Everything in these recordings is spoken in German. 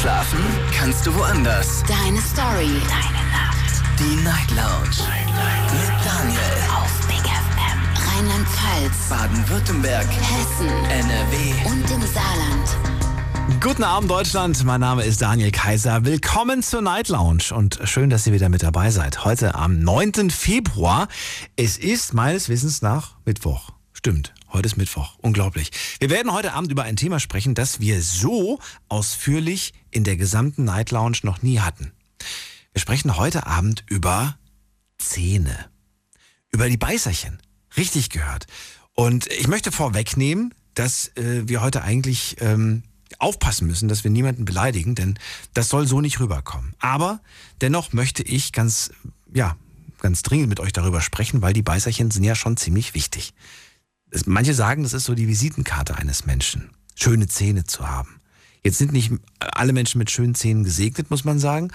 Schlafen kannst du woanders. Deine Story. Deine Nacht. Die Night Lounge. Night, Mit Daniel. Auf Big FM. Rheinland-Pfalz. Baden-Württemberg. Hessen. NRW. Und im Saarland. Guten Abend Deutschland, mein Name ist Daniel Kaiser. Willkommen zur Night Lounge und schön, dass ihr wieder mit dabei seid. Heute am 9. Februar. Es ist meines Wissens nach Mittwoch. Stimmt, heute ist Mittwoch. Unglaublich. Wir werden heute Abend über ein Thema sprechen, das wir so ausführlich in der gesamten Night Lounge noch nie hatten. Wir sprechen heute Abend über Zähne. Über die Beißerchen. Richtig gehört. Und ich möchte vorwegnehmen, dass äh, wir heute eigentlich ähm, aufpassen müssen, dass wir niemanden beleidigen, denn das soll so nicht rüberkommen. Aber dennoch möchte ich ganz, ja, ganz dringend mit euch darüber sprechen, weil die Beißerchen sind ja schon ziemlich wichtig. Es, manche sagen, das ist so die Visitenkarte eines Menschen, schöne Zähne zu haben. Jetzt sind nicht alle Menschen mit schönen Zähnen gesegnet, muss man sagen.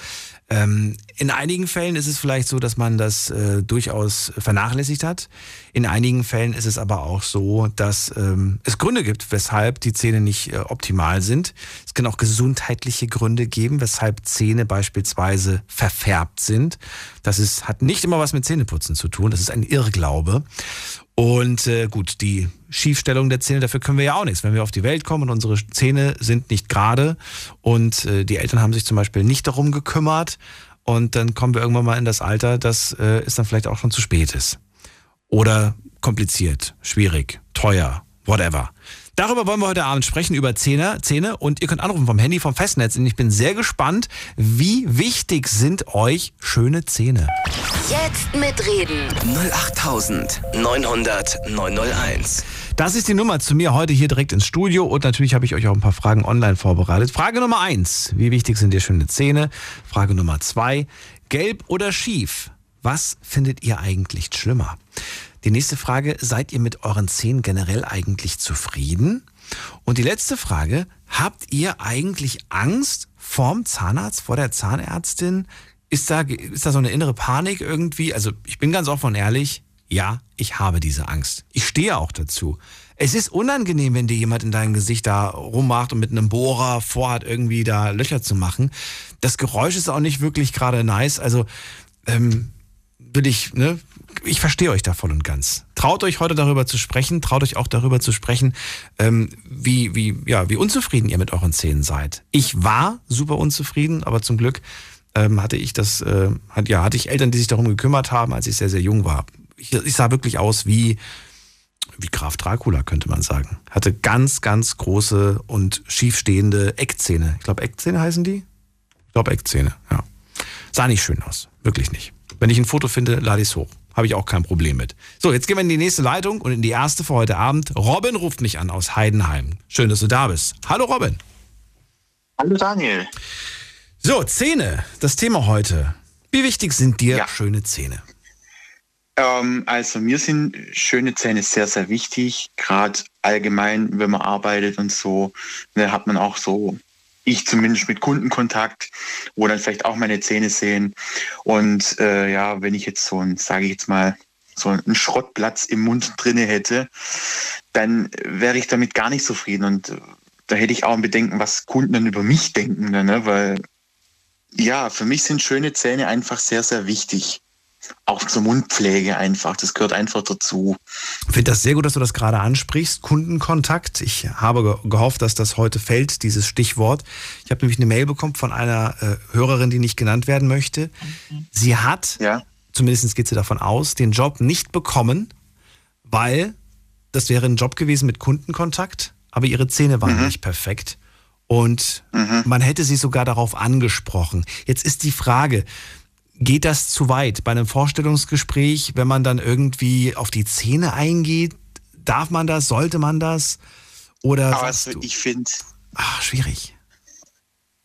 Ähm, in einigen Fällen ist es vielleicht so, dass man das äh, durchaus vernachlässigt hat. In einigen Fällen ist es aber auch so, dass ähm, es Gründe gibt, weshalb die Zähne nicht äh, optimal sind. Es kann auch gesundheitliche Gründe geben, weshalb Zähne beispielsweise verfärbt sind. Das ist, hat nicht immer was mit Zähneputzen zu tun. Das ist ein Irrglaube. Und äh, gut, die Schiefstellung der Zähne, dafür können wir ja auch nichts. Wenn wir auf die Welt kommen und unsere Zähne sind nicht gerade und äh, die Eltern haben sich zum Beispiel nicht darum gekümmert und dann kommen wir irgendwann mal in das Alter, dass äh, es dann vielleicht auch schon zu spät ist. Oder kompliziert, schwierig, teuer, whatever. Darüber wollen wir heute Abend sprechen, über Zähne, Zähne. Und ihr könnt anrufen vom Handy, vom Festnetz. Und ich bin sehr gespannt, wie wichtig sind euch schöne Zähne? Jetzt mitreden. 08900 901. Das ist die Nummer zu mir heute hier direkt ins Studio. Und natürlich habe ich euch auch ein paar Fragen online vorbereitet. Frage Nummer eins: Wie wichtig sind dir schöne Zähne? Frage Nummer zwei: Gelb oder schief? Was findet ihr eigentlich schlimmer? Die nächste Frage, seid ihr mit euren Zähnen generell eigentlich zufrieden? Und die letzte Frage, habt ihr eigentlich Angst vorm Zahnarzt, vor der Zahnärztin? Ist da, ist da so eine innere Panik irgendwie? Also ich bin ganz offen und ehrlich, ja, ich habe diese Angst. Ich stehe auch dazu. Es ist unangenehm, wenn dir jemand in dein Gesicht da rummacht und mit einem Bohrer vorhat, irgendwie da Löcher zu machen. Das Geräusch ist auch nicht wirklich gerade nice. Also ähm, will ich, ne, ich verstehe euch da voll und ganz. Traut euch heute darüber zu sprechen, traut euch auch darüber zu sprechen, ähm, wie, wie, ja, wie unzufrieden ihr mit euren Zähnen seid. Ich war super unzufrieden, aber zum Glück ähm, hatte ich das, äh, hat, ja, hatte ich Eltern, die sich darum gekümmert haben, als ich sehr, sehr jung war. Ich, ich sah wirklich aus wie, wie Graf Dracula, könnte man sagen. Hatte ganz, ganz große und schiefstehende Eckzähne. Ich glaube, Eckzähne heißen die? Ich glaube, Eckzähne, ja. Sah nicht schön aus. Wirklich nicht. Wenn ich ein Foto finde, lade ich es hoch. Habe ich auch kein Problem mit. So, jetzt gehen wir in die nächste Leitung und in die erste für heute Abend. Robin ruft mich an aus Heidenheim. Schön, dass du da bist. Hallo Robin. Hallo Daniel. So, Zähne, das Thema heute. Wie wichtig sind dir Ja. schöne Zähne? Ähm, also mir sind schöne Zähne sehr, sehr wichtig. Gerade allgemein, wenn man arbeitet und so, ne, hat man auch so, ich zumindest mit Kundenkontakt, wo dann vielleicht auch meine Zähne sehen. Und äh, ja, wenn ich jetzt so ein, sage ich jetzt mal, so einen Schrottplatz im Mund drinne hätte, dann wäre ich damit gar nicht zufrieden. Und äh, da hätte ich auch ein Bedenken, was Kunden dann über mich denken, ne? weil ja, für mich sind schöne Zähne einfach sehr, sehr wichtig. Auch zur Mundpflege einfach. Das gehört einfach dazu. Ich finde das sehr gut, dass du das gerade ansprichst. Kundenkontakt. Ich habe ge- gehofft, dass das heute fällt, dieses Stichwort. Ich habe nämlich eine Mail bekommen von einer äh, Hörerin, die nicht genannt werden möchte. Sie hat, Ja. zumindest geht sie davon aus, den Job nicht bekommen, weil das wäre ein Job gewesen mit Kundenkontakt, aber ihre Zähne waren nicht perfekt. Und man hätte sie sogar darauf angesprochen. Jetzt ist die Frage, geht das zu weit bei einem Vorstellungsgespräch, wenn man dann irgendwie auf die Zähne eingeht? Darf man das? Sollte man das? Oder Aber also, ich finde, ach, schwierig.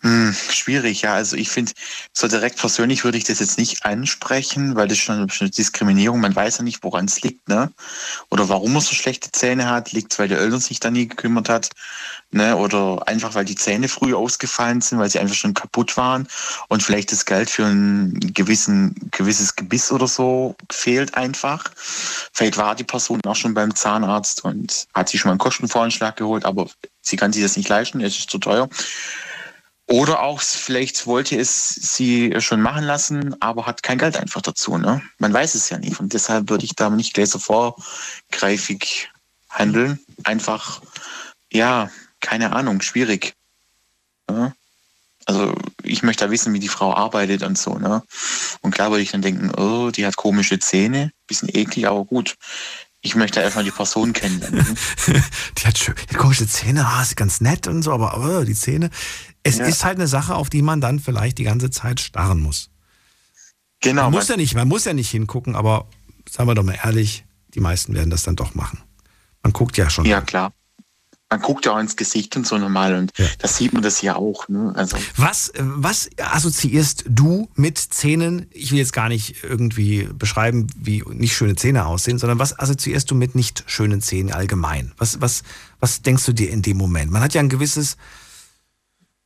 hm, schwierig, ja. Also ich finde, so direkt persönlich würde ich das jetzt nicht ansprechen, weil das ist schon eine bestimmte Diskriminierung. Man weiß ja nicht, woran es liegt, ne? Oder warum man so schlechte Zähne hat. Liegt es, weil die Eltern sich da nie gekümmert hat, ne? Oder einfach, weil die Zähne früh ausgefallen sind, weil sie einfach schon kaputt waren und vielleicht das Geld für ein gewissen, gewisses Gebiss oder so fehlt einfach. Vielleicht war die Person auch schon beim Zahnarzt und hat sich schon mal einen Kostenvoranschlag geholt, aber sie kann sich das nicht leisten, es ist zu teuer. Oder auch vielleicht wollte es sie schon machen lassen, aber hat kein Geld einfach dazu. Ne? Man weiß es ja nicht. Und deshalb würde ich da nicht gleich so vorgreifig handeln. Einfach, ja, keine Ahnung, schwierig. Ja? Also ich möchte da wissen, wie die Frau arbeitet und so. Ne? Und klar würde ich dann denken, oh, die hat komische Zähne, bisschen eklig, aber gut. Ich möchte erstmal die Person kennenlernen. die, hat schön, die hat komische Zähne, ah, ist ganz nett und so, aber oh, die Zähne. Es ja. ist halt eine Sache, auf die man dann vielleicht die ganze Zeit starren muss. Genau. Man muss ja nicht, man muss ja nicht hingucken, aber sagen wir doch mal ehrlich, die meisten werden das dann doch machen. Man guckt ja schon. Ja, klar man guckt ja auch ins Gesicht und so normal und ja. das sieht man das ja auch. Ne? Also. Was, was assoziierst du mit Zähnen? Ich will jetzt gar nicht irgendwie beschreiben, wie nicht schöne Zähne aussehen, sondern was assoziierst du mit nicht schönen Zähnen allgemein? Was, was, was denkst du dir in dem Moment? Man hat ja ein gewisses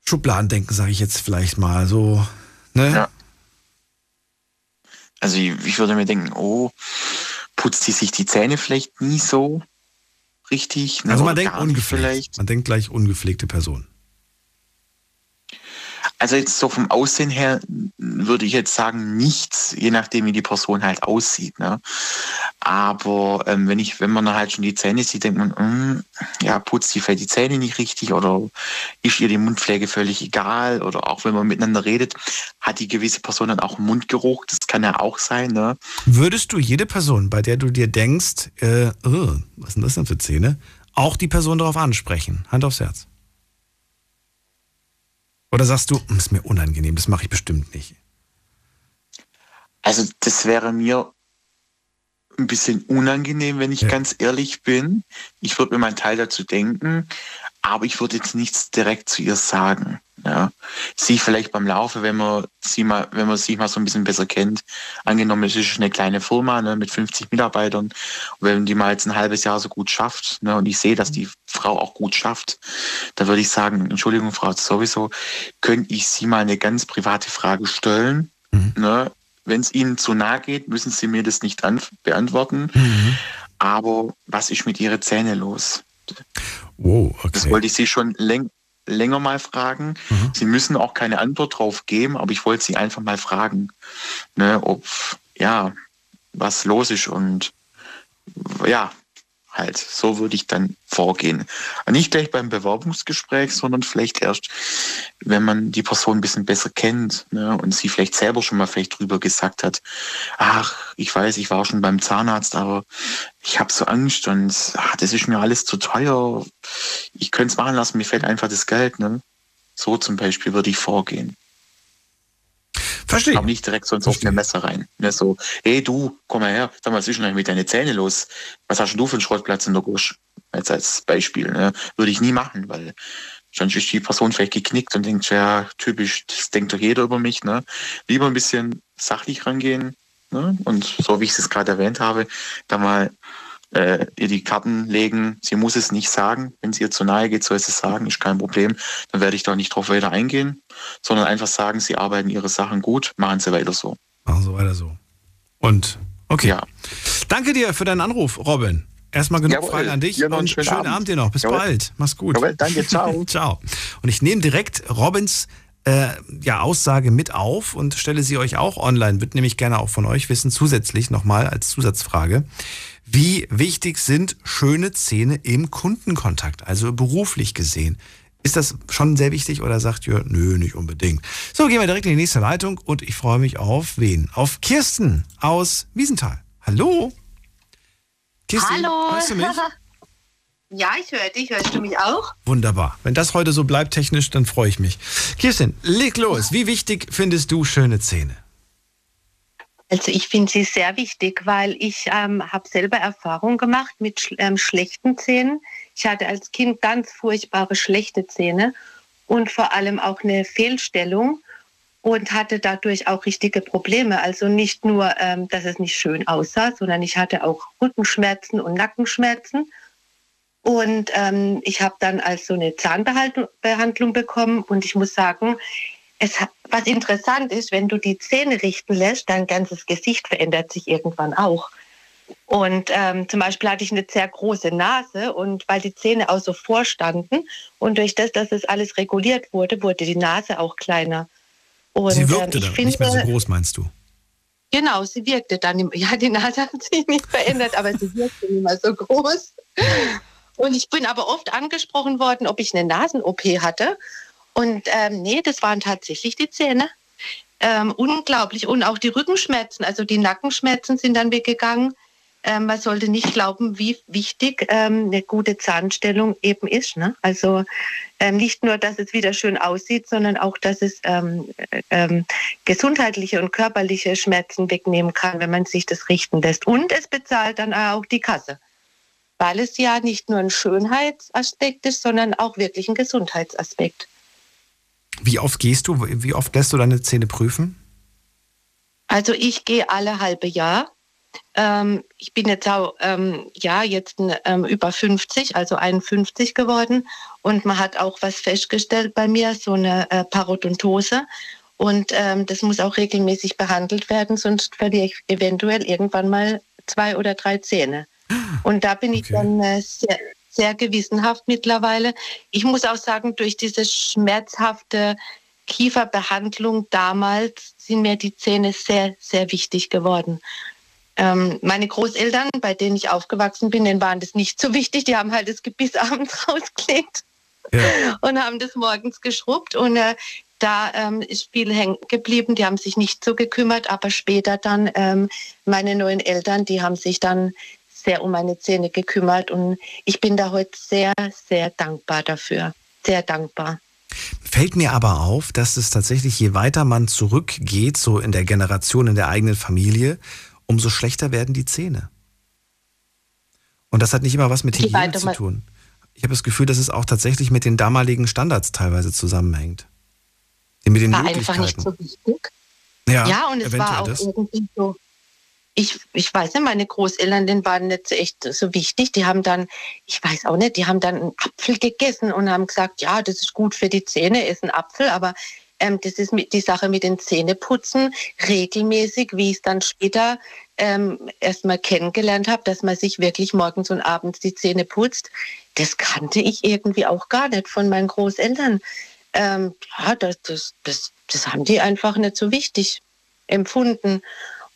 Schubladendenken, sage ich jetzt vielleicht mal so. Ne? Ja. Also ich, ich würde mir denken, oh, putzt die sich die Zähne vielleicht nie so? Richtig. Ne? Also man denkt ungepflegt. Vielleicht. Man denkt gleich ungepflegte Person. Also jetzt so vom Aussehen her würde ich jetzt sagen nichts, je nachdem wie die Person halt aussieht. Ne? Aber ähm, wenn ich, wenn man halt schon die Zähne sieht, denkt man, mh, hm, ja, putzt die vielleicht die Zähne nicht richtig oder ist ihr die Mundpflege völlig egal oder auch wenn man miteinander redet, hat die gewisse Person dann auch Mundgeruch. Das kann ja auch sein. Ne? Würdest du jede Person, bei der du dir denkst, äh, oh, was sind das denn für Zähne, auch die Person darauf ansprechen? Hand aufs Herz. Oder sagst du, hm, ist mir unangenehm, das mache ich bestimmt nicht? Also das wäre mir ein bisschen unangenehm, wenn ich ja. ganz ehrlich bin. Ich würde mir meinen Teil dazu denken, aber ich würde jetzt nichts direkt zu ihr sagen. Ja. Sie vielleicht beim Laufe, wenn man sie mal, wenn man sich mal so ein bisschen besser kennt. Angenommen, es ist eine kleine Firma ne, mit 50 Mitarbeitern. Und wenn die mal jetzt ein halbes Jahr so gut schafft, ne, und ich sehe, dass die Frau auch gut schafft, dann würde ich sagen, Entschuldigung, Frau, sowieso, könnte ich Sie mal eine ganz private Frage stellen. Mhm. Ne? Wenn es Ihnen zu nahe geht, müssen Sie mir das nicht beantworten. Mhm. Aber was ist mit Ihren Zähnen los? Oh, okay. Das wollte ich Sie schon läng länger mal fragen. Mhm. Sie müssen auch keine Antwort drauf geben, aber ich wollte Sie einfach mal fragen, ne, ob, ja, was los ist und ja, halt, so würde ich dann vorgehen. Nicht gleich beim Bewerbungsgespräch, sondern vielleicht erst, wenn man die Person ein bisschen besser kennt ne, und sie vielleicht selber schon mal vielleicht drüber gesagt hat, ach, ich weiß, ich war schon beim Zahnarzt, aber ich habe so Angst und ach, das ist mir alles zu teuer. Ich könnte es machen lassen, mir fällt einfach das Geld. Ne? So zum Beispiel würde ich vorgehen. Verstehe. Aber nicht direkt so ins offene Messer rein. Ne, so, hey du, komm mal her, sag mal, denn eigentlich mit deinen Zähnen los? Was hast du für einen Schrottplatz in der Gusch? Jetzt als Beispiel. Ne? Würde ich nie machen, weil sonst ist die Person vielleicht geknickt und denkt, ja, typisch, das denkt doch jeder über mich. Ne? Lieber ein bisschen sachlich rangehen. Ne? Und so wie ich es gerade erwähnt habe, da mal äh, ihr die Karten legen. Sie muss es nicht sagen. Wenn es ihr zu nahe geht, soll sie es sagen, ist kein Problem. Dann werde ich da nicht drauf weiter eingehen, sondern einfach sagen, sie arbeiten ihre Sachen gut, machen sie weiter so. Machen sie weiter so. Und, okay. Ja. Danke dir für deinen Anruf, Robin. Erstmal genug Jawohl, Fragen an dich und schönen, Abend. Abend. dir noch. Bis Jawohl. bald. Mach's gut. Jawohl, danke, ciao. ciao. Und ich nehme direkt Robins äh, ja, Aussage mit auf und stelle sie euch auch online. Wird nämlich gerne auch von euch wissen, zusätzlich nochmal als Zusatzfrage. Wie wichtig sind schöne Zähne im Kundenkontakt, also beruflich gesehen? Ist das schon sehr wichtig oder sagt ihr, nö, nicht unbedingt? So, gehen wir direkt in die nächste Leitung und ich freue mich auf wen? Auf Kirsten aus Wiesenthal. Hallo? Kirsten, Hallo. hörst du mich? Ja, ich höre dich. Hörst du mich auch? Wunderbar. Wenn das heute so bleibt technisch, dann freue ich mich. Kirsten, leg los. Wie wichtig findest du schöne Zähne? Also ich finde sie sehr wichtig, weil ich ähm, habe selber Erfahrung gemacht mit sch ähm, schlechten Zähnen. Ich hatte als Kind ganz furchtbare schlechte Zähne und vor allem auch eine Fehlstellung und hatte dadurch auch richtige Probleme. Also nicht nur, ähm, dass es nicht schön aussah, sondern ich hatte auch Rückenschmerzen und Nackenschmerzen. Und ähm, ich habe dann also eine Zahnbehandlung bekommen und ich muss sagen, es, was interessant ist, wenn du die Zähne richten lässt, dein ganzes Gesicht verändert sich irgendwann auch. Und ähm, zum Beispiel hatte ich eine sehr große Nase und weil die Zähne auch so vorstanden und durch das, dass es alles reguliert wurde, wurde die Nase auch kleiner. Und, Sie wirkte ähm, dann ich nicht mehr so finde- groß, meinst du? Genau, sie wirkte dann, ja, die Nase hat sich nicht verändert, aber sie wirkte nicht mehr so groß. Und ich bin aber oft angesprochen worden, ob ich eine Nasen-OP hatte. Und ähm, nee, das waren tatsächlich die Zähne. Ähm, unglaublich. Und auch die Rückenschmerzen, also die Nackenschmerzen sind dann weggegangen. Ähm, man sollte nicht glauben, wie wichtig ähm, eine gute Zahnstellung eben ist. Ne? Also ähm, nicht nur, dass es wieder schön aussieht, sondern auch, dass es ähm, äh, ähm, gesundheitliche und körperliche Schmerzen wegnehmen kann, wenn man sich das richten lässt. Und es bezahlt dann auch die Kasse, weil es ja nicht nur ein Schönheitsaspekt ist, sondern auch wirklich ein Gesundheitsaspekt. Wie oft gehst du, wie oft lässt du deine Zähne prüfen? Also ich gehe alle halbe Jahr. Ähm, ich bin jetzt auch ähm, ja jetzt ähm, über 50, also 51 geworden und man hat auch was festgestellt bei mir, so eine äh, Parodontose und ähm, das muss auch regelmäßig behandelt werden, sonst verliere ich eventuell irgendwann mal zwei oder drei Zähne. Und da bin ich Okay. dann äh, sehr, sehr gewissenhaft mittlerweile. Ich muss auch sagen, durch diese schmerzhafte Kieferbehandlung damals sind mir die Zähne sehr, sehr wichtig geworden. Ähm, meine Großeltern, bei denen ich aufgewachsen bin, denen waren das nicht so wichtig. Die haben halt das Gebiss abends rausgelegt Ja. und haben das morgens geschrubbt. Und äh, da ähm, ist viel hängen geblieben. Die haben sich nicht so gekümmert, aber später dann ähm, meine neuen Eltern, die haben sich dann sehr um meine Zähne gekümmert. Und ich bin da heute sehr, sehr dankbar dafür. Sehr dankbar. Fällt mir aber auf, dass es tatsächlich, je weiter man zurückgeht, so in der Generation, in der eigenen Familie, umso schlechter werden die Zähne. Und das hat nicht immer was mit Hygiene zu tun. Ich habe das Gefühl, dass es auch tatsächlich mit den damaligen Standards teilweise zusammenhängt. Mit den War einfach nicht so wichtig. ja, Ja, und es war auch irgendwie so. Ich, ich weiß nicht, meine Großeltern, denen waren nicht so echt so wichtig. Die haben dann, ich weiß auch nicht, die haben dann einen Apfel gegessen und haben gesagt, ja, das ist gut für die Zähne, ist ein Apfel, aber ähm, das ist die Sache mit den Zähneputzen regelmäßig, wie ich es dann später ähm, erstmal kennengelernt habe, dass man sich wirklich morgens und abends die Zähne putzt. Das kannte ich irgendwie auch gar nicht von meinen Großeltern. Ähm, ja, das, das, das, das haben die einfach nicht so wichtig empfunden.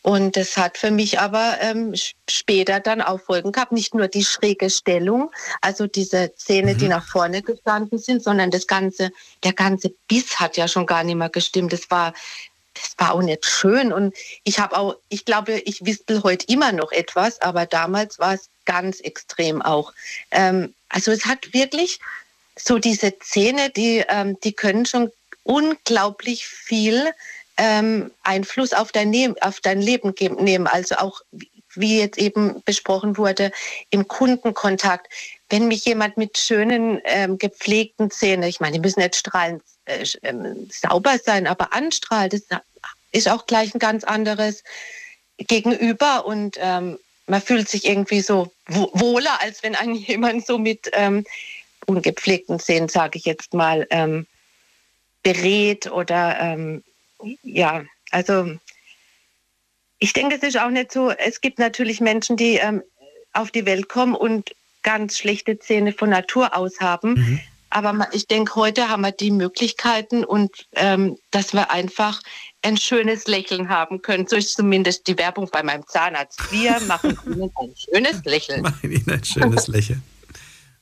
Und das hat für mich aber ähm, später dann auch Folgen gehabt. Nicht nur die schräge Stellung, also diese Zähne, die nach vorne gestanden sind, sondern das ganze, der ganze Biss hat ja schon gar nicht mehr gestimmt. Das war, das war auch nicht schön. Und ich habe auch, ich glaube, ich wispel heute immer noch etwas, aber damals war es ganz extrem auch. Ähm, also es hat wirklich so diese Zähne, die, ähm, die können schon unglaublich viel ähm, Einfluss auf dein, Ne- auf dein Leben nehmen. Also auch, wie jetzt eben besprochen wurde, im Kundenkontakt. Wenn mich jemand mit schönen, ähm, gepflegten Zähnen, ich meine, die müssen nicht strahlend äh, ähm, sauber sein, aber anstrahlt, das ist auch gleich ein ganz anderes Gegenüber und ähm, man fühlt sich irgendwie so wo- wohler, als wenn einen jemand so mit ähm, ungepflegten Zähnen, sage ich jetzt mal, ähm, berät oder ähm, ja, also ich denke, es ist auch nicht so, es gibt natürlich Menschen, die ähm, auf die Welt kommen und ganz schlechte Zähne von Natur aus haben. Aber ma- ich denke, heute haben wir die Möglichkeiten und ähm, dass wir einfach ein schönes Lächeln haben können. So ist zumindest die Werbung bei meinem Zahnarzt. Wir machen Ihnen ein schönes Lächeln. Mach Ihnen ein schönes Lächeln.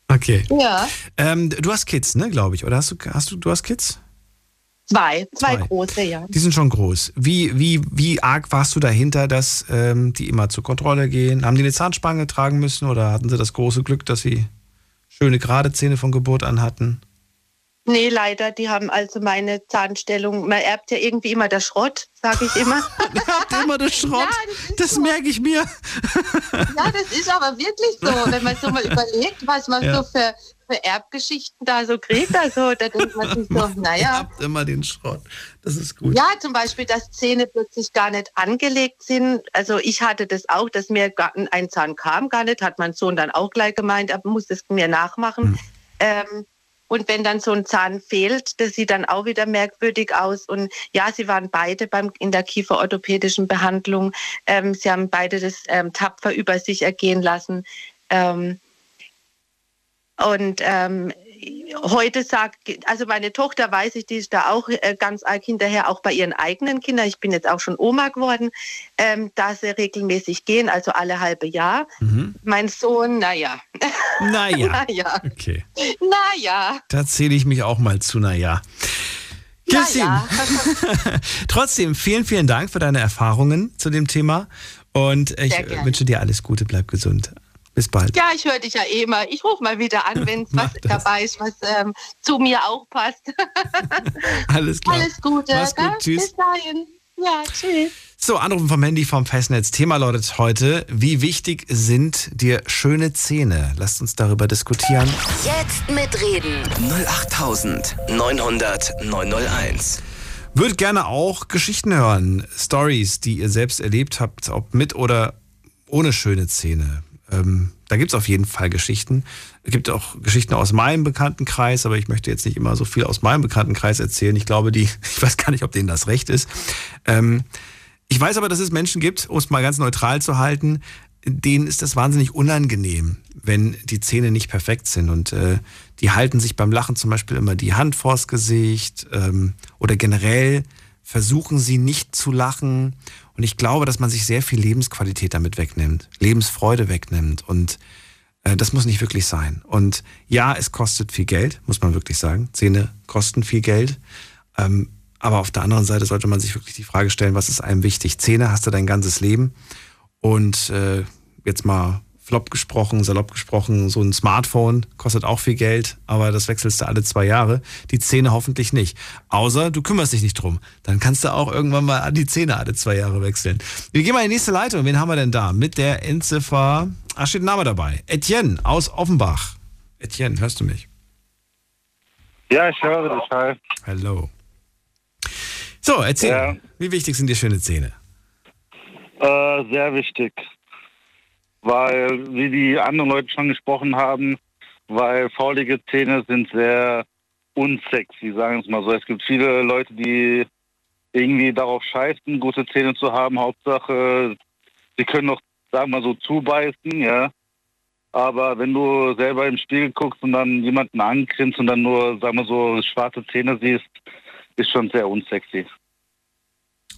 Okay. Ja, Ähm, du hast Kids, ne, glaube ich. Oder hast du, hast du, du hast Kids? Zwei, zwei, Zwei. große, ja. Die sind schon groß. Wie, wie, wie arg warst du dahinter, dass ähm, die immer zur Kontrolle gehen? Haben die eine Zahnspange tragen müssen oder hatten sie das große Glück, dass sie schöne gerade Zähne von Geburt an hatten? Nee, leider, die haben also meine Zahnstellung, man erbt ja irgendwie immer der Schrott, sage ich immer. Ihr habt immer das Schrott. Ja, das das so. merke ich mir. Ja, das ist aber wirklich so, wenn man so mal überlegt, was man Ja. so für, für Erbgeschichten da so kriegt. Also da denkt man sich so, Ihr naja. habt immer den Schrott. Das ist gut. Ja, zum Beispiel, dass Zähne plötzlich gar nicht angelegt sind. Also ich hatte das auch, dass mir ein Zahn kam gar nicht, hat mein Sohn dann auch gleich gemeint, er muss es mir nachmachen. Hm. Ähm, Und wenn dann so ein Zahn fehlt, das sieht dann auch wieder merkwürdig aus. Und ja, sie waren beide beim, in der kieferorthopädischen Behandlung. Ähm, sie haben beide das ähm, tapfer über sich ergehen lassen. Ähm, und ähm, heute sagt, also meine Tochter weiß ich, die ist da auch äh, ganz arg hinterher, auch bei ihren eigenen Kindern. Ich bin jetzt auch schon Oma geworden, ähm, da sie regelmäßig gehen, also alle halbe Jahr. Mhm. Mein Sohn, naja. Naja. naja. Okay. Naja. Da zähle ich mich auch mal zu, naja. Christine, Naja. trotzdem vielen, vielen Dank für deine Erfahrungen zu dem Thema und ich wünsche dir alles Gute, bleib gesund. Bis bald. Ja, ich höre dich ja eh mal. Ich rufe mal wieder an, wenn es was das. dabei ist, was ähm, zu mir auch passt. Alles klar. Alles Gute. Mach's gut. gell? Tschüss. Bis dahin. Ja, tschüss. So, Anrufen vom Handy vom Festnetz. Thema lautet heute, wie wichtig sind dir schöne Zähne? Lasst uns darüber diskutieren. Jetzt mitreden. 08900 901. Würdet gerne auch Geschichten hören, Stories, die ihr selbst erlebt habt, ob mit oder ohne schöne Zähne. Ähm, da gibt es auf jeden Fall Geschichten. Es gibt auch Geschichten aus meinem Bekanntenkreis, aber ich möchte jetzt nicht immer so viel aus meinem Bekanntenkreis erzählen. Ich glaube, die, ich weiß gar nicht, ob denen das recht ist. Ähm, ich weiß aber, dass es Menschen gibt, um es mal ganz neutral zu halten, denen ist das wahnsinnig unangenehm, wenn die Zähne nicht perfekt sind. Und äh, die halten sich beim Lachen zum Beispiel immer die Hand vors Gesicht ähm, oder generell versuchen sie nicht zu lachen. Und ich glaube, dass man sich sehr viel Lebensqualität damit wegnimmt, Lebensfreude wegnimmt. Und äh, das muss nicht wirklich sein. Und ja, es kostet viel Geld, muss man wirklich sagen. Zähne kosten viel Geld. Ähm, aber auf der anderen Seite sollte man sich wirklich die Frage stellen, was ist einem wichtig? Zähne hast du dein ganzes Leben. Und äh, jetzt mal flop gesprochen, salopp gesprochen, so ein Smartphone kostet auch viel Geld, aber das wechselst du alle zwei Jahre. Die Zähne hoffentlich nicht. Außer du kümmerst dich nicht drum. Dann kannst du auch irgendwann mal an die Zähne alle zwei Jahre wechseln. Wir gehen mal in die nächste Leitung. Wen haben wir denn da? Mit der Endziffer. Ah, steht ein Name dabei. Etienne aus Offenbach. Etienne, hörst du mich? Ja, ich höre dich. Hi. Hallo. So, erzähl. Ja. Wie wichtig sind dir schöne Zähne? Äh, sehr wichtig. Weil, wie die anderen Leute schon gesprochen haben, weil faulige Zähne sind sehr unsexy, sagen wir es mal so. Es gibt viele Leute, die irgendwie darauf scheißen, gute Zähne zu haben. Hauptsache, sie können noch, sagen wir mal so, zubeißen, ja. Aber wenn du selber im Spiegel guckst und dann jemanden angrinst und dann nur, sagen wir so, schwarze Zähne siehst, ist schon sehr unsexy.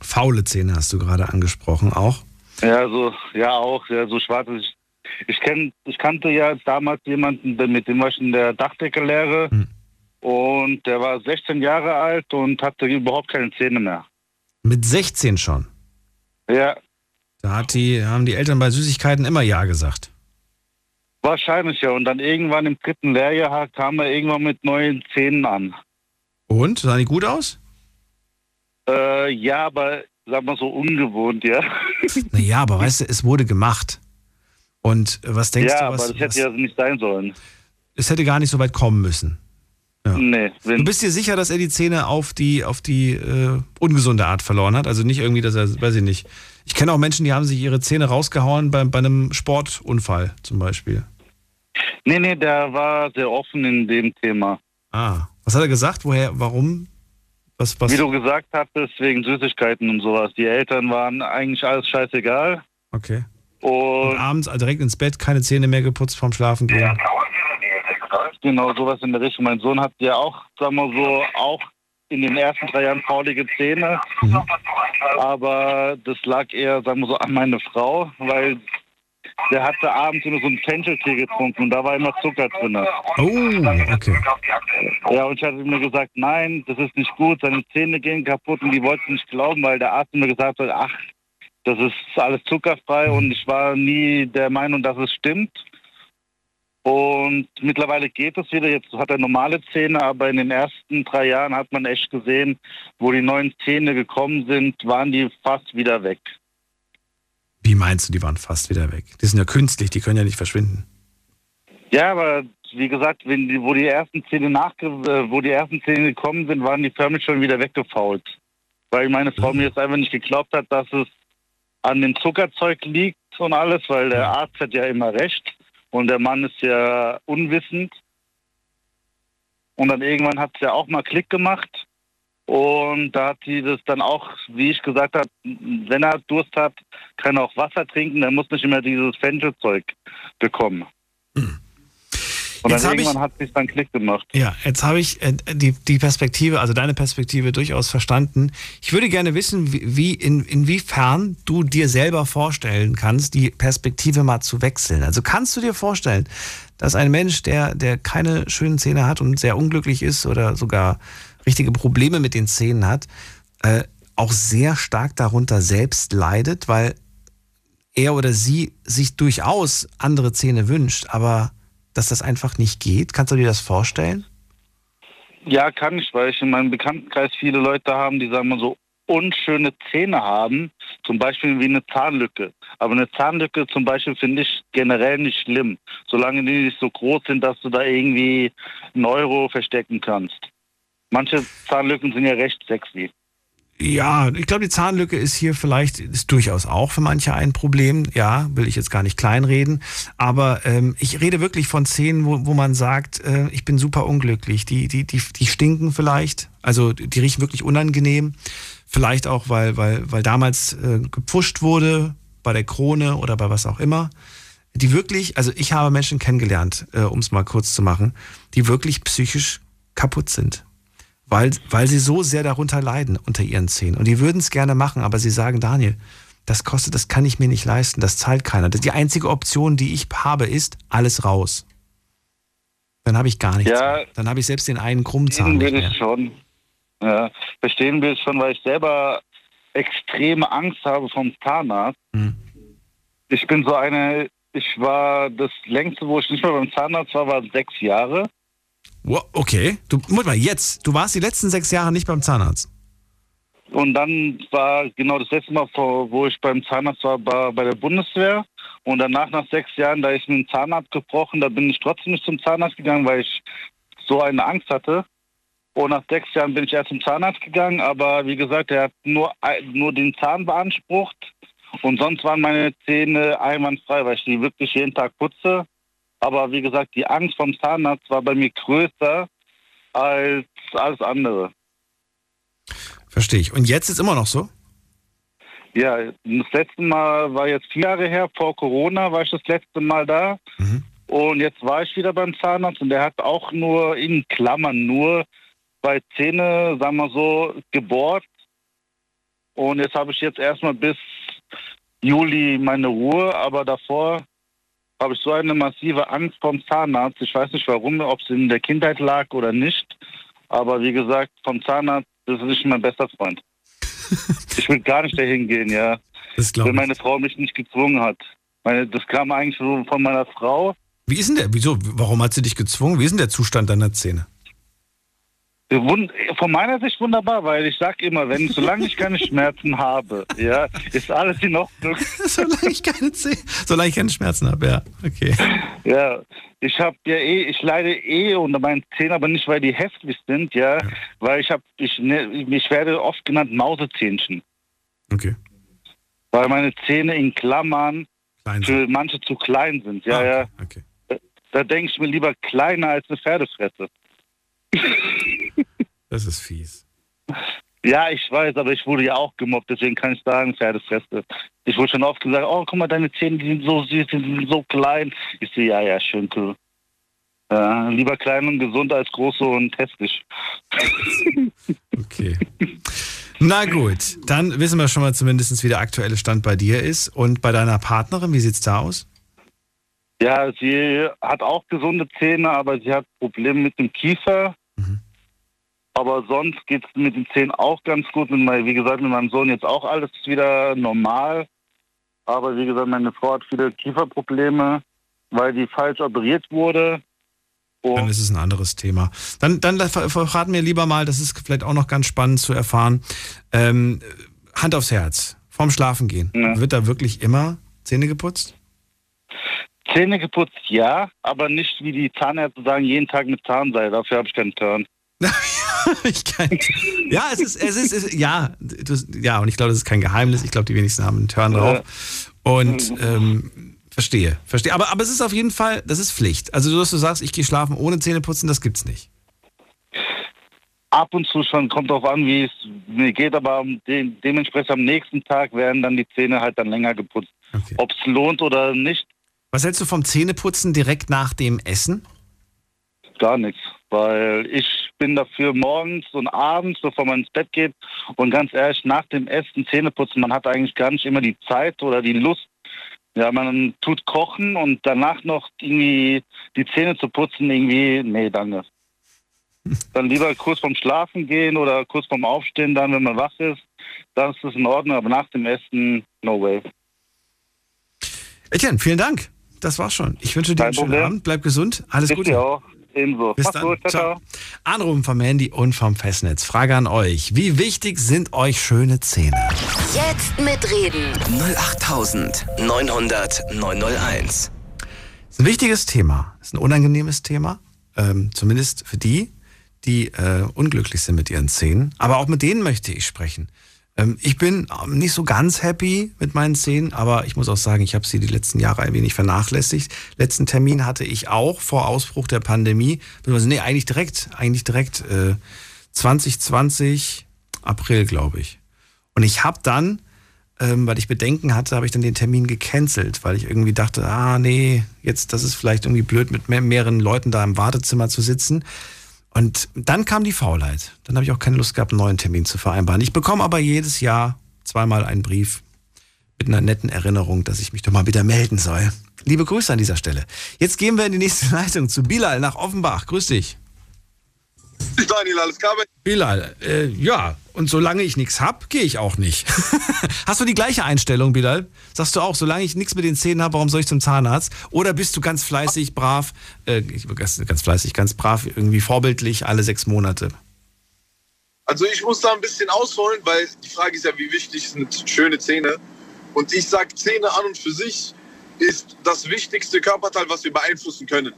Faule Zähne hast du gerade angesprochen auch. Ja, so, ja auch, ja, so schwarz. Ich, ich, kenn, ich kannte ja damals jemanden, der- mit dem war ich in der Dachdeckerlehre Hm. und der war 16 Jahre alt und hatte überhaupt keine Zähne mehr. Mit 16 schon. Ja, Da hat die, haben die Eltern bei Süßigkeiten immer Ja gesagt. wahrscheinlich ja. Und dann irgendwann im dritten Lehrjahr kam er irgendwann mit neuen Zähnen an. Und? Sahen die gut aus? Äh, ja, aber sag mal so ungewohnt, ja. Naja, aber weißt du, es wurde gemacht. Und was denkst ja, du, aber was, das hätte was, ja nicht sein sollen. es hätte gar nicht so weit kommen müssen. Ja. Nee, Du bist dir sicher, dass er die Zähne auf die, auf die äh, ungesunde Art verloren hat? Also nicht irgendwie, dass er, weiß ich nicht. Ich kenne auch Menschen, die haben sich ihre Zähne rausgehauen bei, bei einem Sportunfall zum Beispiel. nee, nee, der war sehr offen in dem Thema. Ah. Was hat er gesagt? Woher, warum? Was, was? Wie du gesagt hattest, wegen Süßigkeiten und sowas. Die Eltern waren eigentlich alles scheißegal. Okay. Und Und abends also direkt ins Bett, keine Zähne mehr geputzt vorm Schlafen gehen. genau sowas in der Richtung. Mein Sohn hat ja auch, sagen wir so, auch in den ersten drei Jahren faulige Zähne. Aber das lag eher, sagen wir so, an meine Frau, weil der hatte abends immer so einen Fencheltee getrunken und da war immer Zucker drin. Oh, okay. Ja, und ich hatte mir gesagt, nein, das ist nicht gut, seine Zähne gehen kaputt und die wollten nicht glauben, weil der Arzt mir gesagt hat, ach, das ist alles zuckerfrei und ich war nie der Meinung, dass es stimmt. Und mittlerweile geht es wieder. Jetzt hat er normale Zähne, aber in den ersten drei Jahren hat man echt gesehen, wo die neuen Zähne gekommen sind, waren die fast wieder weg. Wie meinst du, die waren fast wieder weg? Die sind ja künstlich, die können ja nicht verschwinden. Ja, aber wie gesagt, wenn die, wo die ersten Zähne nachge äh, wo die ersten Zähne gekommen sind, waren die förmlich schon wieder weggefault. Weil meine Frau mir jetzt einfach nicht geglaubt hat, dass es an dem Zuckerzeug liegt und alles, weil der Arzt hat ja immer recht und der Mann ist ja unwissend. Und dann irgendwann hat es ja auch mal Klick gemacht. Und da hat sie das dann auch, wie ich gesagt habe, wenn er Durst hat, kann er auch Wasser trinken, er muss nicht immer dieses Fenchelzeug bekommen. Hm. Und Jetzt dann hab ich- irgendwann hat es dann Klick gemacht. Ja, jetzt habe ich äh, die, die Perspektive, also deine Perspektive durchaus verstanden. Ich würde gerne wissen, wie, wie in, inwiefern du dir selber vorstellen kannst, die Perspektive mal zu wechseln. Also kannst du dir vorstellen, dass ein Mensch, der, der keine schönen Zähne hat und sehr unglücklich ist oder sogar richtige Probleme mit den Zähnen hat, äh, auch sehr stark darunter selbst leidet, weil er oder sie sich durchaus andere Zähne wünscht, aber dass das einfach nicht geht? Kannst du dir das vorstellen? Ja, kann ich, weil ich in meinem Bekanntenkreis viele Leute haben, die sagen wir so unschöne Zähne haben, zum Beispiel wie eine Zahnlücke. Aber eine Zahnlücke zum Beispiel finde ich generell nicht schlimm, solange die nicht so groß sind, dass du da irgendwie einen Euro verstecken kannst. Manche Zahnlücken sind ja recht sexy. Ja, ich glaube, die Zahnlücke ist hier vielleicht, ist durchaus auch für manche ein Problem. Ja, will ich jetzt gar nicht kleinreden. Aber ähm, ich rede wirklich von Szenen, wo, wo man sagt, äh, ich bin super unglücklich. Die, die, die, die stinken vielleicht. Also die riechen wirklich unangenehm. Vielleicht auch, weil, weil, weil damals äh, gepfuscht wurde bei der Krone oder bei was auch immer. Die wirklich, also ich habe Menschen kennengelernt, äh, um es mal kurz zu machen, die wirklich psychisch kaputt sind weil, weil sie so sehr darunter leiden unter ihren Zähnen. Und die würden es gerne machen, aber sie sagen, Daniel, das kostet, das kann ich mir nicht leisten, das zahlt keiner. Das- Die einzige Option, die ich habe, ist alles raus. Dann habe ich gar nichts. Ja. mehr. Dann habe ich selbst den einen krummen Zahn Verstehen mehr. ich schon. Ja, verstehen will ich schon, weil ich selber extreme Angst habe vom Zahnarzt. Hm. Ich bin so eine, ich war das längste, wo ich nicht mehr beim Zahnarzt war, war sechs Jahre. Okay, du, Moment mal, jetzt, du warst die letzten sechs Jahre nicht beim Zahnarzt. Und dann war genau das letzte Mal, wo ich beim Zahnarzt war, war bei der Bundeswehr. Und danach, nach sechs Jahren, da ist mir ein Zahn abgebrochen. Da bin ich trotzdem nicht zum Zahnarzt gegangen, weil ich so eine Angst hatte. Und nach sechs Jahren bin ich erst zum Zahnarzt gegangen. Aber wie gesagt, er hat nur, nur den Zahn beansprucht. Und sonst waren meine Zähne einwandfrei, weil ich die wirklich jeden Tag putze. Aber wie gesagt, die Angst vom Zahnarzt war bei mir größer als alles andere. Verstehe ich. Und jetzt ist immer noch so? Ja, das letzte Mal war jetzt vier Jahre her, vor Corona war ich das letzte Mal da. Mhm. Und jetzt war ich wieder beim Zahnarzt und der hat auch nur in Klammern nur zwei Zähne, sagen wir so, gebohrt. Und jetzt habe ich jetzt erstmal bis Juli meine Ruhe, aber davor habe ich so eine massive Angst vom Zahnarzt. Ich weiß nicht warum, ob es in der Kindheit lag oder nicht. Aber wie gesagt, vom Zahnarzt, das ist nicht mein bester Freund. ich will gar nicht dahin gehen, ja. Wenn meine Frau mich nicht gezwungen hat. Meine, das kam eigentlich so von meiner Frau. Wie ist denn der, wieso, warum hat sie dich gezwungen? Wie ist denn der Zustand deiner Zähne? Von meiner Sicht wunderbar, weil ich sag immer, wenn solange ich keine Schmerzen habe, ja, ist alles in Ordnung. solange ich keine Zähne, solange ich keine Schmerzen habe, ja. Okay. Ja, ich habe ja eh, ich leide eh unter meinen Zähnen, aber nicht, weil die heftig sind, ja, weil ich habe, ich, ne, ich werde oft genannt Mausezähnchen, Okay. weil meine Zähne in Klammern für manche zu klein sind, ja, Ah, ja. Okay. Da denke ich mir lieber kleiner als eine Pferdefresse. Das ist fies. Ja, ich weiß, aber ich wurde ja auch gemobbt, deswegen kann ich sagen, Pferdefresse. Ich wurde schon oft gesagt, oh, guck mal, deine Zähne, die sind so süß, die sind so klein. Ich so, ja, ja, schön cool. Ja, lieber klein und gesund als groß und hässlich. Okay. Na gut, dann wissen wir schon mal zumindest, wie der aktuelle Stand bei dir ist. Und bei deiner Partnerin, wie sieht's da aus? Ja, sie hat auch gesunde Zähne, aber sie hat Probleme mit dem Kiefer. Mhm. Aber sonst geht es mit den Zähnen auch ganz gut. Und mein, wie gesagt, mit meinem Sohn jetzt auch alles wieder normal. Aber wie gesagt, meine Frau hat viele Kieferprobleme, weil die falsch operiert wurde. Dann Und ist es ein anderes Thema. Dann, dann ver- verraten mir lieber mal, das ist vielleicht auch noch ganz spannend zu erfahren. Ähm, Hand aufs Herz, vorm Schlafen gehen. Ja. Wird da wirklich immer Zähne geputzt? Zähne geputzt, ja, aber nicht wie die Zahnärzte sagen, jeden Tag mit Zahnseide. Dafür habe ich keinen Turn. ich kann, ja, es ist, es ist, es, ja, du, ja, und ich glaube, das ist kein Geheimnis. Ich glaube, die wenigsten haben einen Turn drauf. Und ähm, verstehe, verstehe. Aber, aber es ist auf jeden Fall, das ist Pflicht. Also, dass du sagst, ich gehe schlafen ohne Zähne putzen, das gibt's nicht. ab und zu schon, kommt drauf an, wie es mir geht, aber de dementsprechend am nächsten Tag werden dann die Zähne halt dann länger geputzt. Okay. Ob es lohnt oder nicht. Was hältst du vom Zähneputzen direkt nach dem Essen? Gar nichts, weil ich bin dafür morgens und abends, bevor man ins Bett geht und ganz ehrlich, nach dem Essen Zähneputzen, man hat eigentlich gar nicht immer die Zeit oder die Lust, ja, man tut kochen und danach noch irgendwie die Zähne zu putzen, irgendwie, nee, danke. Dann lieber kurz vorm Schlafen gehen oder kurz vorm Aufstehen, dann, wenn man wach ist. Dann ist es in Ordnung, aber nach dem Essen, no way. Etienne, vielen Dank. Das war's schon. Ich wünsche dir Kein einen schönen Problem. Abend. Bleib gesund. Alles ich Gute. auch. Ebenso. Bis Mach's dann. Gut. Ciao, ciao. Anrufen vom Handy und vom Festnetz. Frage an euch. Wie wichtig sind euch schöne Zähne? Jetzt mitreden. 08900 901. Ist ein wichtiges Thema. Ist ein unangenehmes Thema. Ähm, zumindest für die, die äh, unglücklich sind mit ihren Zähnen. Aber auch mit denen möchte ich sprechen. Ähm, ich bin nicht so ganz happy mit meinen Zähnen, aber ich muss auch sagen, ich habe sie die letzten Jahre ein wenig vernachlässigt. Letzten Termin hatte ich auch vor Ausbruch der Pandemie. Nee, eigentlich direkt, eigentlich direkt äh, 2020, April, glaube ich. Und ich habe dann, ähm, weil ich Bedenken hatte, habe ich dann den Termin gecancelt, weil ich irgendwie dachte, ah nee, jetzt das ist vielleicht irgendwie blöd, mit mehr, mehreren Leuten da im Wartezimmer zu sitzen. Und dann kam die Faulheit. Dann habe ich auch keine Lust gehabt, einen neuen Termin zu vereinbaren. Ich bekomme aber jedes Jahr zweimal einen Brief mit einer netten Erinnerung, dass ich mich doch mal wieder melden soll. Liebe Grüße an dieser Stelle. Jetzt gehen wir in die nächste Leitung zu Bilal nach Offenbach. Grüß dich. Daniel, alles klar? Bilal, äh, ja, und solange ich nichts hab, gehe ich auch nicht. Hast du die gleiche Einstellung, Bilal? Sagst du auch, solange ich nichts mit den Zähnen habe, warum soll ich zum Zahnarzt? Oder bist du ganz fleißig, brav, äh, ganz, ganz fleißig, ganz brav, irgendwie vorbildlich alle sechs Monate? Also ich muss da ein bisschen ausholen, weil die Frage ist ja, wie wichtig sind schöne Zähne? Und ich sage, Zähne an und für sich ist das wichtigste Körperteil, was wir beeinflussen können.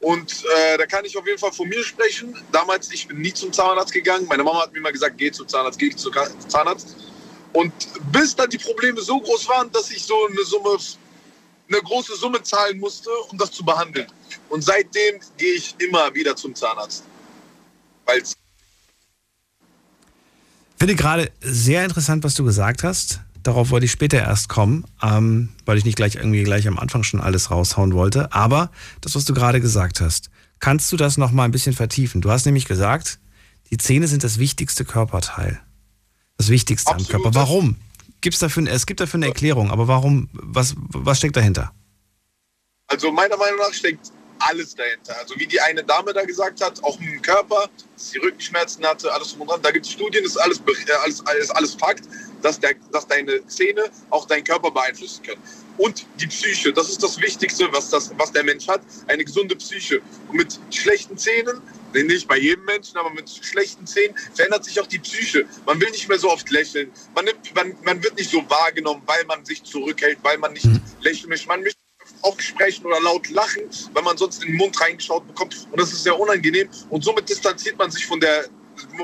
Und äh, da kann ich auf jeden Fall von mir sprechen. Damals, ich bin nie zum Zahnarzt gegangen. Meine Mama hat mir immer gesagt, geh zum Zahnarzt, geh zum Zahnarzt. Und bis dann die Probleme so groß waren, dass ich so eine Summe, eine große Summe zahlen musste, um das zu behandeln. Und seitdem gehe ich immer wieder zum Zahnarzt. Weil's ich finde gerade sehr interessant, was du gesagt hast. Darauf wollte ich später erst kommen, ähm, weil ich nicht gleich irgendwie gleich am Anfang schon alles raushauen wollte. Aber das, was du gerade gesagt hast, kannst du das noch mal ein bisschen vertiefen? Du hast nämlich gesagt, die Zähne sind das wichtigste Körperteil. Das Wichtigste Absolut. am Körper. Warum? Gibt's dafür, es gibt dafür eine Erklärung, aber warum, was, was steckt dahinter? Also meiner Meinung nach steckt alles dahinter. Also wie die eine Dame da gesagt hat, auch im Körper, dass sie Rückenschmerzen hatte, alles drum und dran. Da gibt es Studien, das ist alles, äh, alles, alles, alles Fakt dass, der, dass deine Zähne auch deinen Körper beeinflussen können. Und die Psyche, das ist das Wichtigste, was, das, was der Mensch hat, eine gesunde Psyche. Und mit schlechten Zähnen, nicht bei jedem Menschen, aber mit schlechten Zähnen verändert sich auch die Psyche. Man will nicht mehr so oft lächeln. Man, nimmt, man, man wird nicht so wahrgenommen, weil man sich zurückhält, weil man nicht mhm. lächeln möchte. Man möchte auf Gesprächen oder laut lachen, weil man sonst in den Mund reingeschaut bekommt. Und das ist sehr unangenehm. Und somit distanziert man sich von der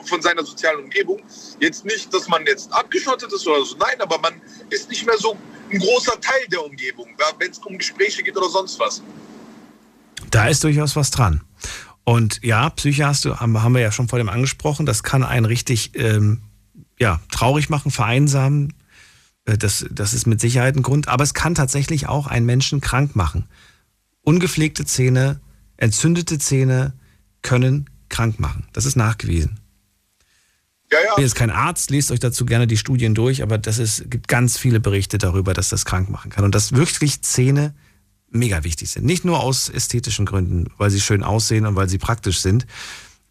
von seiner sozialen Umgebung. Jetzt nicht, dass man jetzt abgeschottet ist oder so, nein, aber man ist nicht mehr so ein großer Teil der Umgebung, wenn es um Gespräche geht oder sonst was. Da ist durchaus was dran. Und ja, Psyche hast du, haben wir ja schon vor dem angesprochen, das kann einen richtig ähm, ja, traurig machen, vereinsamen. Äh, das, das ist mit Sicherheit ein Grund. Aber es kann tatsächlich auch einen Menschen krank machen. Ungepflegte Zähne, entzündete Zähne können krank machen. Das ist nachgewiesen. Ja, ja. Ich bin jetzt kein Arzt, lest euch dazu gerne die Studien durch, aber das ist, gibt ganz viele Berichte darüber, dass das krank machen kann. Und dass wirklich Zähne mega wichtig sind. Nicht nur aus ästhetischen Gründen, weil sie schön aussehen und weil sie praktisch sind.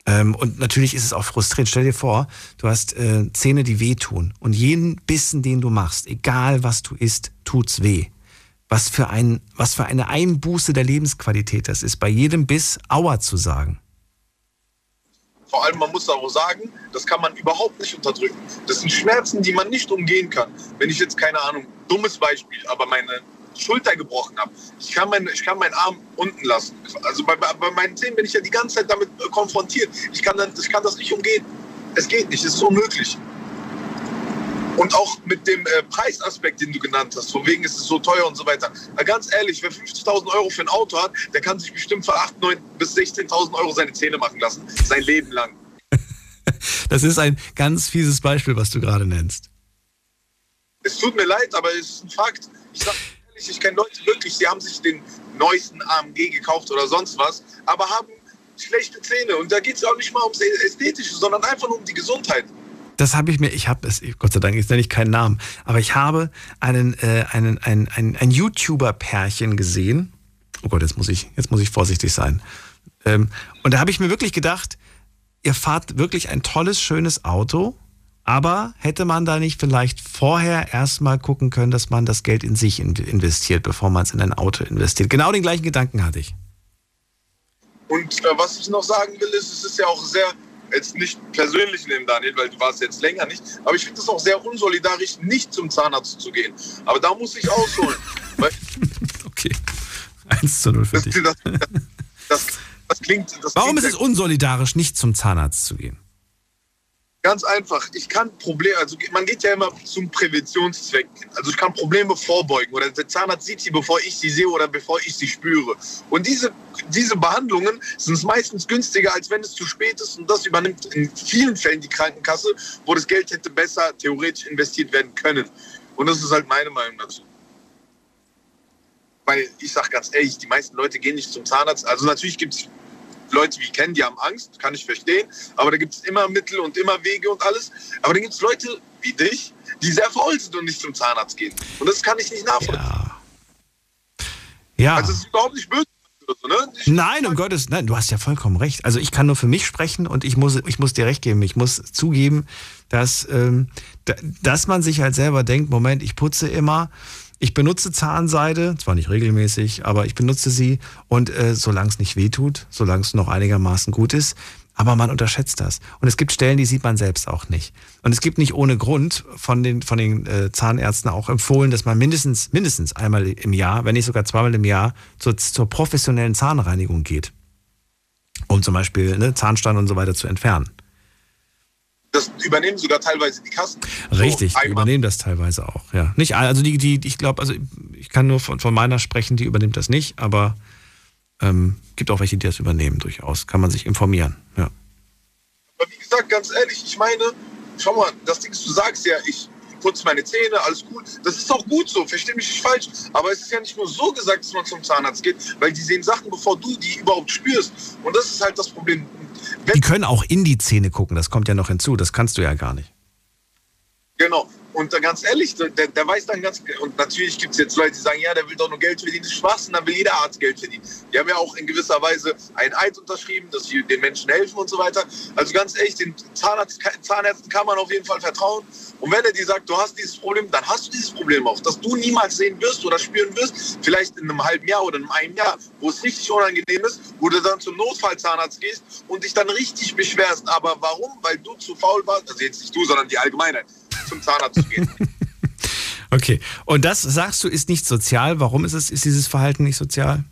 Ähm, und natürlich ist es auch frustrierend. Stell dir vor, du hast äh, Zähne, die wehtun. Und jeden Bissen, den du machst, egal was du isst, tut's weh. Was für, ein, was für eine Einbuße der Lebensqualität das ist, bei jedem Biss Aua zu sagen. Vor allem, man muss auch sagen, das kann man überhaupt nicht unterdrücken. Das sind Schmerzen, die man nicht umgehen kann. Wenn ich jetzt, keine Ahnung, dummes Beispiel, aber meine Schulter gebrochen habe, ich kann, meine, ich kann meinen Arm unten lassen. Also bei, bei meinen Zähnen bin ich ja die ganze Zeit damit konfrontiert. Ich kann, dann, ich kann das nicht umgehen. Es geht nicht, es ist unmöglich. Und auch mit dem äh, Preisaspekt, den du genannt hast, von wegen ist es so teuer und so weiter. Aber ganz ehrlich, wer 50.000 Euro für ein Auto hat, der kann sich bestimmt für 8.000 bis 16.000 Euro seine Zähne machen lassen, sein Leben lang. Das ist ein ganz fieses Beispiel, was du gerade nennst. Es tut mir leid, aber es ist ein Fakt. Ich sag ehrlich, ich kenne Leute wirklich, die haben sich den neuesten AMG gekauft oder sonst was, aber haben schlechte Zähne. Und da geht es auch nicht mal ums Ästhetische, sondern einfach nur um die Gesundheit. Das habe ich mir, ich habe es, Gott sei Dank, jetzt nenne ich keinen Namen, aber ich habe einen, äh, einen, ein, ein, ein YouTuber-Pärchen gesehen. Oh Gott, jetzt muss ich, jetzt muss ich vorsichtig sein. Ähm, und da habe ich mir wirklich gedacht, ihr fahrt wirklich ein tolles, schönes Auto, aber hätte man da nicht vielleicht vorher erstmal gucken können, dass man das Geld in sich investiert, bevor man es in ein Auto investiert? Genau den gleichen Gedanken hatte ich. Und äh, was ich noch sagen will, ist, es ist ja auch sehr, jetzt nicht persönlich nehmen, Daniel, weil du warst jetzt länger nicht, aber ich finde es auch sehr unsolidarisch, nicht zum Zahnarzt zu gehen. Aber da muss ich ausholen. okay. 1 zu 0 für das, dich. Das, das, das klingt, Warum klingt ist es unsolidarisch, nicht zum Zahnarzt zu gehen? Ganz einfach. Ich kann Probleme, also man geht ja immer zum Präventionszweck. Also ich kann Probleme vorbeugen oder der Zahnarzt sieht sie, bevor ich sie sehe oder bevor ich sie spüre. Und diese, diese Behandlungen sind meistens günstiger, als wenn es zu spät ist. Und das übernimmt in vielen Fällen die Krankenkasse, wo das Geld hätte besser theoretisch investiert werden können. Und das ist halt meine Meinung dazu. Weil ich sage ganz ehrlich, die meisten Leute gehen nicht zum Zahnarzt. Also natürlich gibt es Leute, wie ich kenne, die haben Angst, kann ich verstehen. Aber da gibt es immer Mittel und immer Wege und alles. Aber dann gibt es Leute wie dich, die sehr faul sind und nicht zum Zahnarzt gehen. Und das kann ich nicht nachvollziehen. Ja. ja. Also es ist überhaupt nicht böse. Ne? Nein, um Gottes, nein, du hast ja vollkommen recht. Also ich kann nur für mich sprechen und ich muss, ich muss dir recht geben. Ich muss zugeben, dass, ähm, dass man sich halt selber denkt, Moment, ich putze immer, ich benutze Zahnseide, zwar nicht regelmäßig, aber ich benutze sie und äh, solange es nicht wehtut, solange es noch einigermaßen gut ist, aber man unterschätzt das. Und es gibt Stellen, die sieht man selbst auch nicht. Und es gibt nicht ohne Grund von den, von den äh, Zahnärzten auch empfohlen, dass man mindestens, mindestens einmal im Jahr, wenn nicht sogar zweimal im Jahr, zur, zur professionellen Zahnreinigung geht. Um zum Beispiel ne, Zahnstein und so weiter zu entfernen. Das übernehmen sogar teilweise die Kassen. Richtig, so, die übernehmen das teilweise auch, ja. Nicht also die, die, ich glaube, also ich kann nur von, von meiner sprechen, die übernimmt das nicht, aber ähm, gibt auch welche, die das übernehmen, durchaus. Kann man sich informieren, ja. Aber wie gesagt, ganz ehrlich, ich meine, schau mal, das Ding ist, du sagst ja, ich putze meine Zähne, alles cool. Das ist auch gut so, versteh mich nicht falsch. Aber es ist ja nicht nur so gesagt, dass man zum Zahnarzt geht, weil die sehen Sachen, bevor du die überhaupt spürst. Und das ist halt das Problem. Die können auch in die Zähne gucken, das kommt ja noch hinzu, das kannst du ja gar nicht. Genau. Und ganz ehrlich, der, der weiß dann ganz, und natürlich gibt es jetzt Leute, die sagen, ja, der will doch nur Geld verdienen. Das ist Schwachsinn, dann will jeder Arzt Geld verdienen. Die haben ja auch in gewisser Weise ein Eid unterschrieben, dass sie den Menschen helfen und so weiter. Also ganz ehrlich, den Zahnarzt, Zahnärzten kann man auf jeden Fall vertrauen. Und wenn er dir sagt, du hast dieses Problem, dann hast du dieses Problem auch. Dass du niemals sehen wirst oder spüren wirst, vielleicht in einem halben Jahr oder in einem Jahr, wo es richtig unangenehm ist, wo du dann zum Notfallzahnarzt gehst und dich dann richtig beschwerst. Aber warum? Weil du zu faul warst, also jetzt nicht du, sondern die Allgemeinheit zum Zahnarzt zu gehen. okay. Und das sagst du, ist nicht sozial. Warum ist es, ist dieses Verhalten nicht sozial?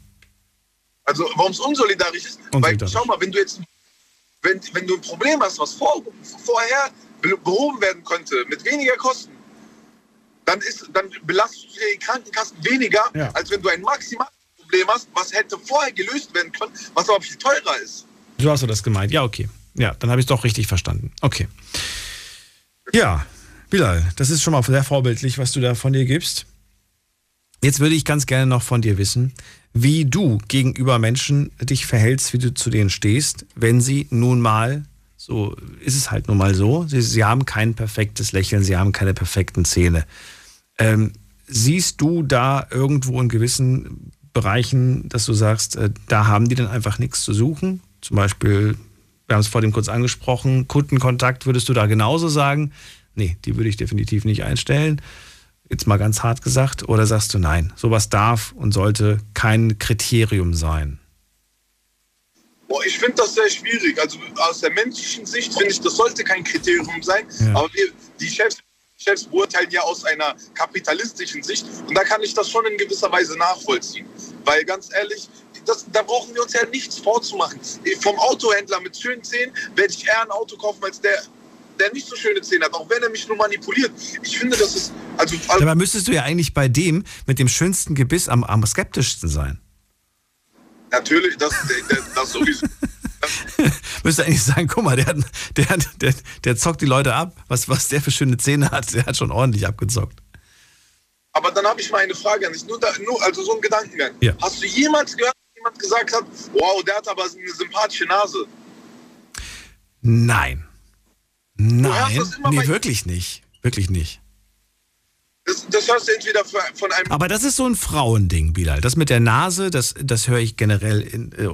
Also warum es unsolidarisch ist? Unsolidarisch. Weil schau mal, wenn du jetzt, wenn, wenn du ein Problem hast, was vor, vorher behoben werden könnte, mit weniger Kosten, dann, ist, dann belastest du die Krankenkassen weniger, ja. als wenn du ein maximales Problem hast, was hätte vorher gelöst werden können, was aber viel teurer ist. So hast du das gemeint. Ja, okay. Ja, dann habe ich es doch richtig verstanden. Okay. Ja, Bilal, das ist schon mal sehr vorbildlich, was du da von dir gibst. Jetzt würde ich ganz gerne noch von dir wissen, wie du gegenüber Menschen dich verhältst, wie du zu denen stehst, wenn sie nun mal, so ist es halt nun mal so, sie, sie haben kein perfektes Lächeln, sie haben keine perfekten Zähne. Ähm, siehst du da irgendwo in gewissen Bereichen, dass du sagst, äh, da haben die dann einfach nichts zu suchen? Zum Beispiel, wir haben es vor dem kurz angesprochen, Kundenkontakt, würdest du da genauso sagen? Nee, die würde ich definitiv nicht einstellen. Jetzt mal ganz hart gesagt. Oder sagst du, nein, sowas darf und sollte kein Kriterium sein? Boah, ich finde das sehr schwierig. Also aus der menschlichen Sicht finde ich, das sollte kein Kriterium sein. Ja. Aber wir, die Chefs, Chefs beurteilen ja aus einer kapitalistischen Sicht. Und da kann ich das schon in gewisser Weise nachvollziehen. Weil ganz ehrlich, das, da brauchen wir uns ja nichts vorzumachen. Vom Autohändler mit schönen Zähnen werde ich eher ein Auto kaufen als der der nicht so schöne Zähne hat, auch wenn er mich nur manipuliert. Ich finde, das ist. Also, also Dabei müsstest du ja eigentlich bei dem mit dem schönsten Gebiss am, am skeptischsten sein. Natürlich, das, das, sowieso. Müsste eigentlich sagen, guck mal, der, hat, der, der, der zockt die Leute ab. Was, was der für schöne Zähne hat, der hat schon ordentlich abgezockt. Aber dann habe ich mal eine Frage an dich. Nur, da, nur also so ein Gedankengang. Ja. Hast du jemals gehört, dass jemand gesagt hat, wow, der hat aber eine sympathische Nase? Nein. Nein. Nee, wirklich nicht. Wirklich nicht. Das, das hörst du entweder von einem Aber das ist so ein Frauending, Bilal. Das mit der Nase, das, das höre ich generell in, äh,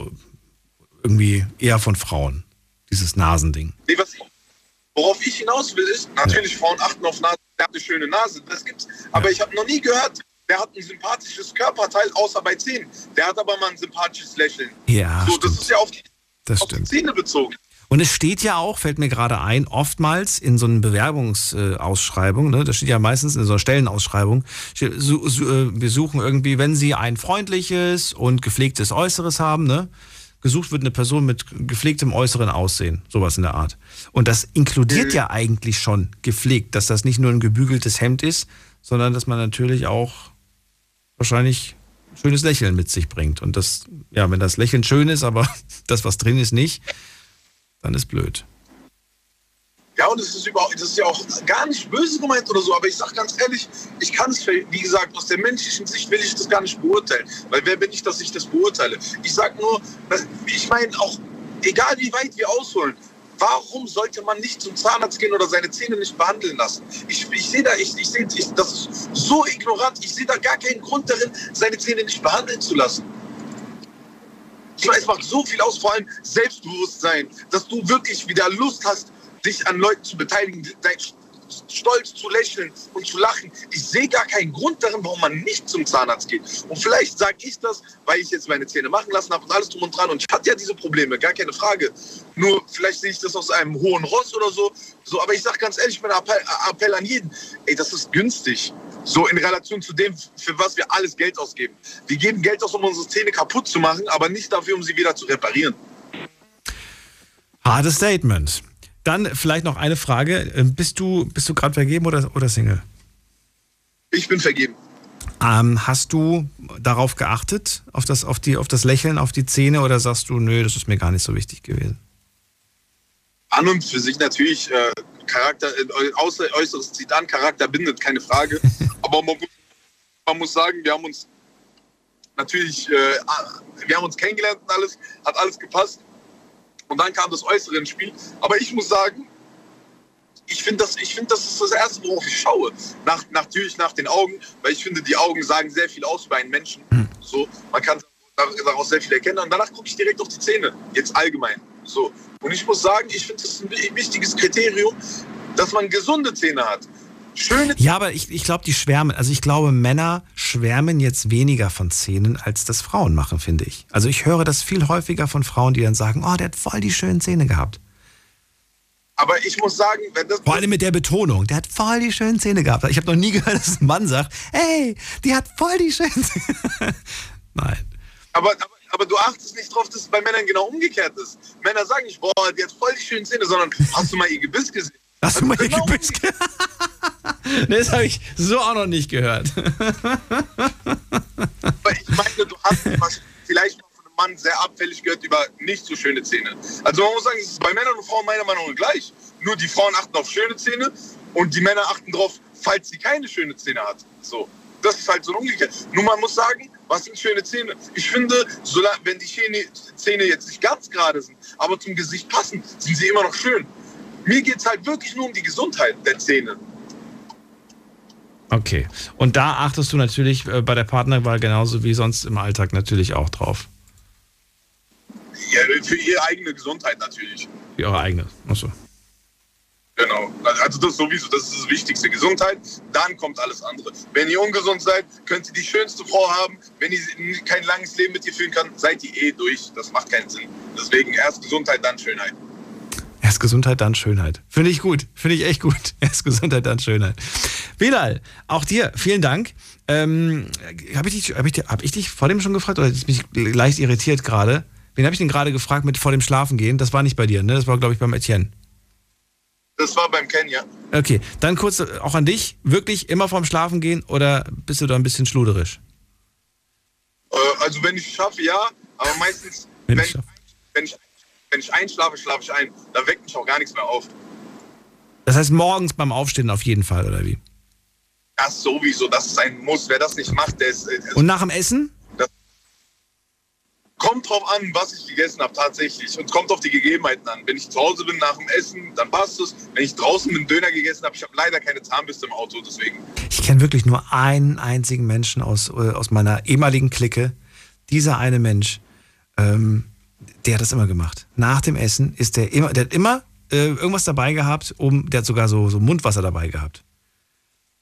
irgendwie eher von Frauen. Dieses Nasending. Nee, was worauf ich hinaus will, ist, natürlich, Frauen achten auf Nase, der hat eine schöne Nase, das gibt's. Aber ich habe noch nie gehört, der hat ein sympathisches Körperteil, außer bei Zähnen. Der hat aber mal ein sympathisches Lächeln. Ja, so, das stimmt. ist ja auf die, Das auf die. Zähne bezogen. Und es steht ja auch, fällt mir gerade ein, oftmals in so einer Bewerbungsausschreibung, ne, das steht ja meistens in so einer Stellenausschreibung, steht, su, su, äh, wir suchen irgendwie, wenn Sie ein freundliches und gepflegtes Äußeres haben, ne, gesucht wird eine Person mit gepflegtem äußeren Aussehen, sowas in der Art. Und das inkludiert ja eigentlich schon gepflegt, dass das nicht nur ein gebügeltes Hemd ist, sondern dass man natürlich auch wahrscheinlich ein schönes Lächeln mit sich bringt. Und das, ja, wenn das Lächeln schön ist, aber das, was drin ist, nicht, dann ist blöd. Ja, und das ist, überhaupt, das ist ja auch gar nicht böse gemeint oder so, aber ich sag ganz ehrlich, ich kann es, wie gesagt, aus der menschlichen Sicht will ich das gar nicht beurteilen. Weil wer bin ich, dass ich das beurteile? Ich sag nur, ich meine auch, egal wie weit wir ausholen, warum sollte man nicht zum Zahnarzt gehen oder seine Zähne nicht behandeln lassen? Ich, ich sehe da, ich, ich sehe, das ist so ignorant, ich sehe da gar keinen Grund darin, seine Zähne nicht behandeln zu lassen. Ich es macht so viel aus, vor allem Selbstbewusstsein, dass du wirklich wieder Lust hast, dich an Leuten zu beteiligen, dein stolz zu lächeln und zu lachen. Ich sehe gar keinen Grund darin, warum man nicht zum Zahnarzt geht. Und vielleicht sage ich das, weil ich jetzt meine Zähne machen lassen habe und alles drum und dran. Und ich hatte ja diese Probleme, gar keine Frage. Nur vielleicht sehe ich das aus einem hohen Ross oder so. so aber ich sage ganz ehrlich, mein Appell, Appell an jeden, ey, das ist günstig. So in Relation zu dem, für was wir alles Geld ausgeben. Wir geben Geld aus, um unsere Zähne kaputt zu machen, aber nicht dafür, um sie wieder zu reparieren. Hartes Statement. Dann vielleicht noch eine Frage. Ähm, Bist du, bist du gerade vergeben oder, oder Single? Ich bin vergeben. Ähm, hast du darauf geachtet, auf das, auf, die, auf das Lächeln, auf die Zähne oder sagst du, nö, das ist mir gar nicht so wichtig gewesen? An und für sich natürlich äh, Charakter, äh, außer äußeres zieht an, Charakter bindet, keine Frage. Aber man, muss- man muss sagen, wir haben uns natürlich, äh, wir haben uns kennengelernt und alles, hat alles gepasst. Und dann kam das Äußere ins Spiel. Aber ich muss sagen, ich finde, das, ich find, das ist das Erste, worauf ich schaue. Nach, natürlich nach den Augen, weil ich finde, die Augen sagen sehr viel aus über einen Menschen. So, man kann daraus sehr viel erkennen. Und danach gucke ich direkt auf die Zähne, jetzt allgemein. So. Und ich muss sagen, ich finde, das ist ein wi- wichtiges Kriterium, dass man gesunde Zähne hat. Schöne Ja, aber ich, ich glaube, die schwärmen. Also ich glaube, Männer schwärmen jetzt weniger von Zähnen, als das Frauen machen, finde ich. Also ich höre das viel häufiger von Frauen, die dann sagen, oh, der hat voll die schönen Zähne gehabt. Aber ich muss sagen, wenn das. Vor allem mit der Betonung, der hat voll die schönen Zähne gehabt. Ich habe noch nie gehört, dass ein Mann sagt, hey, die hat voll die schönen Zähne. Nein. Aber, aber, aber du achtest nicht drauf, dass es bei Männern genau umgekehrt ist. Männer sagen nicht, boah, die hat voll die schönen Zähne, sondern hast du mal ihr Gebiss gesehen? Hast du mal ihr Genau Gebiss ge- Das habe ich so auch noch nicht gehört. Aber ich meine, du hast was vielleicht von einem Mann sehr abfällig gehört über nicht so schöne Zähne. Also man muss sagen, es ist bei Männern und Frauen meiner Meinung nach gleich. Nur die Frauen achten auf schöne Zähne und die Männer achten drauf, falls sie keine schöne Zähne hat. So. Das ist halt so umgekehrt. Nur man muss sagen, was sind schöne Zähne? Ich finde, solange, wenn die Zähne jetzt nicht ganz gerade sind, aber zum Gesicht passen, sind sie immer noch schön. Mir geht es halt wirklich nur um die Gesundheit der Zähne. Okay. Und da achtest du natürlich äh, bei der Partnerwahl genauso wie sonst im Alltag natürlich auch drauf. Ja, für ihre eigene Gesundheit natürlich. Wie eure eigene. Achso. Genau. Also das sowieso, das ist das Wichtigste. Gesundheit, dann kommt alles andere. Wenn ihr ungesund seid, könnt ihr die schönste Frau haben. Wenn ihr kein langes Leben mit ihr führen kann, seid ihr eh durch. Das macht keinen Sinn. Deswegen erst Gesundheit, dann Schönheit. Erst Gesundheit, dann Schönheit. Finde ich gut. Finde ich echt gut. Erst Gesundheit, dann Schönheit. Bilal, auch dir vielen Dank. Ähm, habe ich, dich- hab ich, hab ich dich vor dem schon gefragt oder ist mich leicht irritiert gerade? Wen habe ich denn gerade gefragt mit vor dem Schlafen gehen? Das war nicht bei dir, ne? Das war, glaube ich, beim Etienne. Das war beim Kenya. Okay, dann kurz äh, auch an dich. Wirklich immer vorm Schlafen gehen oder bist du da ein bisschen schluderisch? Äh, also wenn ich schaffe, ja. Aber meistens, Wenn wenn, ich schaffe. wenn, ich, Wenn ich einschlafe, schlafe ich ein. Da weckt mich auch gar nichts mehr auf. Das heißt morgens beim Aufstehen auf jeden Fall, oder wie? Das sowieso, das ist ein Muss. Wer das nicht macht, der ist. äh, Und nach dem Essen? Kommt drauf an, was ich gegessen habe, tatsächlich. Und kommt auf die Gegebenheiten an. Wenn ich zu Hause bin nach dem Essen, dann passt es. Wenn ich draußen einen Döner gegessen habe, ich habe leider keine Zahnbürste im Auto, deswegen. Ich kenne wirklich nur einen einzigen Menschen aus, äh, aus meiner ehemaligen Clique. Dieser eine Mensch, ähm, der hat das immer gemacht. Nach dem Essen ist der immer, der hat immer äh, irgendwas dabei gehabt, um, der hat sogar so, so Mundwasser dabei gehabt.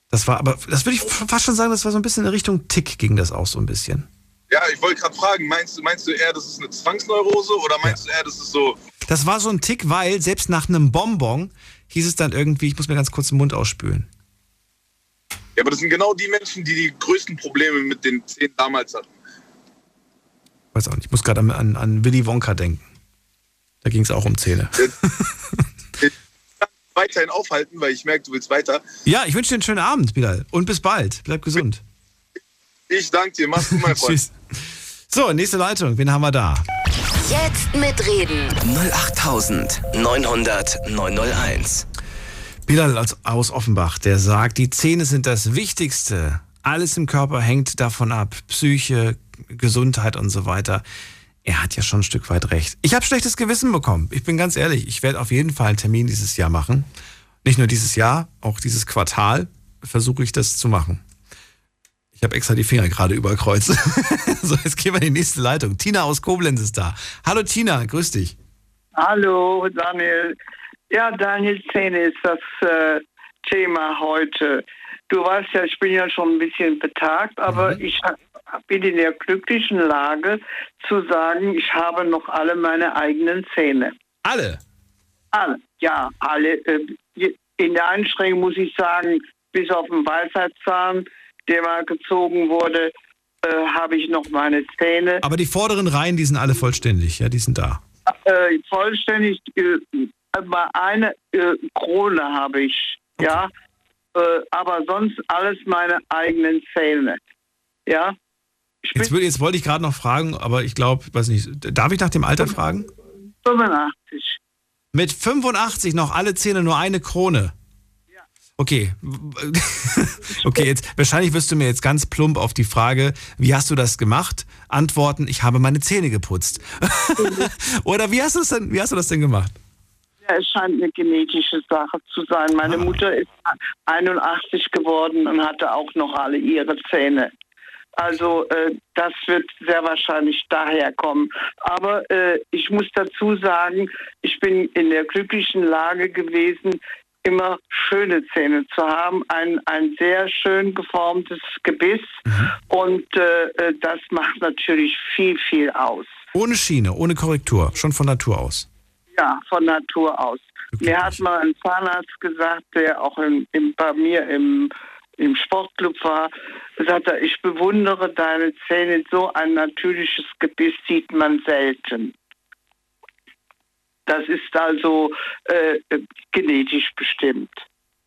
Das war, aber das würde ich fast schon sagen, das war so ein bisschen in Richtung Tick, ging das auch so ein bisschen. Ja, ich wollte gerade fragen, meinst du, meinst du eher, das ist eine Zwangsneurose oder meinst du eher, das ist so. Das war so ein Tick, weil selbst nach einem Bonbon hieß es dann irgendwie, ich muss mir ganz kurz den Mund ausspülen. Ja, aber das sind genau die Menschen, die die größten Probleme mit den Zähnen damals hatten. Weiß auch nicht, ich muss gerade an, an, an Willy Wonka denken. Da ging es auch um Zähne. Weiterhin aufhalten, weil ich merke, du willst weiter. Ja, ich wünsche dir einen schönen Abend, Bilal. Und bis bald. Bleib gesund. Ich danke dir, mach's gut, mein Freund. Tschüss. So, nächste Leitung. Wen haben wir da? Jetzt mitreden. 08900 901. Bilal aus, aus Offenbach, der sagt, die Zähne sind das Wichtigste. Alles im Körper hängt davon ab. Psyche, Gesundheit und so weiter. Er hat ja schon ein Stück weit recht. Ich habe schlechtes Gewissen bekommen. Ich bin ganz ehrlich, ich werde auf jeden Fall einen Termin dieses Jahr machen. Nicht nur dieses Jahr, auch dieses Quartal versuche ich das zu machen. Ich habe extra die Finger gerade überkreuzt. so, jetzt gehen wir in die nächste Leitung. Tina aus Koblenz ist da. Hallo Tina, grüß dich. Hallo Daniel. Ja, Daniel Zähne ist das äh, Thema heute. Du weißt ja, ich bin ja schon ein bisschen betagt, aber ich ha- bin in der glücklichen Lage zu sagen, ich habe noch alle meine eigenen Zähne. Alle? Alle, ja, alle. Äh, in der Einschränkung muss ich sagen, bis auf den Weisheitszahn, der mal gezogen wurde, äh, habe ich noch meine Zähne. Aber die vorderen Reihen, die sind alle vollständig, ja, die sind da. äh, vollständig mal eine Krone habe ich, ja, äh, aber sonst alles meine eigenen Zähne, ja. Jetzt, würde, jetzt wollte ich gerade noch fragen, aber ich glaube, weiß nicht, darf ich nach dem Alter fragen? 85. Mit 85 noch alle Zähne nur eine Krone. Okay. okay, jetzt wahrscheinlich wirst du mir jetzt ganz plump auf die Frage, wie hast du das gemacht? Antworten, ich habe meine Zähne geputzt. Oder wie hast du das denn, wie hast du das denn gemacht? Ja, es scheint eine genetische Sache zu sein. Meine Mutter ist 81 geworden und hatte auch noch alle ihre Zähne. Also äh, das wird sehr wahrscheinlich daher kommen. Aber äh, ich muss dazu sagen, ich bin in der glücklichen Lage gewesen, immer schöne Zähne zu haben, ein, ein sehr schön geformtes Gebiss und äh, äh, das macht natürlich viel, viel aus. Ohne Schiene, ohne Korrektur, schon von Natur aus. Ja, von Natur aus. Mir hat mal ein Zahnarzt gesagt, der auch in, in, bei mir im, im Sportclub war, sagt er, ich bewundere deine Zähne, so ein natürliches Gebiss sieht man selten. Das ist also äh, genetisch bestimmt.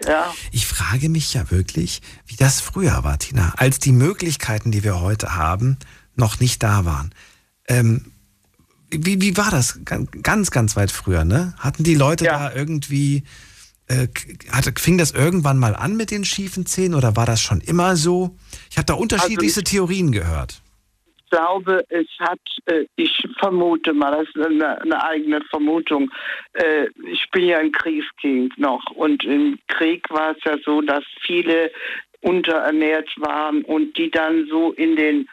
Ja. Ich frage mich ja wirklich, wie das früher war, Tina, als die Möglichkeiten, die wir heute haben, noch nicht da waren. Ähm, wie, wie war das ganz, ganz weit früher, ne? Hatten die Leute da irgendwie, äh, hatte, fing das irgendwann mal an mit den schiefen Zähnen oder war das schon immer so? Ich habe da unterschiedlichste Theorien gehört. Ich glaube, es hat, äh, ich vermute mal, das ist eine, eine eigene Vermutung. Äh, ich bin ja ein Kriegskind noch und im Krieg war es ja so, dass viele unterernährt waren und die dann so in den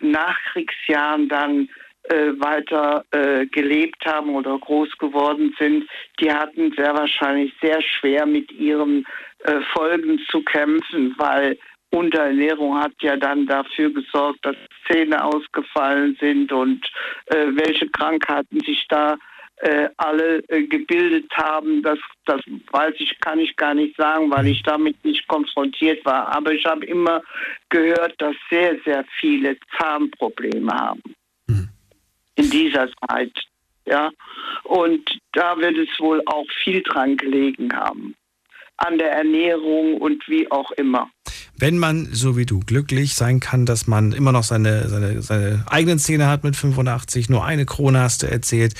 Nachkriegsjahren dann weiter äh, gelebt haben oder groß geworden sind, die hatten sehr wahrscheinlich sehr schwer mit ihren äh, Folgen zu kämpfen, weil Unterernährung hat ja dann dafür gesorgt, dass Zähne ausgefallen sind und äh, welche Krankheiten sich da äh, alle äh, gebildet haben, das, das weiß ich, kann ich gar nicht sagen, weil ich damit nicht konfrontiert war. Aber ich habe immer gehört, dass sehr, sehr viele Zahnprobleme haben in dieser Zeit. Ja, und da wird es wohl auch viel dran gelegen haben. An der Ernährung und wie auch immer. Wenn man, so wie du, glücklich sein kann, dass man immer noch seine, seine, seine eigenen Zähne hat mit 85, nur eine Krone hast du erzählt,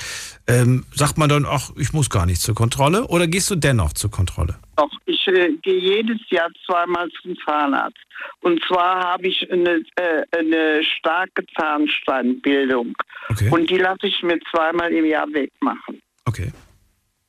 ähm, sagt man dann, ach, ich muss gar nicht zur Kontrolle oder gehst du dennoch zur Kontrolle? Doch, ich äh, gehe jedes Jahr zweimal zum Zahnarzt. Und zwar habe ich eine, äh, eine starke Zahnsteinbildung. Okay. Und die lasse ich mir zweimal im Jahr wegmachen. Okay.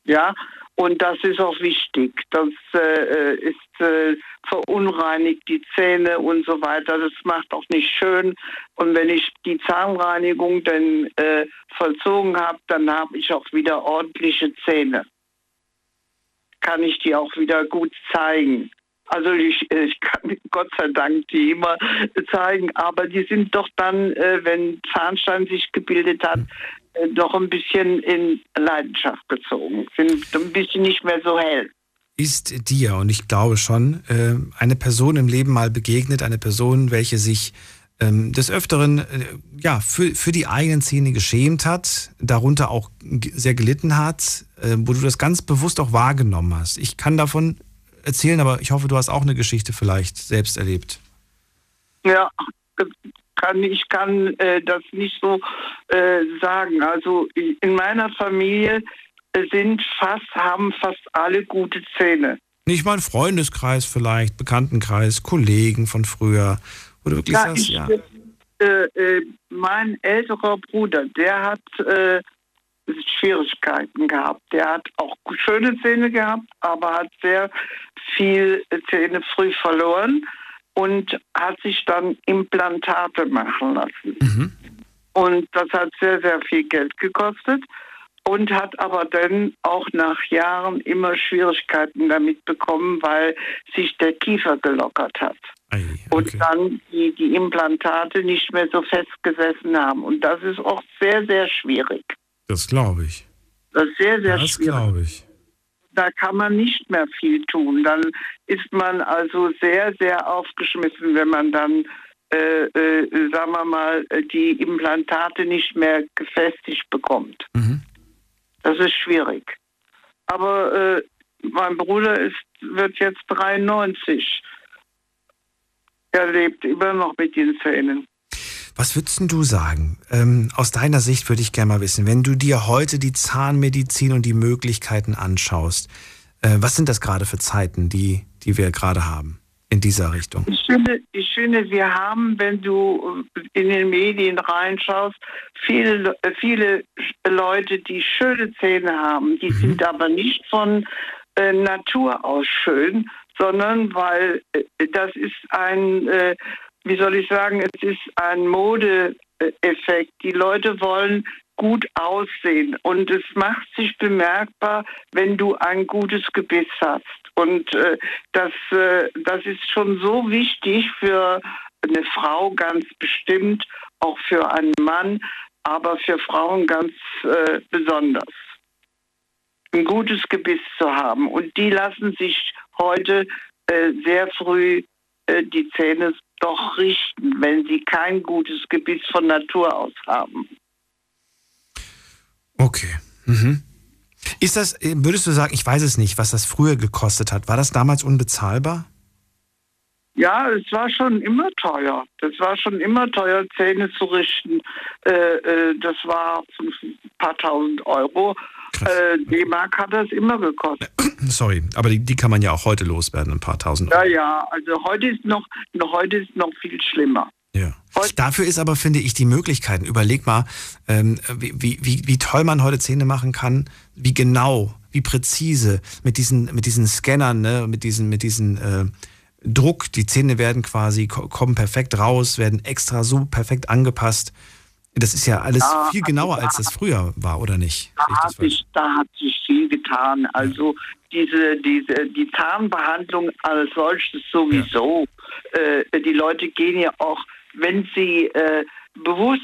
Ja, und das ist auch wichtig. Das äh, ist äh, verunreinigt die Zähne und so weiter. Das macht auch nicht schön. Und wenn ich die Zahnreinigung dann äh, vollzogen habe, dann habe ich auch wieder ordentliche Zähne. Kann ich die auch wieder gut zeigen. Also ich, ich kann Gott sei Dank die immer zeigen, aber die sind doch dann, äh, wenn Zahnstein sich gebildet hat, äh, doch ein bisschen in Leidenschaft gezogen, sind ein bisschen nicht mehr so hell. Ist dir, und ich glaube schon, äh, eine Person im Leben mal begegnet, eine Person, welche sich ähm, des Öfteren äh, ja, für, für die eigenen Zähne geschämt hat, darunter auch sehr gelitten hat, äh, wo du das ganz bewusst auch wahrgenommen hast. Ich kann davon erzählen, aber ich hoffe, du hast auch eine Geschichte vielleicht selbst erlebt. Ja, kann, ich kann äh, das nicht so äh, sagen. Also in meiner Familie sind fast, haben fast alle gute Zähne. Nicht mal ein Freundeskreis vielleicht, Bekanntenkreis, Kollegen von früher, du wirklich Ja, sagst, ich, ja. äh, äh, mein älterer Bruder, der hat äh, Schwierigkeiten gehabt. Der hat auch schöne Zähne gehabt, aber hat sehr viel Zähne früh verloren und hat sich dann Implantate machen lassen. Mhm. Und das hat sehr, sehr viel Geld gekostet und hat aber dann auch nach Jahren immer Schwierigkeiten damit bekommen, weil sich der Kiefer gelockert hat. Ei, Und okay. dann die, die Implantate nicht mehr so festgesessen haben. Und das ist auch sehr, sehr schwierig. Das glaube ich. Das ist sehr, sehr Das schwierig. glaube ich. Da kann man nicht mehr viel tun. Dann ist man also sehr, sehr aufgeschmissen, wenn man dann, äh, äh, sagen wir mal, die Implantate nicht mehr gefestigt bekommt. Mhm. Das ist schwierig. Aber äh, mein Bruder ist, wird jetzt 93. Er lebt immer noch mit den Zähnen. Was würdest du sagen? Ähm, aus deiner Sicht würde ich gerne mal wissen, wenn du dir heute die Zahnmedizin und die Möglichkeiten anschaust, äh, was sind das gerade für Zeiten, die, die wir gerade haben in dieser Richtung? Ich finde, ich finde, wir haben, wenn du in den Medien reinschaust, viele, viele Leute, die schöne Zähne haben, die sind aber nicht von äh, Natur aus schön, sondern weil äh, das ist ein, äh, wie soll ich sagen, es ist ein Modeeffekt. Die Leute wollen gut aussehen und es macht sich bemerkbar, wenn du ein gutes Gebiss hast. Und äh, das, äh, das ist schon so wichtig für eine Frau ganz bestimmt, auch für einen Mann, aber für Frauen ganz äh, besonders. Ein gutes Gebiss zu haben. Und die lassen sich heute äh, sehr früh äh, die Zähne doch richten, wenn sie kein gutes Gebiss von Natur aus haben. Okay. Mhm. Ist das, äh, würdest du sagen, ich weiß es nicht, was das früher gekostet hat. War das damals unbezahlbar? Ja, es war schon immer teuer. Das war schon immer teuer, Zähne zu richten. Äh, äh, das war ein paar tausend Euro. Äh, D-Mark hat das immer gekostet. Sorry, aber die, die kann man ja auch heute loswerden, ein paar tausend Euro. Ja, ja, also heute ist noch, noch heute ist noch viel schlimmer. Ja. Dafür ist aber, finde ich, die Möglichkeiten. Überleg mal, ähm, wie, wie, wie, toll man heute Zähne machen kann, wie genau, wie präzise mit diesen, mit diesen Scannern, ne, mit diesen, mit diesen äh, Druck. Die Zähne werden quasi, ko- kommen perfekt raus, werden extra so perfekt angepasst. Das ist ja alles Ja, viel genauer, als das früher war, oder nicht? Da hat, sich, da hat sich viel getan. Also diese, diese, die Zahnbehandlung als solches sowieso. Äh, die Leute gehen ja auch, wenn sie äh, bewusst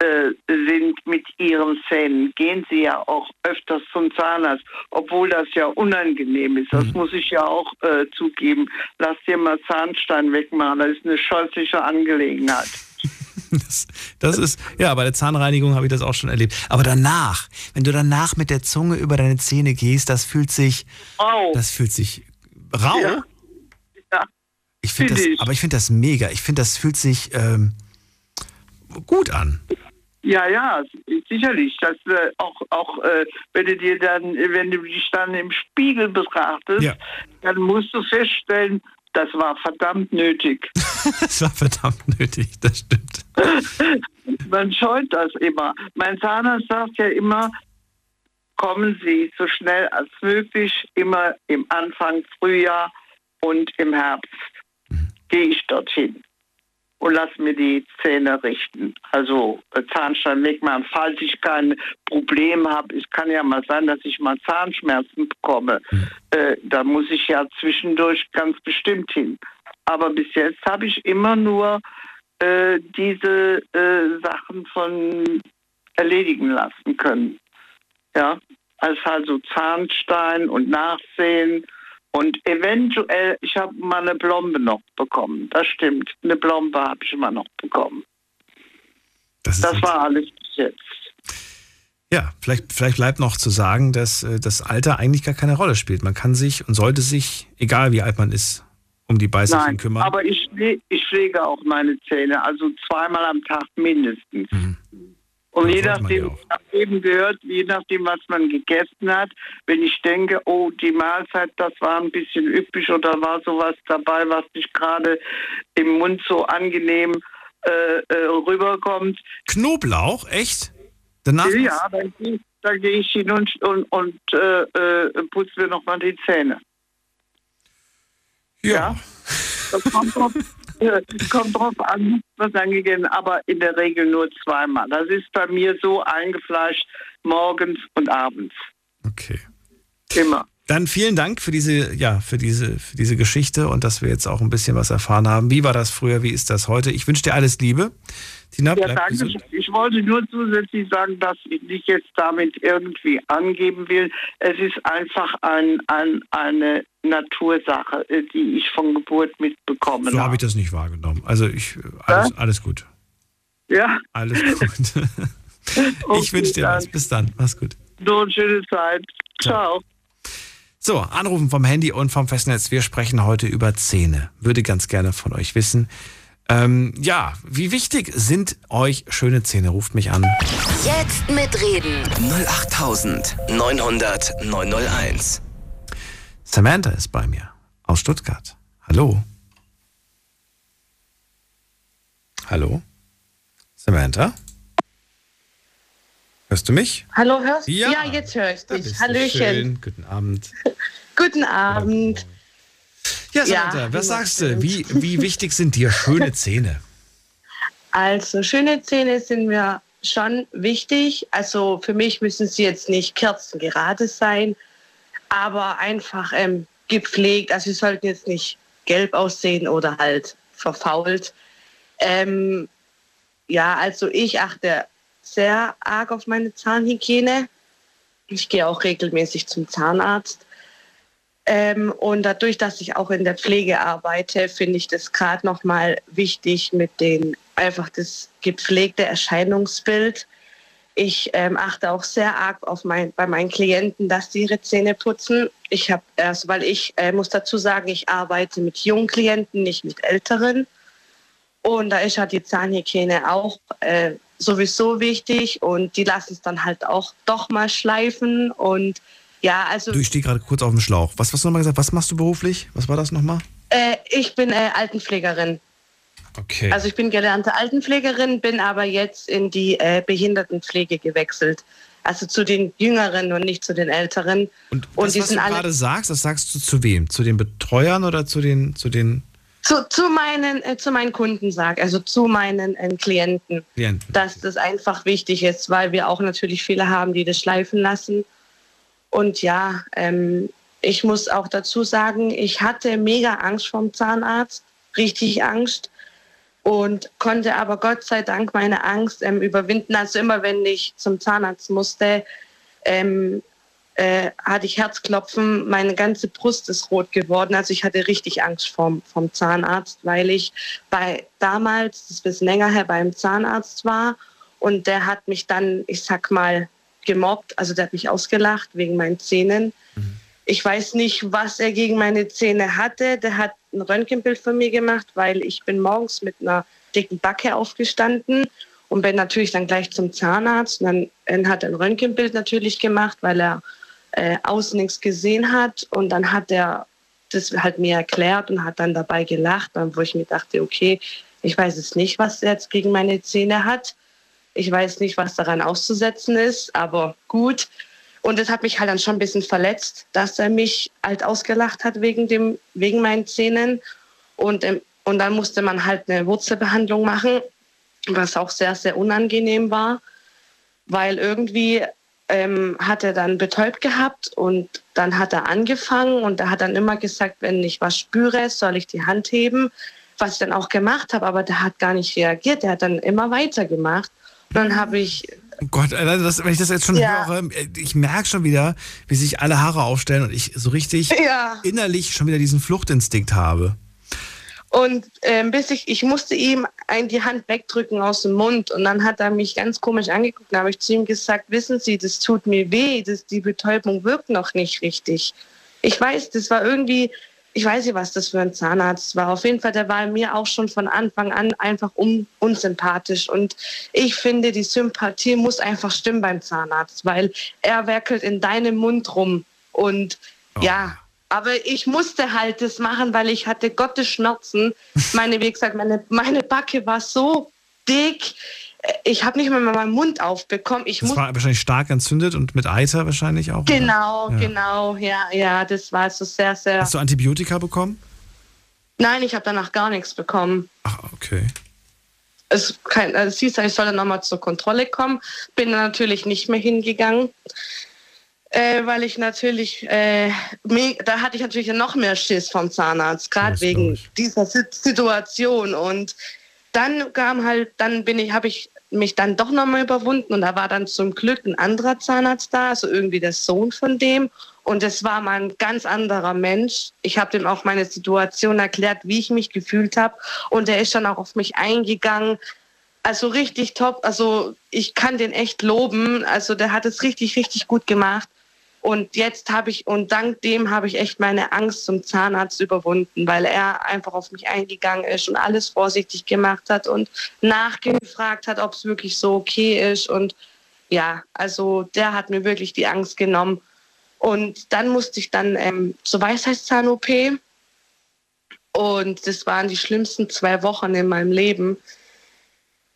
äh, sind mit ihren Zähnen, gehen sie ja auch öfters zum Zahnarzt, obwohl das ja unangenehm ist. Das muss ich ja auch äh, zugeben. Lass dir mal Zahnstein wegmachen, das ist eine scheußliche Angelegenheit. Das, das ist, ja, bei der Zahnreinigung habe ich das auch schon erlebt. Aber danach, wenn du danach mit der Zunge über deine Zähne gehst, das fühlt sich, Rau. das fühlt sich rau. Ja. Ja. Ich finde das, ich. aber ich finde das mega. Ich finde, das fühlt sich ähm, gut an. Ja, ja, sicherlich. Das äh, auch, auch äh, wenn du dir dann, wenn du dich dann im Spiegel betrachtest, Ja. dann musst du feststellen, das war verdammt nötig. Das war verdammt nötig, das stimmt. Man scheut das immer. Mein Zahnarzt sagt ja immer, kommen Sie so schnell als möglich, immer im Anfang Frühjahr und im Herbst gehe ich dorthin und lass mir die Zähne richten. Also äh, Zahnstein wegmachen, falls ich kein Problem habe. Es kann ja mal sein, dass ich mal Zahnschmerzen bekomme. Äh, da muss ich ja zwischendurch ganz bestimmt hin. Aber bis jetzt habe ich immer nur äh, diese äh, Sachen von erledigen lassen können. Ja, als also Zahnstein und Nachsehen und eventuell, ich habe mal eine Blombe noch bekommen. Das stimmt, eine Blombe habe ich mal noch bekommen. Das, Das war alles bis jetzt. Ja, vielleicht, vielleicht bleibt noch zu sagen, dass äh, das Alter eigentlich gar keine Rolle spielt. Man kann sich und sollte sich, egal wie alt man ist, um die Beißerchen Nein, kümmern. aber ich, ich pflege auch meine Zähne, also zweimal am Tag mindestens. Und Ja, je ja nachdem, was eben gehört, je nachdem, was man gegessen hat, wenn ich denke, oh, die Mahlzeit, das war ein bisschen üppig oder war sowas dabei, was nicht gerade im Mund so angenehm äh, äh, rüberkommt, Knoblauch, echt? Danach ja, dann, geh- da gehe ich hin und, und, und äh, äh, putze mir nochmal die Zähne. ja. Das kommt kommt drauf an, was angegeben aber in der Regel nur zweimal. Das ist bei mir so eingefleischt, morgens und abends. Okay. Immer. Dann vielen Dank für diese, ja, für diese, für diese Geschichte und dass wir jetzt auch ein bisschen was erfahren haben. Wie war das früher? Wie ist das heute? Ich wünsche dir alles Liebe. Tina, Ja, danke. gesund. Ich wollte nur zusätzlich sagen, dass ich nicht jetzt damit irgendwie angeben will. Es ist einfach ein, ein, eine Natursache, die ich von Geburt mitbekommen So habe habe. ich das nicht wahrgenommen. Also ich, alles, alles gut. Ja, Alles gut. Ich wünsche dir was. Bis dann. Mach's gut. so eine schöne Zeit. Ciao. So, anrufen vom Handy und vom Festnetz. Wir sprechen heute über Zähne. Würde ganz gerne von euch wissen. Ähm, ja, wie wichtig sind euch schöne Zähne? Ruft mich an. Jetzt mitreden. 08900 901. Samantha ist bei mir aus Stuttgart. Hallo. Hallo? Samantha? Hörst du mich? Hallo, hörst du? Ja. Ja, jetzt höre ich dich. Hallöchen. Schön. Guten Abend. Guten Abend. Ja, Ja, Samantha, was sagst du? Wie, wie wichtig sind dir schöne Zähne? Also, schöne Zähne sind mir schon wichtig. Also, für mich müssen sie jetzt nicht kerzengerade sein, aber einfach ähm, gepflegt. Also, sie sollten jetzt nicht gelb aussehen oder halt verfault. Ähm, ja, also ich achte sehr arg auf meine Zahnhygiene. Ich gehe auch regelmäßig zum Zahnarzt. Ähm, und dadurch, dass ich auch in der Pflege arbeite, finde ich das gerade nochmal wichtig mit den einfach das gepflegte Erscheinungsbild. Ich ähm, achte auch sehr arg auf mein, bei meinen Klienten, dass sie ihre Zähne putzen. Ich habe erst, weil ich äh, muss dazu sagen, ich arbeite mit jungen Klienten, nicht mit älteren. Und da ist halt die Zahnhygiene auch äh, sowieso wichtig und die lassen es dann halt auch doch mal schleifen und ja, also Du, ich stehe gerade kurz auf dem Schlauch. Was hast du nochmal gesagt? Was machst du beruflich? Was war das nochmal? äh, ich bin äh, Altenpflegerin. Okay. Also ich bin gelernte Altenpflegerin, bin aber jetzt in die äh, Behindertenpflege gewechselt. Also zu den Jüngeren und nicht zu den Älteren. und und das, was du gerade sagst, das sagst du zu wem? Zu den Betreuern oder zu den, zu den Zu, zu, meinen, äh, zu meinen Kunden sag, also zu meinen äh, Klienten, Klienten? dass das einfach wichtig ist, weil wir auch natürlich viele haben, die das schleifen lassen. Und ja, ähm, ich muss auch dazu sagen, ich hatte mega Angst vom Zahnarzt, richtig Angst. Und konnte aber Gott sei Dank meine Angst ähm, überwinden. Also immer wenn ich zum Zahnarzt musste, ähm, äh, hatte ich Herzklopfen, meine ganze Brust ist rot geworden. Also ich hatte richtig Angst vom, vom Zahnarzt, weil ich bei damals, das ist ein bisschen länger her, beim Zahnarzt war und der hat mich dann, ich sag mal, gemobbt, also der hat mich ausgelacht wegen meinen Zähnen. Ich weiß nicht, was er gegen meine Zähne hatte. Der hat ein Röntgenbild von mir gemacht, weil ich bin morgens mit einer dicken Backe aufgestanden und bin natürlich dann gleich zum Zahnarzt. Und dann hat er ein Röntgenbild natürlich gemacht, weil er äh, außen nichts gesehen hat. Und dann hat er das halt mir erklärt und hat dann dabei gelacht, wo ich mir dachte, okay, ich weiß es nicht, was er jetzt gegen meine Zähne hat. Ich weiß nicht, was daran auszusetzen ist, aber gut. Und das hat mich halt dann schon ein bisschen verletzt, dass er mich halt ausgelacht hat wegen, dem, wegen meinen Zähnen. Und, ähm, und dann musste man halt eine Wurzelbehandlung machen, was auch sehr, sehr unangenehm war, weil irgendwie ähm, hat er dann betäubt gehabt und dann hat er angefangen und er hat dann immer gesagt, wenn ich was spüre, soll ich die Hand heben, was ich dann auch gemacht habe, aber der hat gar nicht reagiert, der hat dann immer weitergemacht. Und dann habe ich Oh Gott, das, wenn ich das jetzt schon ja. höre, ich merke schon wieder, wie sich alle Haare aufstellen und ich so richtig ja. innerlich schon wieder diesen Fluchtinstinkt habe. Und äh, bis ich, ich musste ihm ein, die Hand wegdrücken aus dem Mund und dann hat er mich ganz komisch angeguckt. Da habe ich zu ihm gesagt, wissen Sie, das tut mir weh, das, die Betäubung wirkt noch nicht richtig. Ich weiß, das war irgendwie, ich weiß nicht, was das für ein Zahnarzt war. Auf jeden Fall, der war mir auch schon von Anfang an einfach un unsympathisch. Und ich finde, die Sympathie muss einfach stimmen beim Zahnarzt, weil er werkelt in deinem Mund rum. Und oh. ja, aber ich musste halt das machen, weil ich hatte Gottes Schmerzen. Meine, wie gesagt, meine, meine Backe war so dick ich habe nicht mehr meinen Mund aufbekommen. Ich das war wahrscheinlich stark entzündet und mit Eiter wahrscheinlich auch. Genau, ja. genau, ja, ja, das war so sehr, sehr. Hast du Antibiotika bekommen? Nein, ich habe danach gar nichts bekommen. Ach, okay. Es, kein, es hieß, ich soll dann nochmal zur Kontrolle kommen. Bin dann natürlich nicht mehr hingegangen, äh, weil ich natürlich, äh, da hatte ich natürlich noch mehr Schiss vom Zahnarzt, gerade wegen dieser Situation. Und dann kam halt, dann bin ich, habe ich mich dann doch nochmal überwunden und da war dann zum Glück ein anderer Zahnarzt da, also irgendwie der Sohn von dem. Und es war mal ein ganz anderer Mensch. Ich habe dem auch meine Situation erklärt, wie ich mich gefühlt habe. Und er ist dann auch auf mich eingegangen. Also richtig top. Also ich kann den echt loben. Also der hat es richtig, richtig gut gemacht. Und jetzt habe ich, und dank dem habe ich echt meine Angst zum Zahnarzt überwunden, weil er einfach auf mich eingegangen ist und alles vorsichtig gemacht hat und nachgefragt hat, ob es wirklich so okay ist. Und ja, also der hat mir wirklich die Angst genommen. Und dann musste ich dann ähm, zur Weisheitszahn-OP. Und das waren die schlimmsten zwei Wochen in meinem Leben.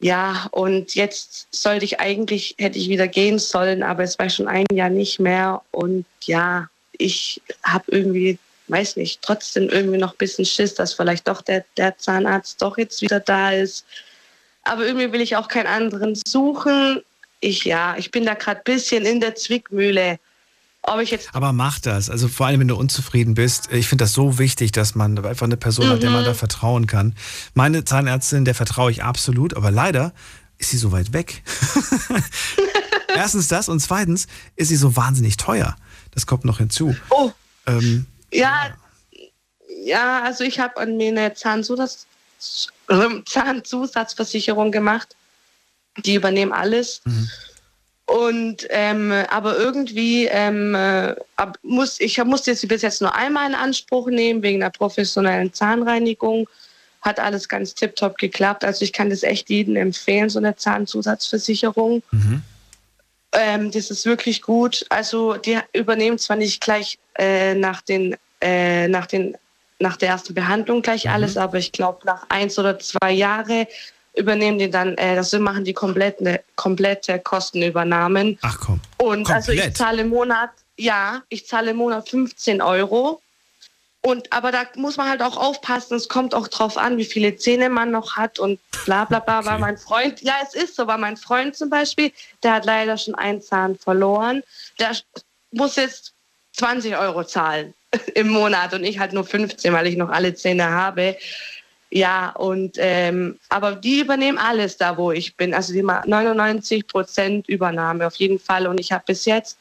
Ja, und jetzt sollte ich eigentlich, hätte ich wieder gehen sollen, aber es war schon ein Jahr nicht mehr. Und ja, ich habe irgendwie, weiß nicht, trotzdem irgendwie noch ein bisschen Schiss, dass vielleicht doch der, der Zahnarzt doch jetzt wieder da ist. Aber irgendwie will ich auch keinen anderen suchen. Ich, ja, ich bin da gerade ein bisschen in der Zwickmühle. Ob ich jetzt Aber mach das. Also vor allem, wenn du unzufrieden bist. Ich finde das so wichtig, dass man einfach eine Person mhm. hat, der man da mhm. vertrauen kann. Meine Zahnärztin, der vertraue ich absolut, aber leider ist sie so weit weg. Erstens das und zweitens ist sie so wahnsinnig teuer. Das kommt noch hinzu. Oh. Ähm, ja, ja, also ich habe an mir eine Zahnzusatz, Zahnzusatzversicherung gemacht. Die übernehmen alles. Mhm. Und ähm, aber irgendwie ähm, äh, muss ich musste jetzt bis jetzt nur einmal in Anspruch nehmen wegen der professionellen Zahnreinigung. Hat alles ganz tiptop geklappt. Also ich kann das echt jedem empfehlen, so eine Zahnzusatzversicherung. Mhm. Ähm, das ist wirklich gut. Also die übernehmen zwar nicht gleich äh, nach den äh, nach den nach der ersten Behandlung gleich mhm. alles, aber ich glaube nach eins oder zwei Jahren übernehmen die dann, äh, das machen die komplette, komplette Kostenübernahmen. Ach komm. Und Komplett. also ich zahle im Monat, ja, ich zahle im Monat 15 Euro. Und aber da muss man halt auch aufpassen, es kommt auch drauf an, wie viele Zähne man noch hat und bla bla bla. Okay. Weil mein Freund, ja, es ist so, weil mein Freund zum Beispiel, der hat leider schon einen Zahn verloren. Der muss jetzt 20 Euro zahlen im Monat und ich halt nur 15, weil ich noch alle Zähne habe. Ja, und ähm, aber die übernehmen alles da, wo ich bin. Also die 99 Prozent Übernahme auf jeden Fall. Und ich habe bis jetzt,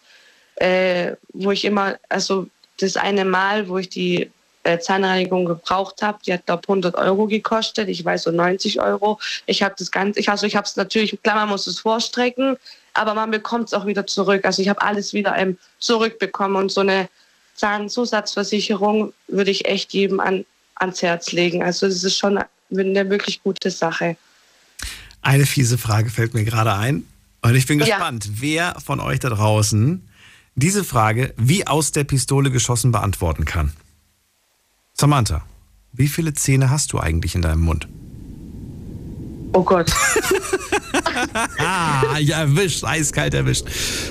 äh, wo ich immer, also das eine Mal, wo ich die äh, Zahnreinigung gebraucht habe, die hat glaube 100 Euro gekostet. Ich weiß so 90 Euro. Ich habe das Ganze, ich, also ich habe es natürlich, klar, man muss es vorstrecken, aber man bekommt es auch wieder zurück. Also ich habe alles wieder ähm, zurückbekommen und so eine Zahnzusatzversicherung würde ich echt jedem an, ans Herz legen. Also es ist schon eine wirklich gute Sache. Eine fiese Frage fällt mir gerade ein. Und ich bin Ja. gespannt, wer von euch da draußen diese Frage wie aus der Pistole geschossen beantworten kann. Samantha, wie viele Zähne hast du eigentlich in deinem Mund? Oh Gott. Ah, ja, erwischt, eiskalt erwischt.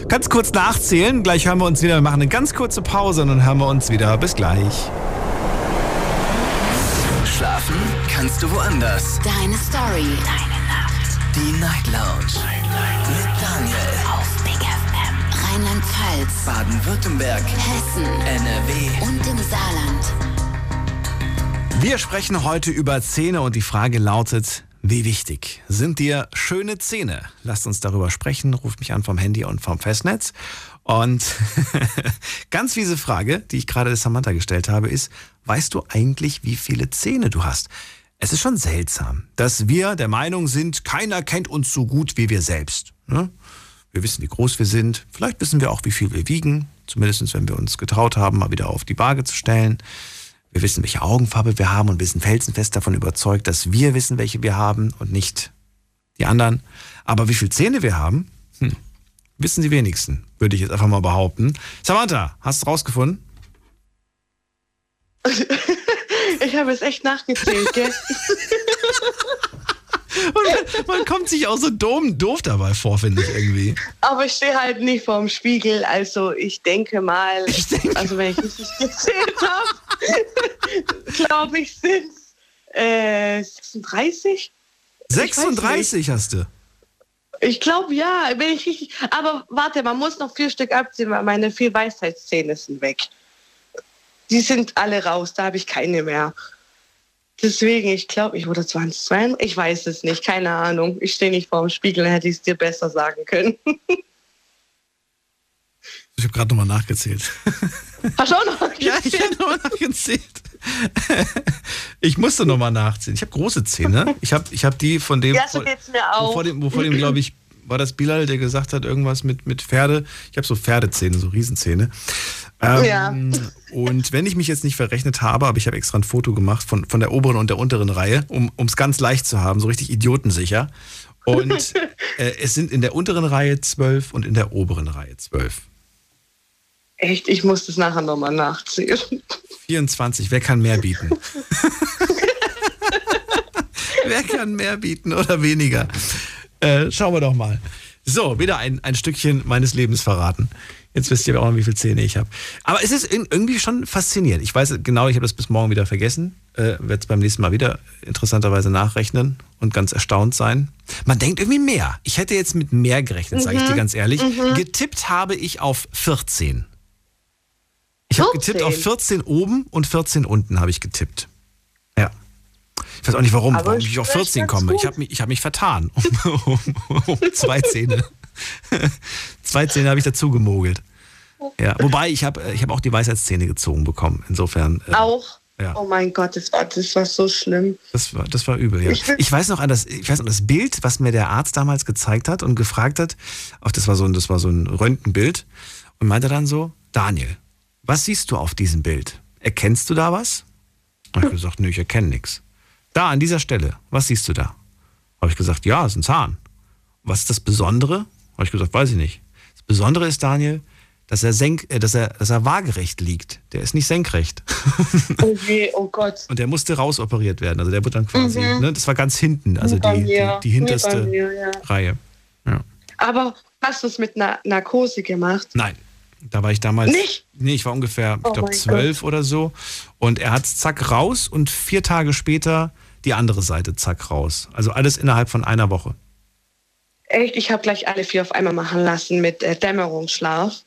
Kannst kurz nachzählen, gleich hören wir uns wieder. Wir machen eine ganz kurze Pause und dann hören wir uns wieder. Bis gleich. Kannst du woanders. Deine Story. Deine Nacht. Die Night Lounge. Mit Daniel. Auf Big FM. Rheinland-Pfalz. Baden-Württemberg. Hessen. NRW. Und im Saarland. Wir sprechen heute über Zähne und die Frage lautet, wie wichtig sind dir schöne Zähne? Lasst uns darüber sprechen. Ruft mich an vom Handy und vom Festnetz. Und ganz fiese Frage, die ich gerade der Samantha gestellt habe, ist, weißt du eigentlich, wie viele Zähne du hast? Es ist schon seltsam, dass wir der Meinung sind, keiner kennt uns so gut wie wir selbst. Ne? Wir wissen, wie groß wir sind. Vielleicht wissen wir auch, wie viel wir wiegen. Zumindest, wenn wir uns getraut haben, mal wieder auf die Waage zu stellen. Wir wissen, welche Augenfarbe wir haben und wir sind felsenfest davon überzeugt, dass wir wissen, welche wir haben und nicht die anderen. Aber wie viele Zähne wir haben, hm, wissen die wenigsten, würde ich jetzt einfach mal behaupten. Samantha, hast du rausgefunden? Ich habe es echt nachgezählt, gell? Und man, man kommt sich auch so dumm, doof dabei vor, finde ich irgendwie. Aber ich stehe halt nicht vorm Spiegel, also ich denke mal, Ich denke- also wenn ich richtig gezählt habe, glaube ich, sind äh, 36. weiß 36 hast du. Ich glaube ja, wenn ich richtig. Aber warte, man muss noch vier Stück abziehen, weil meine vier Weisheitszähne sind weg. Die sind alle raus, da habe ich keine mehr. Deswegen, ich glaube, ich oder 20, 22, ich weiß es nicht, keine Ahnung. Ich stehe nicht vor dem Spiegel, hätte ich es dir besser sagen können. Ich habe gerade nochmal nachgezählt. Hast du auch noch Ja, ich habe nochmal nachgezählt. Ich musste nochmal nachzählen. Ich habe große Zähne. Ich habe ich hab die von dem. Ja, so geht's mir auch. Vor dem, vor dem glaube ich, war das Bilal, der gesagt hat, irgendwas mit, mit Pferde. Ich habe so Pferdezähne, so Riesenzähne. Ähm, Ja. Und wenn ich mich jetzt nicht verrechnet habe, aber ich habe extra ein Foto gemacht von, von der oberen und der unteren Reihe, um es ganz leicht zu haben, so richtig idiotensicher. Und äh, es sind in der unteren Reihe zwölf und in der oberen Reihe zwölf. Echt, ich muss das nachher nochmal nachzählen. 24, wer kann mehr bieten? wer kann mehr bieten oder weniger? Äh, schauen wir doch mal. So, wieder ein, ein Stückchen meines Lebens verraten. Jetzt wisst ihr auch noch, wie viele Zähne ich habe. Aber es ist irgendwie schon faszinierend. Ich weiß genau, ich habe das bis morgen wieder vergessen. Äh, Werde es beim nächsten Mal wieder interessanterweise nachrechnen und ganz erstaunt sein. Man denkt irgendwie mehr. Ich hätte jetzt mit mehr gerechnet, sage ich dir ganz ehrlich. Getippt habe ich auf 14. Ich habe 14? getippt auf 14 oben und 14 unten habe ich getippt. Ich weiß auch nicht warum, Aber warum ich auf vielleicht 14 ganz komme. Ich gut. habe mich, ich hab mich vertan. Um, um, um zwei Zähne. zwei Zähne habe ich dazu gemogelt. Ja, wobei ich habe ich hab auch die Weisheitszähne gezogen bekommen. Insofern. äh, Auch? Ja. Oh mein Gott, das war, das war so schlimm. Das war, das war übel, ja. Ich Ich weiß noch an das, ich weiß noch das Bild, was mir der Arzt damals gezeigt hat und gefragt hat. Auch das war so ein, das war so ein Röntgenbild und meinte dann so: Daniel, was siehst du auf diesem Bild? Erkennst du da was? Habe ich gesagt, nö, ich erkenne nichts. Da an dieser Stelle, was siehst du da? Habe ich gesagt, ja, ist ein Zahn. Was ist das Besondere? Habe ich gesagt, weiß ich nicht. Das Besondere ist, Daniel, dass er, senk, äh, dass er, dass er waagerecht liegt. Der ist nicht senkrecht. Oh je, oh Gott. Und der musste rausoperiert werden. Also der wird dann quasi, ne, das war ganz hinten, also die, die, die hinterste mir, ja. Reihe. Ja. Aber hast du es mit einer Narkose gemacht? Nein, da war ich damals. Nicht? Nee, ich war ungefähr, ich Oh glaube, mein zwölf oder so. Und er hat zack raus und vier Tage später die andere Seite zack raus. Also alles innerhalb von einer Woche. Echt, ich habe gleich alle vier auf einmal machen lassen mit äh, Dämmerungsschlaf.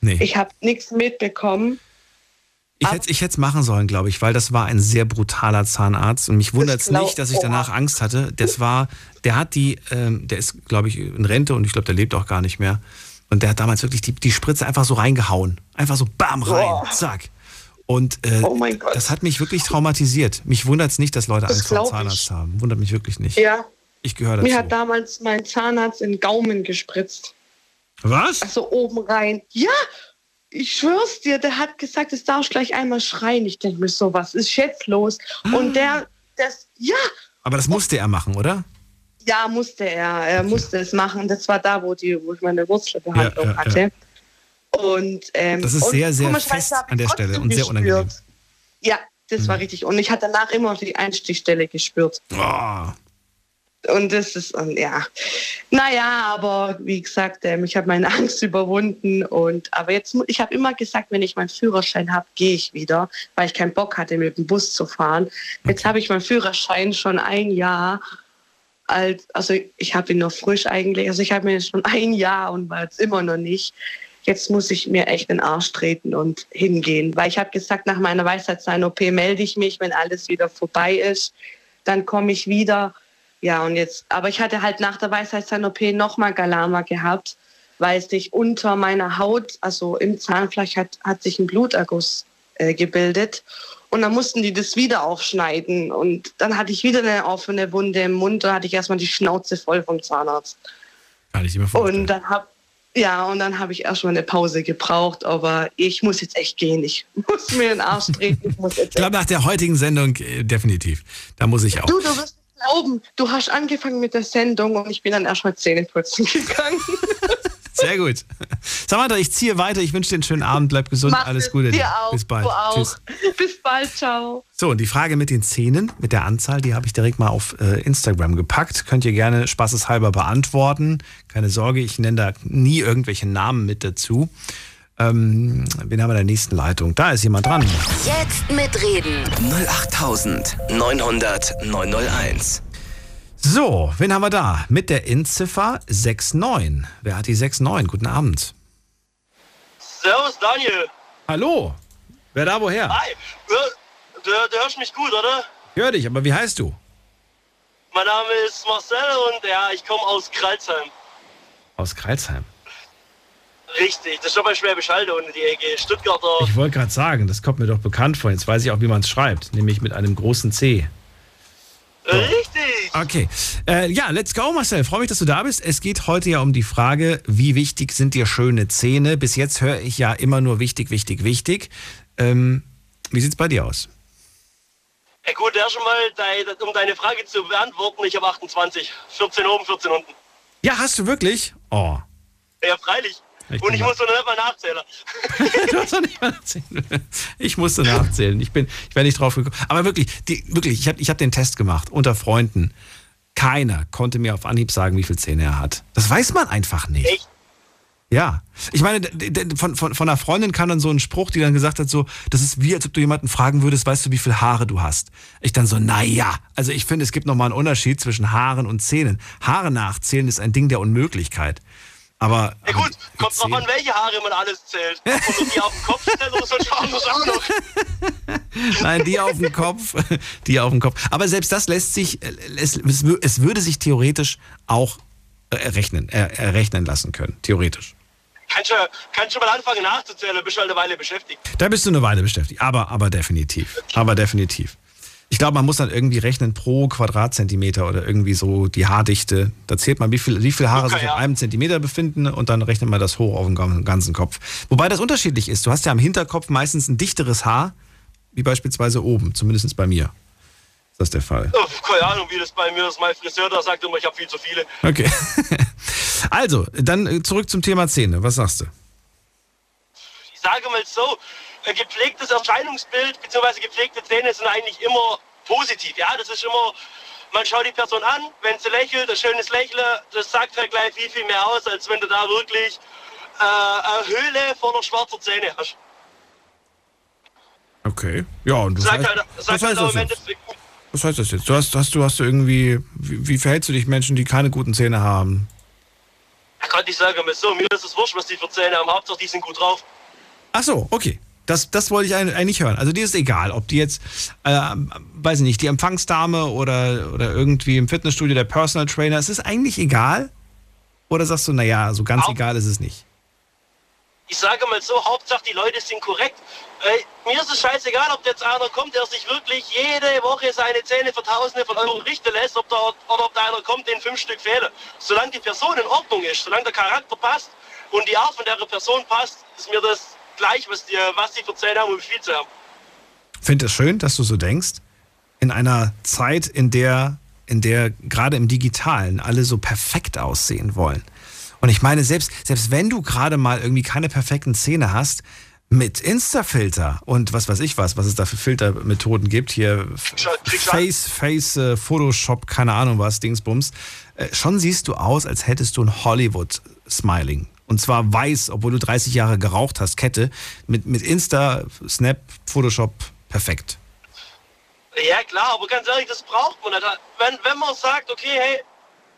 Nee. Ich habe nichts mitbekommen. Ich hätte ich es machen sollen, glaube ich, weil das war ein sehr brutaler Zahnarzt und mich wundert es nicht, dass ich danach Angst hatte. Das war, der hat die, ähm, der ist, glaube ich, in Rente und ich glaube, der lebt auch gar nicht mehr. Und der hat damals wirklich die, die Spritze einfach so reingehauen. Einfach so bam rein, Oh. zack. Und äh, Oh mein Gott. das hat mich wirklich traumatisiert. Mich wundert es nicht, dass Leute Das Angst vor glaub ich. Zahnarzt haben. Wundert mich wirklich nicht. Ja, Ich gehöre dazu. mir hat damals mein Zahnarzt in Gaumen gespritzt. Was? Also oben rein. Ja, ich schwör's dir, der hat gesagt, es darfst gleich einmal schreien. Ich denke mir so, was ist jetzt los? Und der, das, ja, Aber das musste er machen, oder? ja, musste er. Er musste es machen. Das war da, wo, die, wo ich meine Wurzelbehandlung Ja, ja, hatte. Und, ähm, Das ist und sehr, sehr fest an der Stelle und sehr gespürt. unangenehm. Ja, das Mhm. war richtig. Und ich hatte danach immer die Einstichstelle gespürt. Oh. Und das ist, ähm, ja. Naja, aber wie gesagt, ähm, ich habe meine Angst überwunden. Und aber jetzt, ich habe immer gesagt, wenn ich meinen Führerschein habe, gehe ich wieder, weil ich keinen Bock hatte, mit dem Bus zu fahren. Jetzt habe ich meinen Führerschein schon ein Jahr alt, also ich habe ihn noch frisch eigentlich, also ich habe ihn schon ein Jahr und war jetzt immer noch nicht. Jetzt muss ich mir echt den Arsch treten und hingehen, weil ich habe gesagt, nach meiner Weisheitszahn-OP melde ich mich, wenn alles wieder vorbei ist, dann komme ich wieder. Ja, und jetzt, aber ich hatte halt nach der Weisheitszahn-OP nochmal Galama gehabt, weil es sich unter meiner Haut, also im Zahnfleisch, hat, hat sich ein Bluterguss äh, gebildet. Und dann mussten die das wieder aufschneiden. Und dann hatte ich wieder eine offene Wunde im Mund. Da hatte ich erstmal die Schnauze voll vom Zahnarzt. Kann ich mir vorstellen. Und dann hab, ja, und dann habe ich erstmal eine Pause gebraucht. Aber ich muss jetzt echt gehen. Ich muss mir den Arsch treten. Ich muss jetzt Ich glaube, nach der heutigen Sendung äh, definitiv. Da muss ich auch. Du, du wirst glauben, du hast angefangen mit der Sendung und ich bin dann erstmal Zähne putzen gegangen. Sehr gut. Samantha, ich ziehe weiter. Ich wünsche dir einen schönen Abend. Bleib gesund. Mach Alles es Gute. dir auch. Bis bald. Du auch. Tschüss. Bis bald, ciao. So, und die Frage mit den Zähnen, mit der Anzahl, die habe ich direkt mal auf äh, Instagram gepackt. Könnt ihr gerne spaßeshalber beantworten. Keine Sorge, ich nenne da nie irgendwelche Namen mit dazu. Ähm, wen haben wir in der nächsten Leitung? Da ist jemand dran. Jetzt mitreden. 08900 901. So, wen haben wir da? Mit der Endziffer 69. Wer hat die 69? Guten Abend. Servus, Daniel. Hallo. Wer da woher? Hi. Hör- Du, du hörst mich gut, oder? Hör dich, aber wie heißt du? Mein Name ist Marcel und ja, ich komme aus Kralsheim. Aus Kreilsheim. Richtig, das ist schon bei Schwäbisch Hall da unten die Ecke. Stuttgarter. Ich wollte gerade sagen, das kommt mir doch bekannt vor. Jetzt weiß ich auch, wie man es schreibt, nämlich mit einem großen C. Richtig. Okay. Äh, ja, let's go, Marcel. Freue mich, dass du da bist. Es geht heute ja um die Frage, wie wichtig sind dir schöne Zähne? Bis jetzt höre ich ja immer nur wichtig, wichtig, wichtig. Ähm, wie sieht's bei dir aus? Ja gut, erst mal, dei- um deine Frage zu beantworten, ich habe 28. 14 oben, 14 unten. Ja, hast du wirklich? Oh. Ja, freilich. Ich und ich da- muss doch nicht mal nachzählen. du hast doch nicht mal erzählen. Ich musste nachzählen. Ich bin, ich wäre nicht drauf gekommen. Aber wirklich, die, wirklich, ich habe ich hab den Test gemacht unter Freunden. Keiner konnte mir auf Anhieb sagen, wie viele Zähne er hat. Das weiß man einfach nicht. Echt? Ja. Ich meine, von, von, von einer Freundin kam dann so ein Spruch, die dann gesagt hat, so, das ist wie, als ob du jemanden fragen würdest, weißt du, wie viele Haare du hast? Ich dann so, naja. Also ich finde, es gibt nochmal einen Unterschied zwischen Haaren und Zähnen. Haare nachzählen ist ein Ding der Unmöglichkeit. Aber. Ja gut, kommt drauf an, welche Haare man alles zählt. Ob man die auf dem Kopf zählt oder so anders auch noch. Nein, die auf dem Kopf. Die auf dem Kopf. Aber selbst das lässt sich, äh, es, es wü- es würde sich theoretisch auch äh, errechnen, er, errechnen lassen können. Theoretisch. Kannst du, kannst du mal anfangen nachzuzählen, bist halt eine Weile beschäftigt. Da bist du eine Weile beschäftigt. Aber, aber definitiv. Aber definitiv. Ich glaube, man muss dann irgendwie rechnen pro Quadratzentimeter oder irgendwie so die Haardichte. Da zählt man, wie, viel, wie viele Haare Okay, sich ja. auf einem Zentimeter befinden und dann rechnet man das hoch auf den gan- ganzen Kopf. Wobei das unterschiedlich ist. Du hast ja am Hinterkopf meistens ein dichteres Haar, wie beispielsweise oben, zumindest bei mir. Ist das der Fall? Oh, keine Ahnung, wie das bei mir ist. Mein Friseur da sagt immer, ich habe viel zu viele. Okay. Also, dann äh, zurück zum Thema Zähne. Was sagst du? Ich sage mal so, gepflegtes Erscheinungsbild bzw. gepflegte Zähne sind eigentlich immer positiv. Ja, das ist immer, man schaut die Person an, wenn sie lächelt, ein schönes Lächeln, das sagt halt gleich viel, viel mehr aus, als wenn du da wirklich äh, eine Höhle voller schwarzer Zähne hast. Okay. Ja, und du Sagt heißt, halt, was, heißt halt das jetzt? Was heißt das jetzt? Du hast, hast, du, hast du irgendwie, wie, wie verhältst du dich Menschen, die keine guten Zähne haben? ja Gott, ich sage mal so, mir ist es wurscht, was die für Zähne haben, Hauptsache die sind gut drauf. Ach so, okay. Das, das wollte ich eigentlich hören. Also dir ist egal, ob die jetzt, äh, weiß ich nicht, die Empfangsdame oder, oder irgendwie im Fitnessstudio der Personal Trainer, es ist eigentlich egal? Oder sagst du, naja, so ganz Auch- egal ist es nicht? ich sage mal so, Hauptsache die Leute sind korrekt. Äh, mir ist es scheißegal, ob jetzt einer kommt, der sich wirklich jede Woche seine Zähne für Tausende von Euro richten lässt, ob da, oder ob da einer kommt, den fünf Stück fehlen. Solange die Person in Ordnung ist, solange der Charakter passt und die Art von der Person passt, ist mir das gleich, was die, was die für Zähne haben und wie viel sie haben. Finde es schön, dass du so denkst. In einer Zeit, in der, in der gerade im Digitalen alle so perfekt aussehen wollen. Und ich meine, selbst, selbst wenn du gerade mal irgendwie keine perfekten Zähne hast, mit Insta-Filter und was weiß ich was, was es da für Filtermethoden gibt, hier Face, Face, äh, Photoshop, keine Ahnung was, Dingsbums, äh, schon siehst du aus, als hättest du ein Hollywood-Smiling. Und zwar weiß, obwohl du 30 Jahre geraucht hast, Kette, mit, mit Insta, Snap, Photoshop, perfekt. Ja, klar, aber ganz ehrlich, das braucht man nicht. Wenn, wenn man sagt, okay, hey,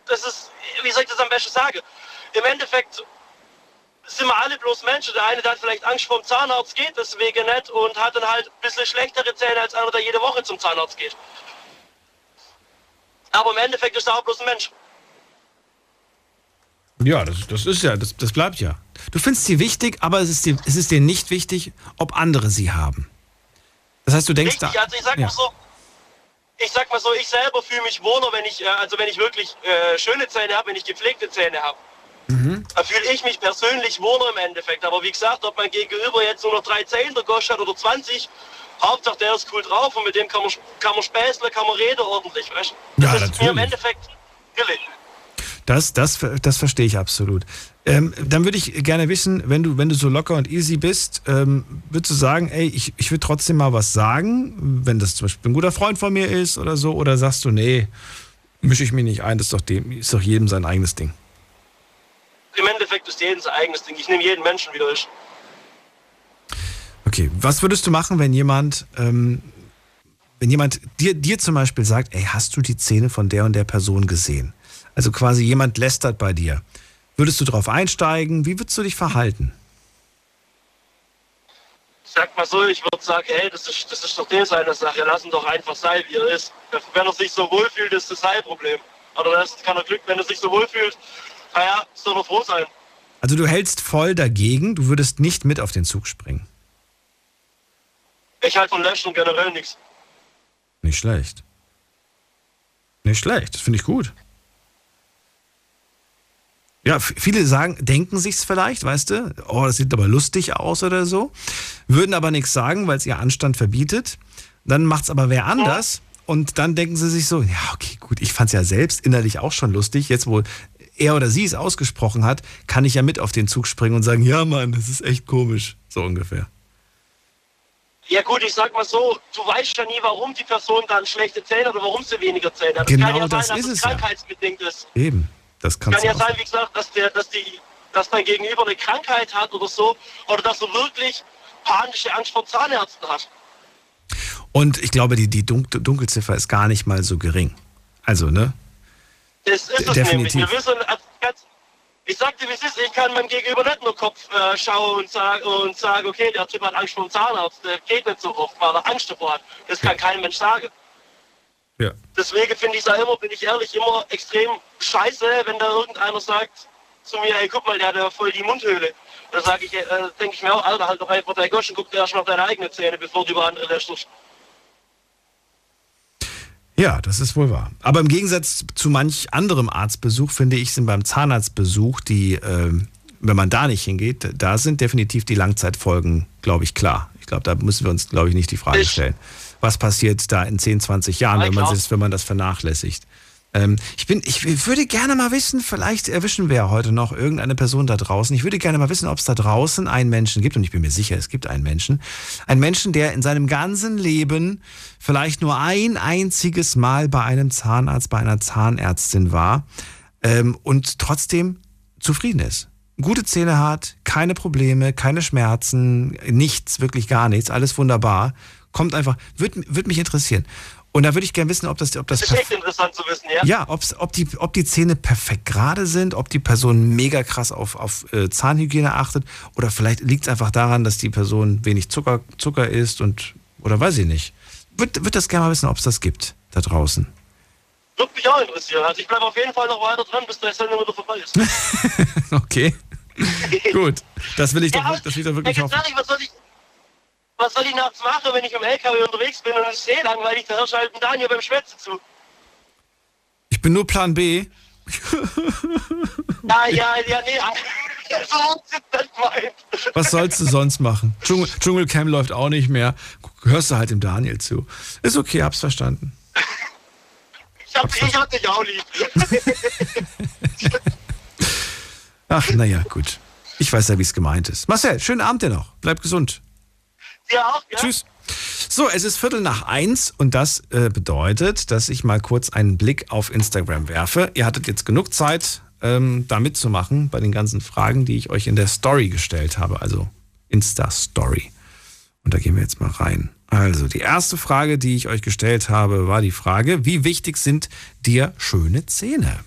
das ist, wie soll ich das am besten sagen? Im Endeffekt sind wir alle bloß Menschen. Der eine der hat vielleicht Angst vor dem Zahnarzt, geht deswegen nicht und hat dann halt ein bisschen schlechtere Zähne als einer, der jede Woche zum Zahnarzt geht. Aber im Endeffekt ist er auch bloß ein Mensch. Ja, das, das ist ja, das, das bleibt ja. Du findest sie wichtig, aber es ist, dir, es ist dir nicht wichtig, ob andere sie haben. Das heißt, du denkst Richtig, da. also ich sag ja. mal so, ich sag mal so, ich selber fühle mich wohler, wenn ich, äh, also wenn ich wirklich äh, schöne Zähne habe, wenn ich gepflegte Zähne habe. Mhm. Da fühle ich mich persönlich wohler im Endeffekt. Aber wie gesagt, ob mein Gegenüber jetzt nur noch drei Zähne der Gosch hat oder 20, Hauptsache der ist cool drauf und mit dem kann man, kann man späßle, kann man reden ordentlich, weißt du? Das Ja, ist mir natürlich. im Endeffekt billig. Das, das, das verstehe ich absolut. Ähm, dann würde ich gerne wissen, wenn du, wenn du so locker und easy bist, ähm, würdest du sagen, ey, ich, ich würde trotzdem mal was sagen, wenn das zum Beispiel ein guter Freund von mir ist oder so, oder sagst du, nee, mische ich mich nicht ein, das ist doch, dem, ist doch jedem sein eigenes Ding. Im Endeffekt ist jedem sein eigenes Ding. Ich nehme jeden Menschen wieder. Okay, was würdest du machen, wenn jemand, ähm, wenn jemand dir, dir zum Beispiel sagt, ey, hast du die Szene von der und der Person gesehen? Also quasi jemand lästert bei dir. Würdest du darauf einsteigen? Wie würdest du dich verhalten? Sag mal so, ich würde sagen, hey, das ist, das ist doch der seine Sache. Lass ihn doch einfach sein, wie er ist. Wenn er sich so wohlfühlt, ist das sein Problem. Oder das kann er Glück, wenn er sich so wohlfühlt. Naja, soll er froh sein. Also du hältst voll dagegen, du würdest nicht mit auf den Zug springen. Ich halte von Löschen generell nichts. Nicht schlecht. Nicht schlecht, das finde ich gut. Ja, viele sagen, denken sich's vielleicht, weißt du, oh, das sieht aber lustig aus oder so, würden aber nichts sagen, weil es ihr Anstand verbietet. Dann macht's aber wer anders und dann denken sie sich so, ja, okay, gut, ich fand's ja selbst innerlich auch schon lustig. Jetzt, wo er oder sie es ausgesprochen hat, kann ich ja mit auf den Zug springen und sagen, ja, Mann, das ist echt komisch, so ungefähr. Ja gut, ich sag mal so, du weißt ja nie, warum die Person dann schlechte Zähne hat oder warum sie weniger Zähne hat. Genau kann ja das sein, dass ist es es ja. krankheitsbedingt ist. Eben, das Kann ja sein, wie gesagt, dass, der, dass, die, dass dein Gegenüber eine Krankheit hat oder so. Oder dass er wirklich panische Angst vor Zahnärzten hat. Und ich glaube, die, die Dun Dunkelziffer ist gar nicht mal so gering. Also, ne? Das ist es Definitiv. nämlich. Wir wissen, also ich sag dir, wie es ist, ich kann meinem Gegenüber nicht nur Kopf äh, schauen und sagen, und sagen, okay, der Typ hat Angst vor dem Zahnarzt, der geht nicht so oft, weil er Angst davor hat. Das kann kein Mensch sagen. Ja. Deswegen finde ich es immer, bin ich ehrlich, immer extrem scheiße, wenn da irgendeiner sagt zu mir, hey, guck mal, der hat ja voll die Mundhöhle. Da sage ich, äh, denke ich mir auch, Alter, halt doch einfach dein Gosch und guck dir erst mal deine eigenen Zähne, bevor du über andere lästerst. Ja, das ist wohl wahr. Aber im Gegensatz zu manch anderem Arztbesuch, finde ich, sind beim Zahnarztbesuch die, äh, wenn man da nicht hingeht, da sind definitiv die Langzeitfolgen, glaube ich, klar. Ich glaube, da müssen wir uns, glaube ich, nicht die Frage stellen. Was passiert da in 10, 20 Jahren, wenn man, das, wenn man das vernachlässigt? Ähm, ich, bin, ich würde gerne mal wissen, vielleicht erwischen wir ja heute noch irgendeine Person da draußen. Ich würde gerne mal wissen, ob es da draußen einen Menschen gibt, und ich bin mir sicher, es gibt einen Menschen. Einen Menschen, der in seinem ganzen Leben vielleicht nur ein einziges Mal bei einem Zahnarzt, bei einer Zahnärztin war ähm, und trotzdem zufrieden ist. Gute Zähne hat, keine Probleme, keine Schmerzen, nichts, wirklich gar nichts, alles wunderbar. Kommt einfach, wird, wird mich interessieren. Und da würde ich gerne wissen, ob das, ob das Das ist echt interessant zu wissen, ja? ja, ob, die, ob die Zähne perfekt gerade sind, ob die Person mega krass auf, auf äh, Zahnhygiene achtet oder vielleicht liegt es einfach daran, dass die Person wenig Zucker, Zucker isst und oder weiß ich nicht. Würde würd das gerne mal wissen, ob es das gibt da draußen. Würde mich auch interessieren. Also ich bleibe auf jeden Fall noch weiter dran, bis der Sendung wieder vorbei ist. okay. Gut. Das will ich doch, Ja, das will ich doch Ja, wirklich ganz hoffen. ehrlich, was soll ich, was soll ich nachts machen, wenn ich im LKW unterwegs bin und es ist eh langweilig, da hörst du halt einen Daniel beim Schwätzen zu. Ich bin nur Plan B. Ja, ja, ja, nee. Was sollst du sonst machen? Dschungel, Dschungelcam läuft auch nicht mehr. Hörst du halt dem Daniel zu. Ist okay, hab's verstanden. Ich hab, ich hab dich auch lieb. Ach, naja, gut. Ich weiß ja, wie es gemeint ist. Marcel, schönen Abend dir noch. Bleib gesund. Ja, auch, ja? Tschüss. So, es ist Viertel nach eins und das äh, bedeutet, dass ich mal kurz einen Blick auf Instagram werfe. Ihr hattet jetzt genug Zeit, ähm, da mitzumachen bei den ganzen Fragen, die ich euch in der Story gestellt habe, also Insta-Story. Und da gehen wir jetzt mal rein. Also, die erste Frage, die ich euch gestellt habe, war die Frage, wie wichtig sind dir schöne Zähne?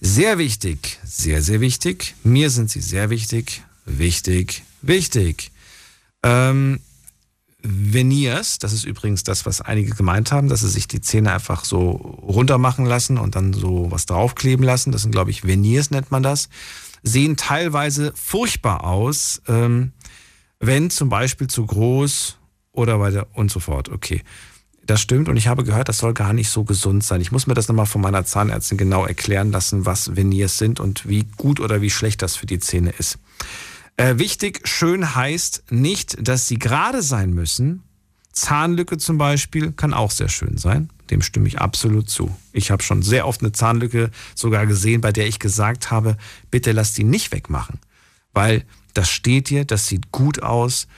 Sehr wichtig, sehr, sehr wichtig. Mir sind sie sehr wichtig, wichtig, wichtig. Ähm, Veneers, das ist übrigens das, was einige gemeint haben, dass sie sich die Zähne einfach so runter machen lassen und dann so was draufkleben lassen. Das sind, glaube ich, Veneers nennt man das. Sehen teilweise furchtbar aus, ähm, wenn zum Beispiel zu groß oder weiter und so fort. Okay. Das stimmt und ich habe gehört, das soll gar nicht so gesund sein. Ich muss mir das nochmal von meiner Zahnärztin genau erklären lassen, was Veneers sind und wie gut oder wie schlecht das für die Zähne ist. Äh, wichtig, schön heißt nicht, dass sie gerade sein müssen. Zahnlücke zum Beispiel kann auch sehr schön sein. Dem stimme ich absolut zu. Ich habe schon sehr oft eine Zahnlücke sogar gesehen, bei der ich gesagt habe, bitte lass die nicht wegmachen. Weil das steht dir, das sieht gut aus,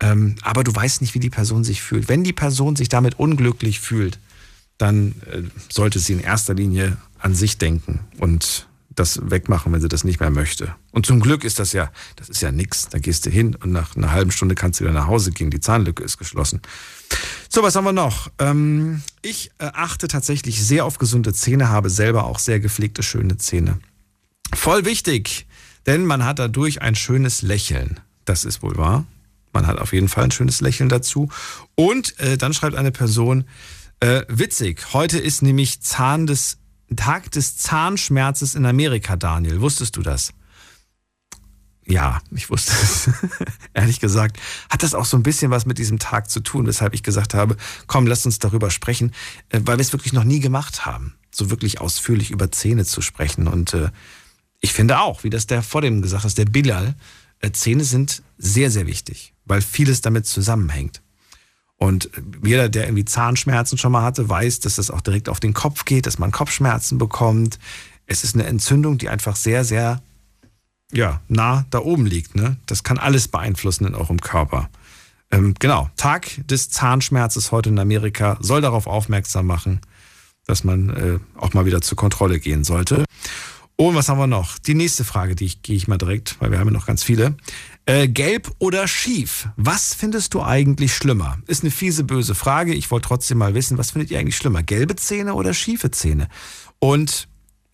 ähm, aber du weißt nicht, wie die Person sich fühlt. Wenn die Person sich damit unglücklich fühlt, dann äh, sollte sie in erster Linie an sich denken und das wegmachen, wenn sie das nicht mehr möchte. Und zum Glück ist das ja, das ist ja nix. Da gehst du hin und nach einer halben Stunde kannst du wieder nach Hause gehen. Die Zahnlücke ist geschlossen. So, was haben wir noch? Ähm, ich äh, achte tatsächlich sehr auf gesunde Zähne, habe selber auch sehr gepflegte, schöne Zähne. Voll wichtig, denn man hat dadurch ein schönes Lächeln. Das ist wohl wahr. Man hat auf jeden Fall ein schönes Lächeln dazu. Und äh, dann schreibt eine Person, äh, witzig, heute ist nämlich Zahn des Tag des Zahnschmerzes in Amerika, Daniel. Wusstest du das? Ja, ich wusste es. Ehrlich gesagt, hat das auch so ein bisschen was mit diesem Tag zu tun, weshalb ich gesagt habe, komm, lass uns darüber sprechen, äh, weil wir es wirklich noch nie gemacht haben, so wirklich ausführlich über Zähne zu sprechen. Und äh, ich finde auch, wie das der vor dem gesagt hat, der Bilal, äh, Zähne sind sehr, sehr wichtig, weil vieles damit zusammenhängt. Und jeder, der irgendwie Zahnschmerzen schon mal hatte, weiß, dass das auch direkt auf den Kopf geht, dass man Kopfschmerzen bekommt. Es ist eine Entzündung, die einfach sehr, sehr ja, nah da oben liegt. Ne? Das kann alles beeinflussen in eurem Körper. Ähm, genau, Tag des Zahnschmerzes heute in Amerika soll darauf aufmerksam machen, dass man äh, auch mal wieder zur Kontrolle gehen sollte. Und was haben wir noch? Die nächste Frage, die ich, gehe ich mal direkt, weil wir haben ja noch ganz viele. Äh, gelb oder schief? Was findest du eigentlich schlimmer? Ist eine fiese, böse Frage. Ich wollte trotzdem mal wissen, was findet ihr eigentlich schlimmer? Gelbe Zähne oder schiefe Zähne? Und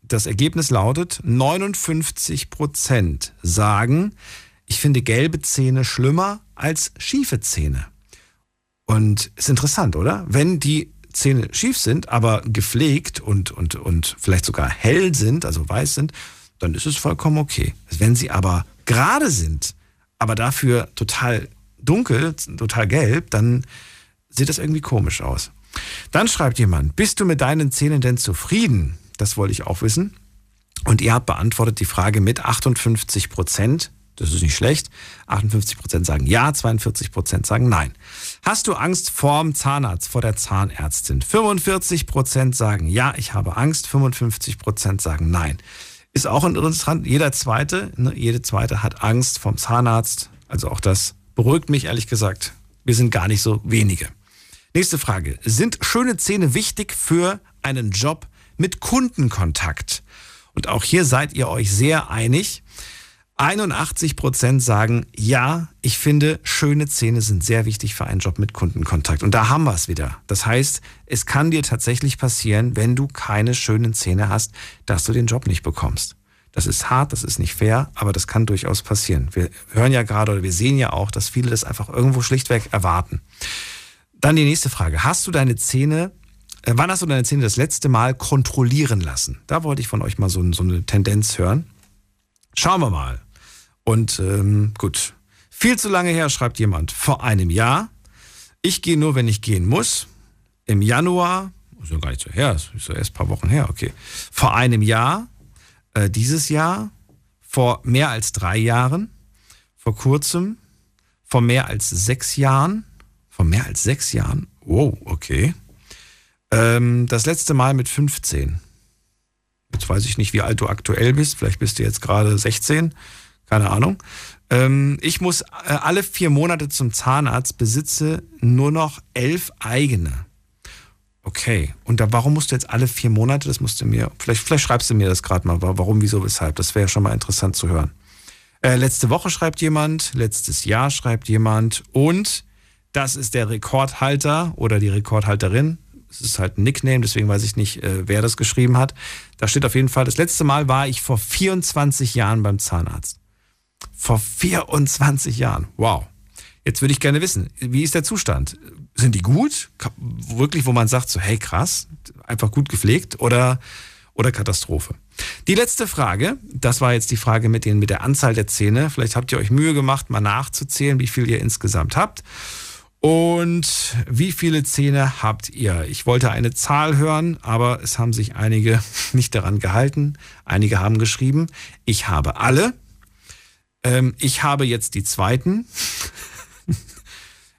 das Ergebnis lautet, 59 Prozent sagen, ich finde gelbe Zähne schlimmer als schiefe Zähne. Und ist interessant, oder? Wenn die Zähne schief sind, aber gepflegt und, und, und vielleicht sogar hell sind, also weiß sind, dann ist es vollkommen okay. Wenn sie aber gerade sind, aber dafür total dunkel, total gelb, dann sieht das irgendwie komisch aus. Dann schreibt jemand, bist du mit deinen Zähnen denn zufrieden? Das wollte ich auch wissen. Und ihr habt beantwortet die Frage mit 58 Prozent. Das ist nicht schlecht. 58 Prozent sagen ja, 42 Prozent sagen nein. Hast du Angst vorm Zahnarzt, vor der Zahnärztin? 45 Prozent sagen ja, ich habe Angst. 55 Prozent sagen nein. Ist auch interessant. Jeder zweite, ne, jede zweite hat Angst vom Zahnarzt. Also auch das beruhigt mich ehrlich gesagt. Wir sind gar nicht so wenige. Nächste Frage. Sind schöne Zähne wichtig für einen Job mit Kundenkontakt? Und auch hier seid ihr euch sehr einig. 81 Prozent sagen, ja, ich finde, schöne Zähne sind sehr wichtig für einen Job mit Kundenkontakt. Und da haben wir es wieder. Das heißt, es kann dir tatsächlich passieren, wenn du keine schönen Zähne hast, dass du den Job nicht bekommst. Das ist hart, das ist nicht fair, aber das kann durchaus passieren. Wir hören ja gerade oder wir sehen ja auch, dass viele das einfach irgendwo schlichtweg erwarten. Dann die nächste Frage. Hast du deine Zähne, äh, wann hast du deine Zähne das letzte Mal kontrollieren lassen? Da wollte ich von euch mal so, so eine Tendenz hören. Schauen wir mal. Und ähm, gut, viel zu lange her, schreibt jemand, vor einem Jahr. Ich gehe nur, wenn ich gehen muss. Im Januar, ja gar nicht so her, ist so erst ein paar Wochen her, okay. Vor einem Jahr, äh, dieses Jahr, vor mehr als drei Jahren, vor kurzem, vor mehr als sechs Jahren, vor mehr als sechs Jahren, wow, okay. Ähm, das letzte Mal mit 15. Jetzt weiß ich nicht, wie alt du aktuell bist. Vielleicht bist du jetzt gerade 16. Keine Ahnung. Ähm, ich muss äh, alle vier Monate zum Zahnarzt, besitze nur noch elf eigene. Okay. Und da, warum musst du jetzt alle vier Monate? Das musst du mir, vielleicht, vielleicht schreibst du mir das gerade mal. Warum, wieso, weshalb? Das wäre ja schon mal interessant zu hören. Äh, letzte Woche schreibt jemand, letztes Jahr schreibt jemand und das ist der Rekordhalter oder die Rekordhalterin. Es ist halt ein Nickname, deswegen weiß ich nicht, äh, wer das geschrieben hat. Da steht auf jeden Fall, das letzte Mal war ich vor 24 Jahren beim Zahnarzt. Vor 24 Jahren. Wow. Jetzt würde ich gerne wissen, wie ist der Zustand? Sind die gut? Wirklich, wo man sagt, so, hey, krass, einfach gut gepflegt oder, oder Katastrophe? Die letzte Frage, das war jetzt die Frage mit, den, mit der Anzahl der Zähne. Vielleicht habt ihr euch Mühe gemacht, mal nachzuzählen, wie viel ihr insgesamt habt. Und wie viele Zähne habt ihr? Ich wollte eine Zahl hören, aber es haben sich einige nicht daran gehalten. Einige haben geschrieben, ich habe alle. Ähm, ich habe jetzt die zweiten.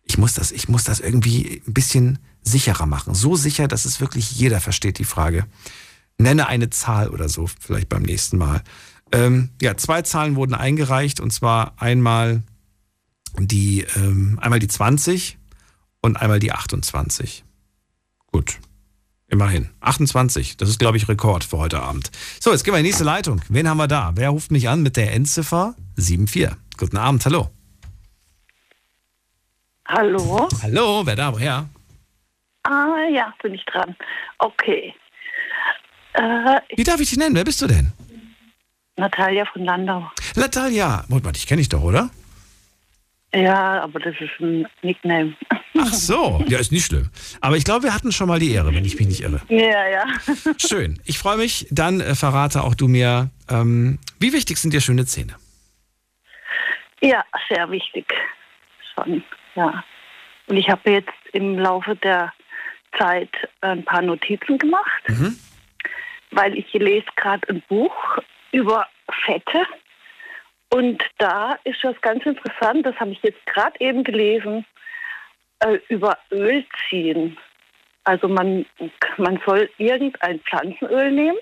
Ich muss das, ich muss das irgendwie ein bisschen sicherer machen. So sicher, dass es wirklich jeder versteht, die Frage. Nenne eine Zahl oder so, vielleicht beim nächsten Mal. Ähm, ja, zwei Zahlen wurden eingereicht und zwar einmal die, ähm, einmal die 20 und einmal die 28. Gut. Immerhin. 28. Das ist, glaube ich, Rekord für heute Abend. So, jetzt gehen wir in die nächste Leitung. Wen haben wir da? Wer ruft mich an mit der Endziffer 74? Guten Abend, hallo. Hallo? Hallo, wer da? Woher? Ah, ja, bin ich dran. Okay. Äh, Wie darf ich dich nennen? Wer bist du denn? Natalia von Landau. Natalia. Moment mal, dich kenne ich doch, oder? Ja, aber das ist ein Nickname. Ach so, ja, ist nicht schlimm. Aber ich glaube, wir hatten schon mal die Ehre, wenn ich mich nicht irre. Ja, ja. Schön. Ich freue mich. Dann äh, verrate auch du mir, ähm, wie wichtig sind dir schöne Zähne? Ja, sehr wichtig. Schon, ja. Und ich habe jetzt im Laufe der Zeit ein paar Notizen gemacht, Mhm. weil ich lese gerade ein Buch über Fette. Und da ist was ganz interessant, das habe ich jetzt gerade eben gelesen, äh, über Öl ziehen. Also man, man soll irgendein Pflanzenöl nehmen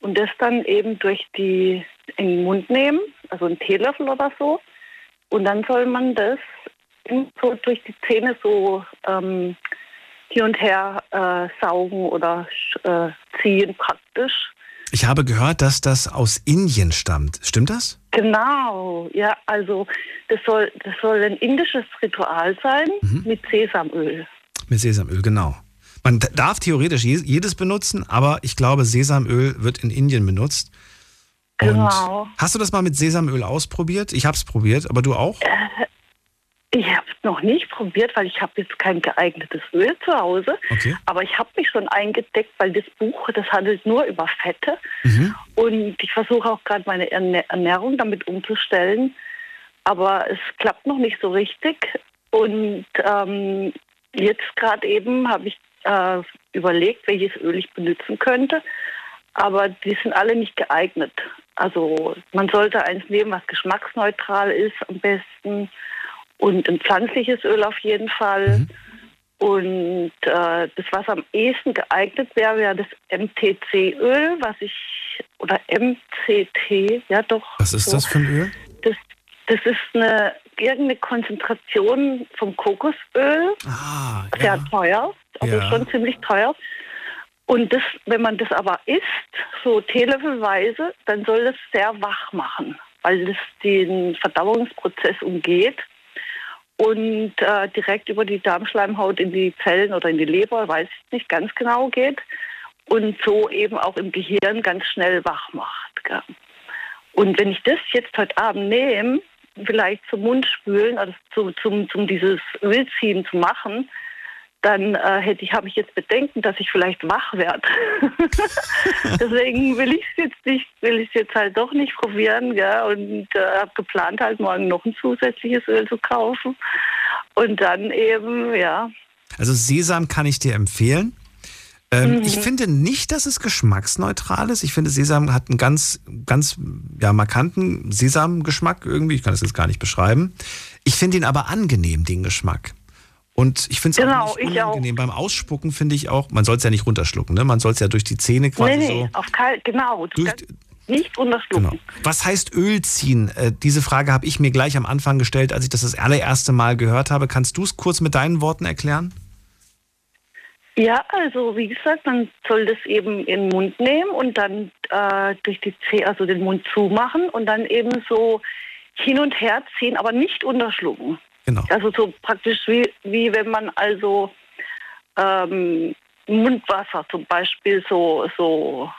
und das dann eben durch die in den Mund nehmen, also einen Teelöffel oder so. Und dann soll man das so durch die Zähne so ähm, hier und her äh, saugen oder äh, ziehen praktisch. Ich habe gehört, dass das aus Indien stammt. Stimmt das? Genau, ja, also das soll, das soll ein indisches Ritual sein mit Sesamöl. Mit Sesamöl, genau. Man darf theoretisch je- jedes benutzen, aber ich glaube, Sesamöl wird in Indien benutzt. Und Genau. Hast du das mal mit Sesamöl ausprobiert? Ich habe es probiert, aber du auch? Äh, ich habe es noch nicht probiert, weil ich habe jetzt kein geeignetes Öl zu Hause. Okay. Aber ich habe mich schon eingedeckt, weil das Buch, das handelt nur über Fette. Mhm. Und ich versuche auch gerade meine Ernährung damit umzustellen. Aber es klappt noch nicht so richtig. Und ähm, jetzt gerade eben habe ich äh, überlegt, welches Öl ich benutzen könnte. Aber die sind alle nicht geeignet. Also man sollte eins nehmen, was geschmacksneutral ist am besten. Und ein pflanzliches Öl auf jeden Fall. Und äh, das, was am ehesten geeignet wäre, wäre das MTC-Öl, was ich, oder MCT, ja doch. Was ist so. das für ein Öl? Das, das ist eine irgendeine Konzentration vom Kokosöl. Ah, Sehr teuer, also Ja. schon ziemlich teuer. Und das, wenn man das aber isst, so teelöffelweise, dann soll das sehr wach machen, weil das den Verdauungsprozess umgeht und äh, direkt über die Darmschleimhaut in die Zellen oder in die Leber, weiß ich nicht ganz genau geht und so eben auch im Gehirn ganz schnell wach macht. Gell. Und wenn ich das jetzt heute Abend nehme, vielleicht zum Mund spülen, also zu, zum, zum dieses Ölziehen zu machen, dann äh, hätte ich, habe ich jetzt Bedenken, dass ich vielleicht wach werde. Deswegen will ich es jetzt nicht, will ich jetzt halt doch nicht probieren, ja, und äh, habe geplant, halt morgen noch ein zusätzliches Öl zu kaufen. Und dann eben, ja, Also Sesam kann ich dir empfehlen. Ähm, Mhm. Ich finde nicht, dass es geschmacksneutral ist. Ich finde, Sesam hat einen ganz, ganz ja, markanten Sesamgeschmack irgendwie. Ich kann das jetzt gar nicht beschreiben. Ich finde ihn aber angenehm, den Geschmack. Und ich finde es Genau, auch nicht ich auch. unangenehm. Beim Ausspucken finde ich auch, man soll es ja nicht runterschlucken, ne? Man soll es ja durch die Zähne quasi nee, nee, so. auf kalt, genau. Du Durch- nicht unterschlucken. Genau. Was heißt Öl ziehen? Äh, diese Frage habe ich mir gleich am Anfang gestellt, als ich das das allererste Mal gehört habe. Kannst du es kurz mit deinen Worten erklären? Ja, also wie gesagt, man soll das eben in den Mund nehmen und dann äh, durch die Zähne, also den Mund zumachen und dann eben so hin und her ziehen, aber nicht unterschlucken. Genau. Also so praktisch wie, wie wenn man also ähm, Mundwasser zum Beispiel so, so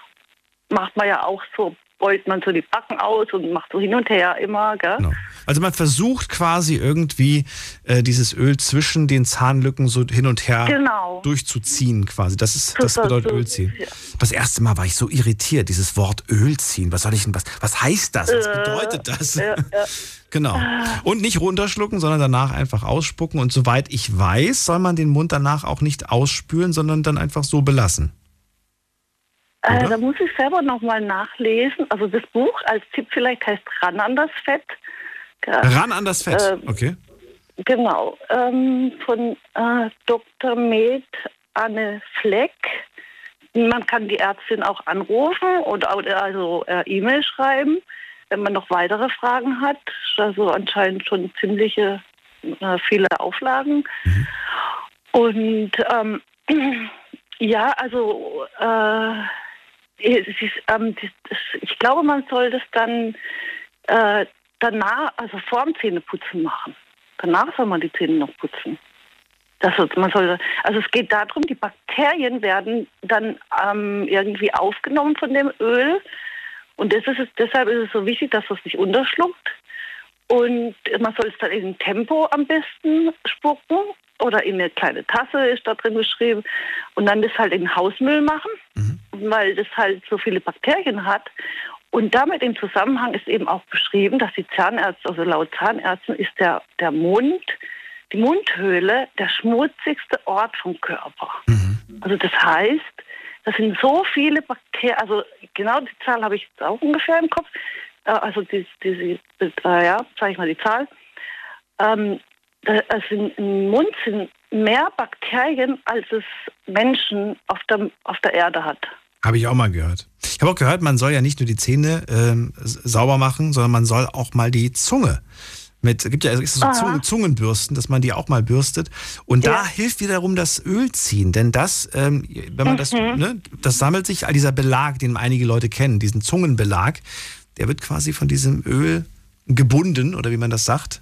macht man ja auch so, beult man so die Backen aus und macht so hin und her immer, gell? Genau. Also man versucht quasi irgendwie äh, dieses Öl zwischen den Zahnlücken so hin und her Genau. durchzuziehen quasi. Das ist So das bedeutet versucht, Ölziehen. ja. Das erste Mal war ich so irritiert, dieses Wort Ölziehen. Was soll ich denn was was heißt das? Was Äh, bedeutet das? ja, ja. Genau. Und nicht runterschlucken, sondern danach einfach ausspucken. Und soweit ich weiß, soll man den Mund danach auch nicht ausspülen, sondern dann einfach so belassen. Äh, da muss ich selber nochmal nachlesen. Also das Buch als Tipp vielleicht heißt Ran an das Fett. Ran an das Fett. Äh, Okay. Genau, ähm, von äh, Dr. Med Anne Fleck. Man kann die Ärztin auch anrufen oder also äh, E-Mail schreiben, wenn man noch weitere Fragen hat. Also anscheinend schon ziemliche äh, viele Auflagen. Und ähm, ja, also ich glaube, man soll das dann äh, danach, also vorm Zähneputzen machen. Danach soll man die Zähne noch putzen. Das, man soll, also es geht darum, die Bakterien werden dann ähm, irgendwie aufgenommen von dem Öl. Und das ist es, deshalb ist es so wichtig, dass es nicht unterschluckt. Und man soll es dann in Tempo am besten spucken oder in eine kleine Tasse ist da drin beschrieben. Und dann das halt in Hausmüll machen, weil das halt so viele Bakterien hat. Und damit im Zusammenhang ist eben auch beschrieben, dass die Zahnärzte, also laut Zahnärzten, ist der, der Mund, die Mundhöhle der schmutzigste Ort vom Körper. Also das heißt, das sind so viele Bakterien, also genau die Zahl habe ich jetzt auch ungefähr im Kopf, äh, also die, die, die, äh, ja, sage ich mal die Zahl. Ähm, also im Mund sind mehr Bakterien, als es Menschen auf der, auf der Erde hat. Habe ich auch mal gehört. Ich habe auch gehört, man soll ja nicht nur die Zähne ähm, sauber machen, sondern man soll auch mal die Zunge mit, es gibt ja es so Aha. Zungen, Zungenbürsten, dass man die auch mal bürstet. Und da Ja. hilft wiederum das Ölziehen, denn das, ähm, wenn man das, Mhm. ne, das sammelt sich, all dieser Belag, den einige Leute kennen, diesen Zungenbelag, der wird quasi von diesem Öl gebunden, oder wie man das sagt.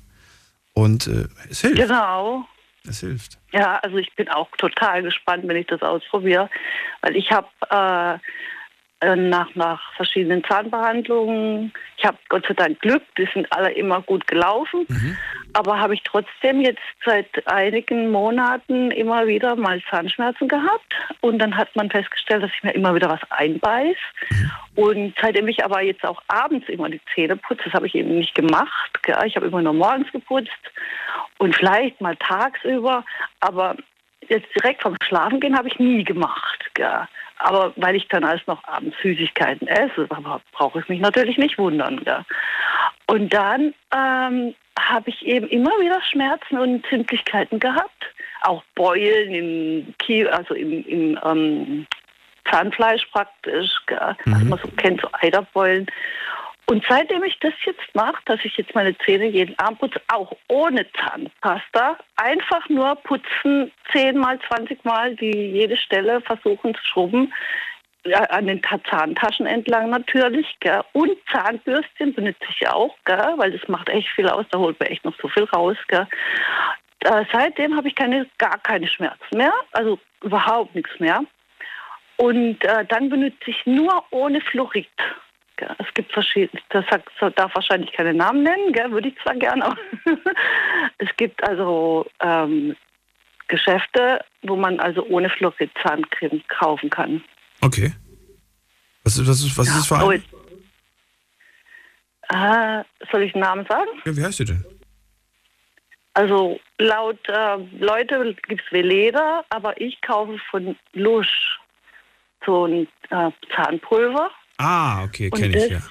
Und äh, es hilft. Genau. Es hilft. Ja, also ich bin auch total gespannt, wenn ich das ausprobiere, weil ich habe äh, nach, nach verschiedenen Zahnbehandlungen, ich habe Gott sei Dank Glück, die sind alle immer gut gelaufen, aber habe ich trotzdem jetzt seit einigen Monaten immer wieder mal Zahnschmerzen gehabt. Und dann hat man festgestellt, dass ich mir immer wieder was einbeiß. Und seitdem ich aber jetzt auch abends immer die Zähne putze, das habe ich eben nicht gemacht, gell? ich habe immer nur morgens geputzt und vielleicht mal tagsüber, aber jetzt direkt vom Schlafen gehen habe ich nie gemacht. Gell? Aber weil ich dann alles noch abends Süßigkeiten esse, brauche ich mich natürlich nicht wundern. Gell? Und dann ähm, habe ich eben immer wieder Schmerzen und Empfindlichkeiten gehabt. Auch Beulen im Kie also im, im ähm, Zahnfleisch praktisch, gell? was man so kennt, so Eiderbeulen. Und seitdem ich das jetzt mache, dass ich jetzt meine Zähne jeden Abend putze, auch ohne Zahnpasta, einfach nur putzen, zehnmal, zwanzigmal, die jede Stelle versuchen zu schrubben, an den Ta- Zahntaschen entlang natürlich, gell? und Zahnbürstchen benutze ich auch, gell? weil das macht echt viel aus, da holt man echt noch so viel raus. Gell? Äh, seitdem habe ich keine, gar keine Schmerzen mehr, also überhaupt nichts mehr. Und äh, dann benutze ich nur ohne Fluorid. Es gibt verschiedene, das darf wahrscheinlich keine Namen nennen, gell, würde ich zwar gerne, aber es gibt also ähm, Geschäfte, wo man also ohne Fluorid Zahncreme kaufen kann. Okay. Was, ist- was, ist, was ist das für ein? äh, soll ich einen Namen sagen? Ja, wie heißt die denn? Also laut äh, Leute gibt es Veleda, aber ich kaufe von Lush. so ein äh, Zahnpulver. Ah, okay, kenne ich, ja.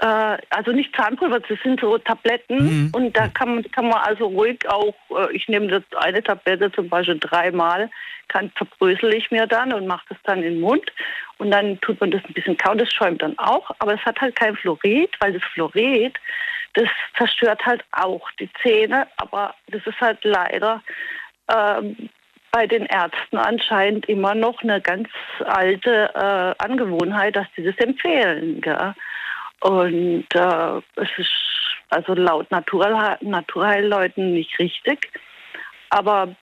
Äh, also nicht Zahnpulver, das sind so Tabletten Mhm. und da kann man, kann man also ruhig auch, äh, ich nehme das eine Tablette zum Beispiel dreimal, kann verbrösel ich mir dann und mache das dann in den Mund und dann tut man das ein bisschen kauen, das schäumt dann auch, aber es hat halt kein Fluorid, weil das Fluorid, das zerstört halt auch die Zähne, aber das ist halt leider ähm, bei den Ärzten anscheinend immer noch eine ganz alte äh, Angewohnheit, dass sie das empfehlen. Gell? Und äh, es ist also laut Naturheil Naturheilleuten nicht richtig. Aber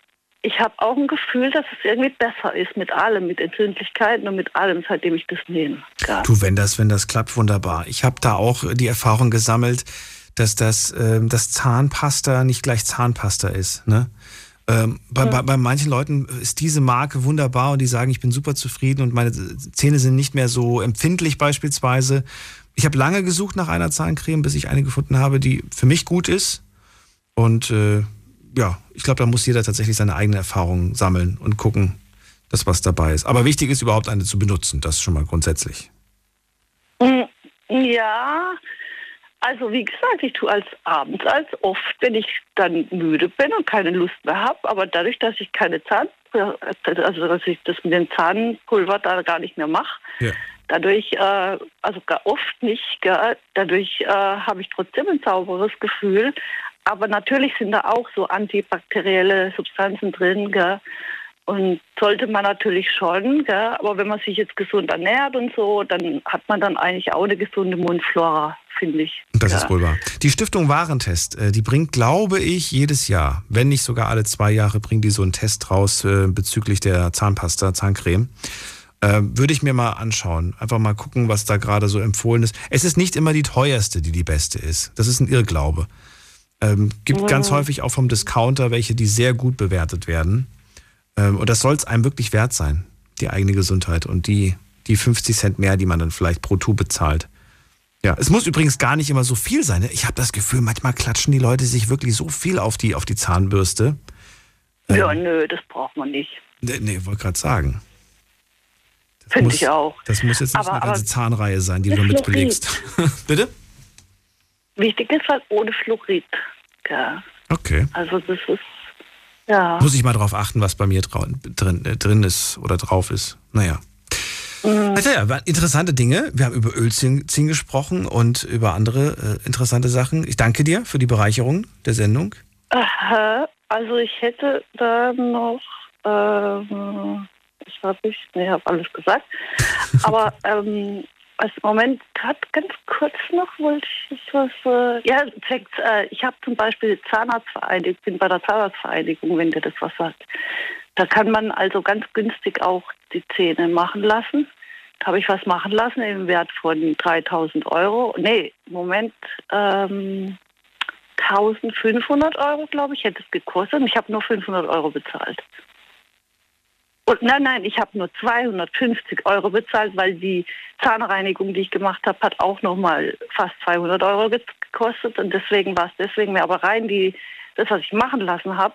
ich habe auch ein Gefühl, dass es irgendwie besser ist mit allem, mit Entzündlichkeiten und mit allem, seitdem ich das nehme. Gell? Du, wenn das, wenn das klappt, wunderbar. Ich habe da auch die Erfahrung gesammelt, dass das, ähm, das Zahnpasta nicht gleich Zahnpasta ist. Ne? Ähm, bei, bei, bei manchen Leuten ist diese Marke wunderbar und die sagen, ich bin super zufrieden und meine Zähne sind nicht mehr so empfindlich beispielsweise. Ich habe lange gesucht nach einer Zahncreme, bis ich eine gefunden habe, die für mich gut ist. Und äh, ja, ich glaube, da muss jeder tatsächlich seine eigene Erfahrungen sammeln und gucken, dass was dabei ist. Aber wichtig ist überhaupt eine zu benutzen, das schon mal grundsätzlich. Mm, Ja, also wie gesagt, ich tue als abends als oft, wenn ich dann müde bin und keine Lust mehr habe, aber dadurch, dass ich keine Zahn, also dass ich das mit dem Zahnpulver da gar nicht mehr mache, Ja. dadurch, äh, also gar oft nicht, gell, dadurch äh, habe ich trotzdem ein sauberes Gefühl. Aber natürlich sind da auch so antibakterielle Substanzen drin, gell. Und sollte man natürlich schon, gell? aber wenn man sich jetzt gesund ernährt und so, dann hat man dann eigentlich auch eine gesunde Mundflora, finde ich. Das ja. ist wohl wahr. Die Stiftung Warentest, äh, die bringt, glaube ich, jedes Jahr, wenn nicht sogar alle zwei Jahre, bringt die so einen Test raus äh, bezüglich der Zahnpasta, Zahncreme. Äh, Würde ich mir mal anschauen. Einfach mal gucken, was da gerade so empfohlen ist. Es ist nicht immer die teuerste, die die beste ist. Das ist ein Irrglaube. Ähm, gibt Mhm. ganz häufig auch vom Discounter welche, die sehr gut bewertet werden. Ähm, und das soll es einem wirklich wert sein, die eigene Gesundheit und die, die 50 Cent mehr, die man dann vielleicht pro Tube bezahlt. Ja, es muss übrigens gar nicht immer so viel sein. ne? Ich habe das Gefühl, manchmal klatschen die Leute sich wirklich so viel auf die, auf die Zahnbürste. Ja, nö, das braucht man nicht. Nee, nee wollte gerade sagen. Das Finde muss- ich auch. Das muss jetzt nicht Aber- eine ganze Zahnreihe sein, die du Mit damit belegst. Bitte? Wichtig ist halt ohne Fluorid. Ja. Okay. Also das ist, ja. Muss ich mal drauf achten, was bei mir drin, äh, drin ist oder drauf ist. Naja. Mhm. Also ja, interessante Dinge. Wir haben über Ölziehen ziehen gesprochen und über andere äh, interessante Sachen. Ich danke dir für die Bereicherung der Sendung. Aha, also ich hätte da noch, ähm, was habe ich? Nee, habe alles gesagt. Aber ähm, als Moment, gerade ganz kurz noch wollte ich was. Äh, ja, zwecks, äh, ich habe zum Beispiel Zahnarztvereinigung, bin bei der Zahnarztvereinigung, wenn dir das was sagt. Da kann man also ganz günstig auch die Zähne machen lassen. Da habe ich was machen lassen im Wert von 3000 Euro. Nee, Moment, ähm, 1500 Euro, glaube ich, hätte es gekostet. Und ich habe nur 500 Euro bezahlt. Und nein, nein, ich habe nur 250 Euro bezahlt, weil die Zahnreinigung, die ich gemacht habe, hat auch noch mal fast 200 Euro ge- gekostet. Und deswegen war es deswegen mehr. Aber rein die, das, was ich machen lassen habe,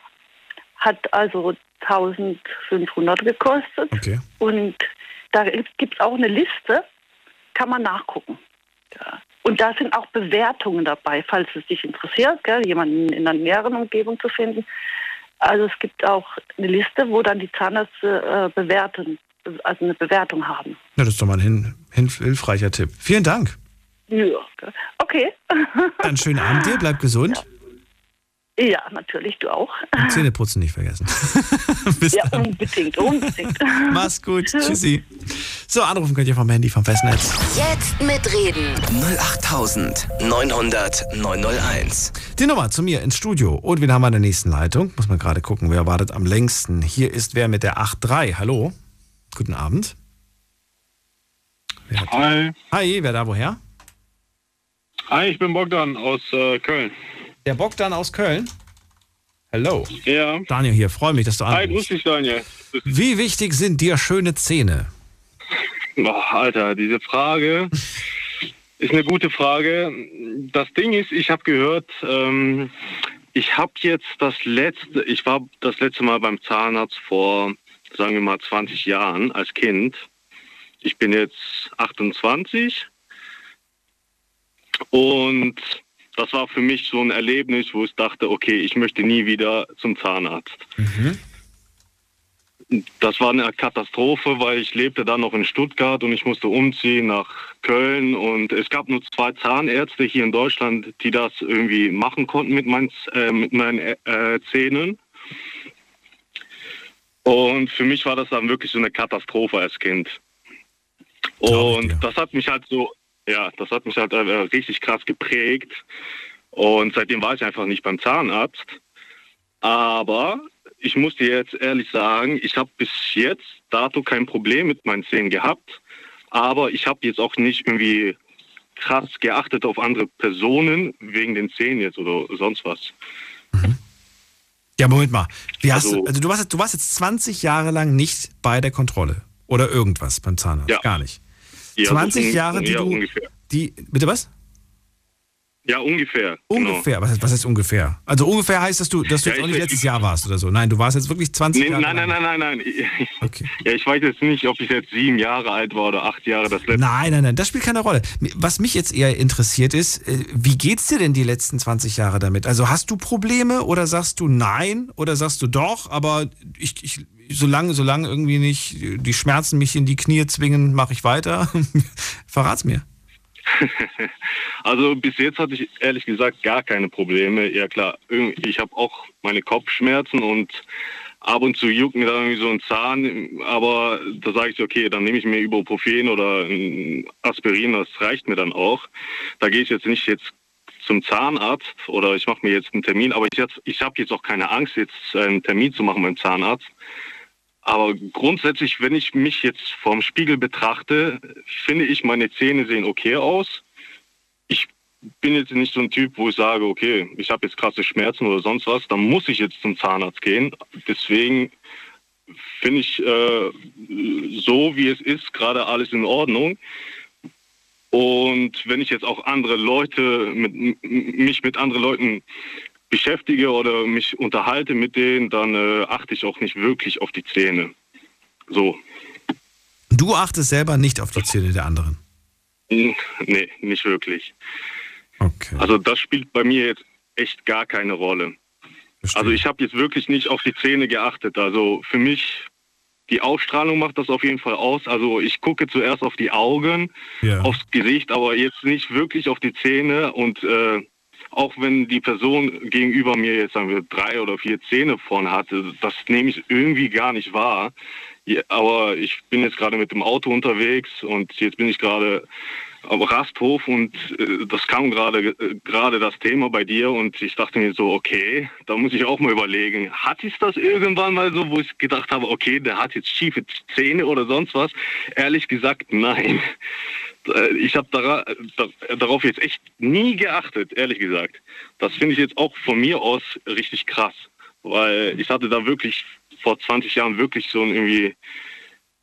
hat also 1500 gekostet. Okay. Und da gibt es auch eine Liste, kann man nachgucken. Ja. Und da sind auch Bewertungen dabei, falls es dich interessiert, gell, jemanden in einer näheren Umgebung zu finden. Also es gibt auch eine Liste, wo dann die Zahnärzte äh, bewerten, also eine Bewertung haben. Ja, das ist doch mal ein hin, hin, hilfreicher Tipp. Vielen Dank. Ja, okay. Einen schönen Abend dir, bleib gesund. Ja, natürlich, du auch. Und Zähneputzen nicht vergessen. Bis ja, dann. unbedingt, unbedingt. Mach's gut. Tschüssi. So, anrufen könnt ihr vom Handy vom Festnetz. Jetzt mitreden. 08900 901. Die Nummer zu mir ins Studio. Und wen haben wir in der nächsten Leitung? Muss man gerade gucken, wer wartet am längsten. Hier ist wer mit der 8.3. Hallo. Guten Abend. Wer hat- Hi. Hi, wer da woher? Hi, ich bin Bogdan aus äh, Köln. Der Bogdan aus Köln. Hallo. Ja. Daniel hier, freue mich, dass du Hi, grüß anrufst. dich, Daniel. Wie wichtig sind dir schöne Zähne? Boah, Alter, diese Frage ist eine gute Frage. Das Ding ist, ich habe gehört, ähm, ich habe jetzt das letzte, ich war das letzte Mal beim Zahnarzt vor sagen wir mal 20 Jahren als Kind. Ich bin jetzt 28 und das war für mich so ein Erlebnis, wo ich dachte, okay, ich möchte nie wieder zum Zahnarzt. Mhm. Das war eine Katastrophe, weil ich lebte dann noch in Stuttgart und ich musste umziehen nach Köln und es gab nur zwei Zahnärzte hier in Deutschland, die das irgendwie machen konnten mit meinen, äh, mit meinen äh, Zähnen. Und für mich war das dann wirklich so eine Katastrophe als Kind. Und das hat mich halt so, ja, das hat mich halt äh, richtig krass geprägt. Und seitdem war ich einfach nicht beim Zahnarzt. Aber ich muss dir jetzt ehrlich sagen, ich habe bis jetzt dato kein Problem mit meinen Zähnen gehabt. Aber ich habe jetzt auch nicht irgendwie krass geachtet auf andere Personen wegen den Zähnen jetzt oder sonst was. Ja, Moment mal. Wie hast Also- du, also du warst, jetzt- du warst jetzt 20 Jahre lang nicht bei der Kontrolle oder irgendwas beim Zahnarzt? Ja. Gar nicht. Ja, 20 so Jahre, die ja, du, ungefähr. die, bitte was? Ja, ungefähr. genau. Ungefähr, was, heißt- was heißt ungefähr? Also ungefähr heißt, dass du, dass du Ja, jetzt auch ich- nicht letztes Jahr warst oder so. Nein, du warst jetzt wirklich 20 Nee, Jahre nein, nein, nein, nein, nein. Ja, ich weiß jetzt nicht, ob ich jetzt sieben Jahre alt war oder acht Jahre das letzte. Nein, nein, nein, das spielt keine Rolle. Was mich jetzt eher interessiert ist, äh, wie geht's dir denn die letzten 20 Jahre damit? Also hast du Probleme oder sagst du nein oder sagst du doch, aber ich, ich solange, solange irgendwie nicht die Schmerzen mich in die Knie zwingen, mache ich weiter. Verrat's mir. Also bis jetzt hatte ich ehrlich gesagt gar keine Probleme. Ja klar, ich habe auch meine Kopfschmerzen und ab und zu juckt mir da irgendwie so ein Zahn, aber da sage ich, okay, dann nehme ich mir Ibuprofen oder Aspirin, das reicht mir dann auch. Da gehe ich jetzt nicht jetzt zum Zahnarzt oder ich mache mir jetzt einen Termin, aber ich, ich habe jetzt auch keine Angst, jetzt einen Termin zu machen beim Zahnarzt. Aber grundsätzlich, wenn ich mich jetzt vorm Spiegel betrachte, finde ich, meine Zähne sehen okay aus. Ich bin jetzt nicht so ein Typ, wo ich sage, okay, ich habe jetzt krasse Schmerzen oder sonst was, dann muss ich jetzt zum Zahnarzt gehen. Deswegen finde ich äh, so, wie es ist, gerade alles in Ordnung. Und wenn ich jetzt auch andere Leute, mit, mich mit anderen Leuten beschäftige oder mich unterhalte mit denen, dann äh, achte ich auch nicht wirklich auf die Zähne. So. Du achtest selber nicht auf die Zähne der anderen. Nee, nicht wirklich. Okay. Also das spielt bei mir jetzt echt gar keine Rolle. Also ich habe jetzt wirklich nicht auf die Zähne geachtet. Also für mich, die Ausstrahlung macht das auf jeden Fall aus. Also ich gucke zuerst auf die Augen, Ja. aufs Gesicht, aber jetzt nicht wirklich auf die Zähne. Und äh, auch wenn die Person gegenüber mir jetzt sagen wir drei oder vier Zähne vorne hatte, das nehme ich irgendwie gar nicht wahr. Aber ich bin jetzt gerade mit dem Auto unterwegs und jetzt bin ich gerade am Rasthof und äh, das kam gerade äh, gerade das Thema bei dir und ich dachte mir so, okay, da muss ich auch mal überlegen, hatte ich das irgendwann mal so, wo ich gedacht habe, okay, der hat jetzt schiefe Zähne oder sonst was? Ehrlich gesagt, nein. Äh, Ich habe dara da, darauf jetzt echt nie geachtet, ehrlich gesagt. Das finde ich jetzt auch von mir aus richtig krass, weil ich hatte da wirklich vor 20 Jahren wirklich so ein irgendwie,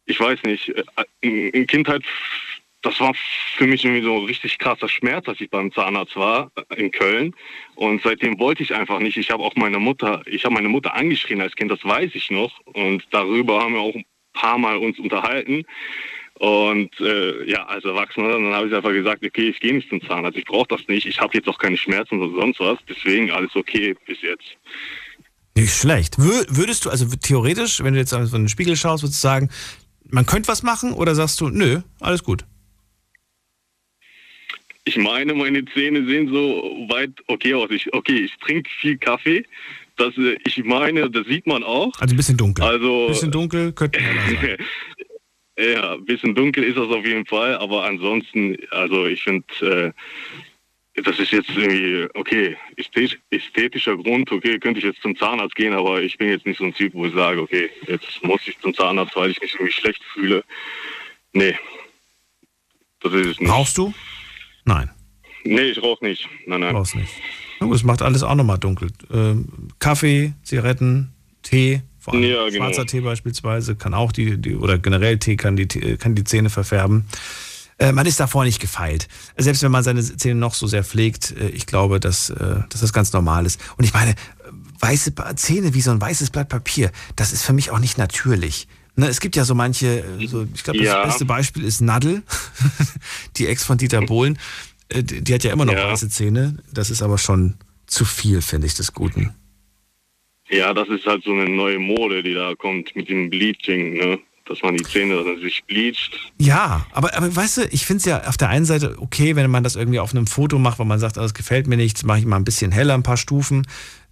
ich weiß nicht, äh, in, in Kindheit, das war für mich irgendwie so ein richtig krasser Schmerz, als ich beim Zahnarzt war äh, in Köln. Und seitdem wollte ich einfach nicht. Ich habe auch meine Mutter, ich habe meine Mutter angeschrien als Kind, das weiß ich noch. Und darüber haben wir auch ein paar Mal uns unterhalten. Und äh, ja, als Erwachsener, dann habe ich einfach gesagt, okay, ich gehe nicht zum Zahnarzt, ich brauche das nicht, ich habe jetzt auch keine Schmerzen oder sonst was, deswegen alles okay bis jetzt. Nicht schlecht. Wür- Würdest du, also theoretisch, wenn du jetzt auf den Spiegel schaust, würdest du sagen, man könnte was machen oder sagst du, nö, alles gut? Ich meine, meine Zähne sehen so weit okay aus. Ich, okay, ich trinke viel Kaffee. Das, äh, ich meine, das sieht man auch. Also ein bisschen dunkel. Also, Ein bisschen dunkel könnte heller sein. ja, ein bisschen dunkel ist das auf jeden Fall. Aber ansonsten, also ich finde, äh, das ist jetzt irgendwie, okay, ästhet- ästhetischer Grund, okay, könnte ich jetzt zum Zahnarzt gehen, aber ich bin jetzt nicht so ein Typ, wo ich sage, okay, jetzt muss ich zum Zahnarzt, weil ich mich irgendwie schlecht fühle. Nee. Das ist es nicht. Rauchst du? Nein. Nee, ich rauche nicht. Nein, nein. Rauchst nicht. Das macht alles auch nochmal dunkel. Ähm, Kaffee, Zigaretten, Tee, vor allem Ja, genau. schwarzer Tee beispielsweise, kann auch die, die oder generell Tee kann die, kann die Zähne verfärben. Äh, man ist davor nicht gefeilt. Selbst wenn man seine Zähne noch so sehr pflegt, äh, ich glaube, dass, äh, dass das ganz normal ist. Und ich meine, weiße Zähne wie so ein weißes Blatt Papier, das ist für mich auch nicht natürlich. Ne, es gibt ja so manche, so, ich glaube, das Ja. beste Beispiel ist Nadel, die Ex von Dieter Bohlen. Die, die hat ja immer noch Ja. weiße Zähne. Das ist aber schon zu viel, finde ich, des Guten. Ja, das ist halt so eine neue Mode, die da kommt mit dem Bleaching, ne? Dass man die Zähne dann sich bleacht. Ja, aber, aber weißt du, ich finde es ja auf der einen Seite okay, wenn man das irgendwie auf einem Foto macht, weil man sagt, oh, das gefällt mir nicht, mache ich mal ein bisschen heller, ein paar Stufen.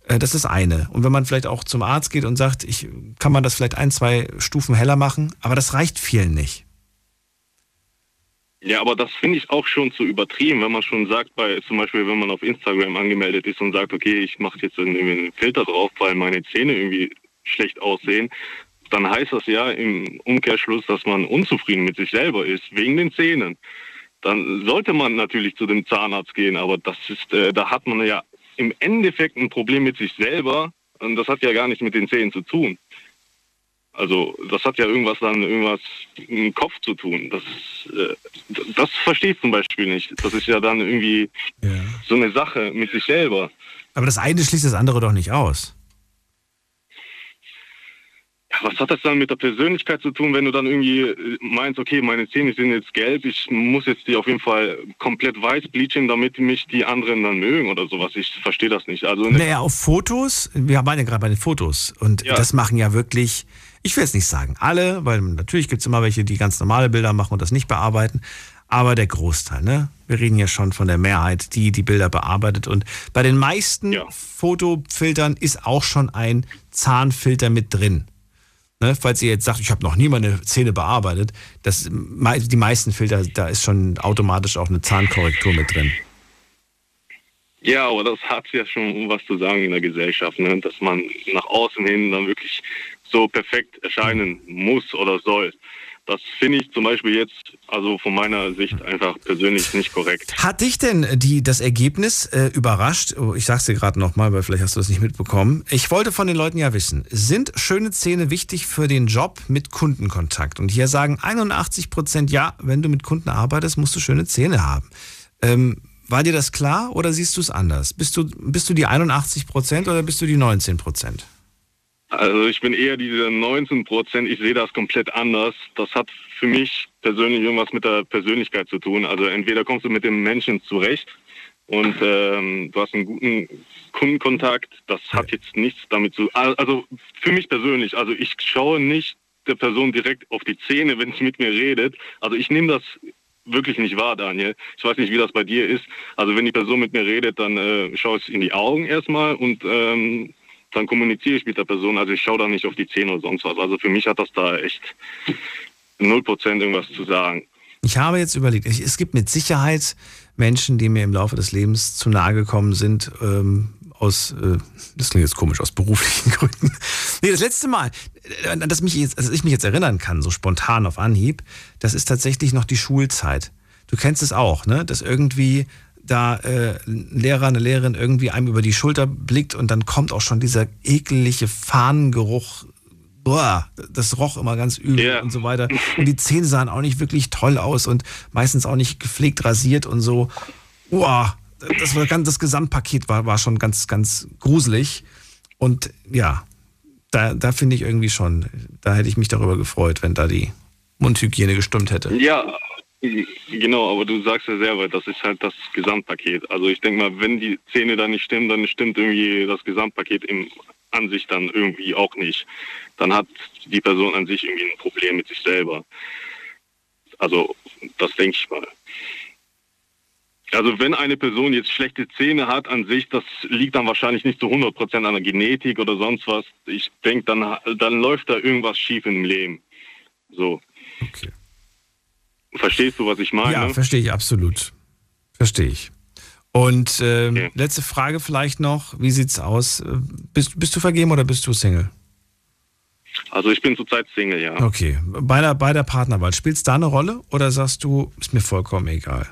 Äh, Das ist eine. Und wenn man vielleicht auch zum Arzt geht und sagt, ich kann man das vielleicht ein, zwei Stufen heller machen, aber das reicht vielen nicht. Ja, aber das finde ich auch schon zu übertrieben, wenn man schon sagt, bei zum Beispiel, wenn man auf Instagram angemeldet ist und sagt, okay, ich mache jetzt einen Filter drauf, weil meine Zähne irgendwie schlecht aussehen, dann heißt das ja im Umkehrschluss, dass man unzufrieden mit sich selber ist, wegen den Zähnen. Dann sollte man natürlich zu dem Zahnarzt gehen, aber das ist, äh, da hat man ja im Endeffekt ein Problem mit sich selber und das hat ja gar nichts mit den Zähnen zu tun. Also das hat ja irgendwas dann irgendwas im Kopf zu tun. Das, äh, das verstehe ich zum Beispiel nicht. Das ist ja dann irgendwie so eine Sache mit sich selber. Aber das eine schließt das andere doch nicht aus. Ja, was hat das dann mit der Persönlichkeit zu tun, wenn du dann irgendwie äh, meinst, okay, meine Zähne sind jetzt gelb, ich muss jetzt die auf jeden Fall komplett weiß bleachen, damit mich die anderen dann mögen oder sowas. Ich verstehe das nicht. Also Naja, auf Fotos, wir waren ja gerade bei den Fotos und Ja. das machen ja wirklich, ich will jetzt nicht sagen alle, weil natürlich gibt es immer welche, die ganz normale Bilder machen und das nicht bearbeiten, aber der Großteil, ne? Wir reden ja schon von der Mehrheit, die die Bilder bearbeitet und bei den meisten Fotofiltern ist auch schon ein Zahnfilter mit drin. Ne, falls ihr jetzt sagt, ich habe noch nie meine Zähne bearbeitet, das, die meisten Filter, da ist schon automatisch auch eine Zahnkorrektur mit drin. Ja, aber das hat ja schon was zu sagen in der Gesellschaft, ne? dass man nach außen hin dann wirklich so perfekt erscheinen muss oder soll. Das finde ich zum Beispiel jetzt, also von meiner Sicht einfach persönlich nicht korrekt. Hat dich denn die, das Ergebnis äh, überrascht? Oh, ich sag's dir gerade nochmal, weil vielleicht hast du das nicht mitbekommen. Ich wollte von den Leuten ja wissen, sind schöne Zähne wichtig für den Job mit Kundenkontakt? Und hier sagen 81 Prozent, ja, wenn du mit Kunden arbeitest, musst du schöne Zähne haben. Ähm, war dir das klar oder siehst du es anders? Bist du, bist du die 81 Prozent oder bist du die 19 Prozent? Also ich bin eher diese 19 Prozent, ich sehe das komplett anders. Das hat für mich persönlich irgendwas mit der Persönlichkeit zu tun. Also entweder kommst du mit dem Menschen zurecht und ähm, du hast einen guten Kundenkontakt. Das hat jetzt nichts damit zu Also für mich persönlich, also ich schaue nicht der Person direkt auf die Zähne, wenn sie mit mir redet. Also ich nehme das wirklich nicht wahr, Daniel. Ich weiß nicht, wie das bei dir ist. Also wenn die Person mit mir redet, dann äh, schaue ich in die Augen erstmal und ähm, dann kommuniziere ich mit der Person. Also ich schaue da nicht auf die Zähne oder sonst was. Also für mich hat das da echt 0% irgendwas zu sagen. Ich habe jetzt überlegt, es gibt mit Sicherheit Menschen, die mir im Laufe des Lebens zu nahe gekommen sind, ähm, aus, äh, das klingt jetzt komisch, aus beruflichen Gründen. Nee, das letzte Mal, äh, dass, mich jetzt, dass ich mich jetzt erinnern kann, so spontan auf Anhieb, das ist tatsächlich noch die Schulzeit. Du kennst es auch, ne? Dass irgendwie da äh, ein Lehrer, eine Lehrerin irgendwie einem über die Schulter blickt und dann kommt auch schon dieser ekelige Fahnengeruch. Boah, das roch immer ganz übel und so weiter. Und die Zähne sahen auch nicht wirklich toll aus und meistens auch nicht gepflegt rasiert und so. Boah, das, war ganz, das Gesamtpaket war, war schon ganz, ganz gruselig. Und ja, da, da finde ich irgendwie schon, da hätte ich mich darüber gefreut, wenn da die Mundhygiene gestimmt hätte. Ja, genau, aber du sagst ja selber, das ist halt das Gesamtpaket. Also ich denke mal, wenn die Zähne da nicht stimmen, dann stimmt irgendwie das Gesamtpaket im, an sich dann irgendwie auch nicht. Dann hat die Person an sich irgendwie ein Problem mit sich selber. Also das denke ich mal. Also wenn eine Person jetzt schlechte Zähne hat an sich, das liegt dann wahrscheinlich nicht zu 100% an der Genetik oder sonst was. Ich denke, dann, dann läuft da irgendwas schief im Leben. So. Verstehst du, was ich meine? Ja, verstehe ich absolut. Verstehe ich. Und ähm, letzte Frage vielleicht noch, wie sieht's aus? Äh, Bist, bist du vergeben oder bist du Single? Also ich bin zurzeit Single, ja. Okay. Bei der, bei der Partnerwahl, spielt es da eine Rolle oder sagst du, ist mir vollkommen egal?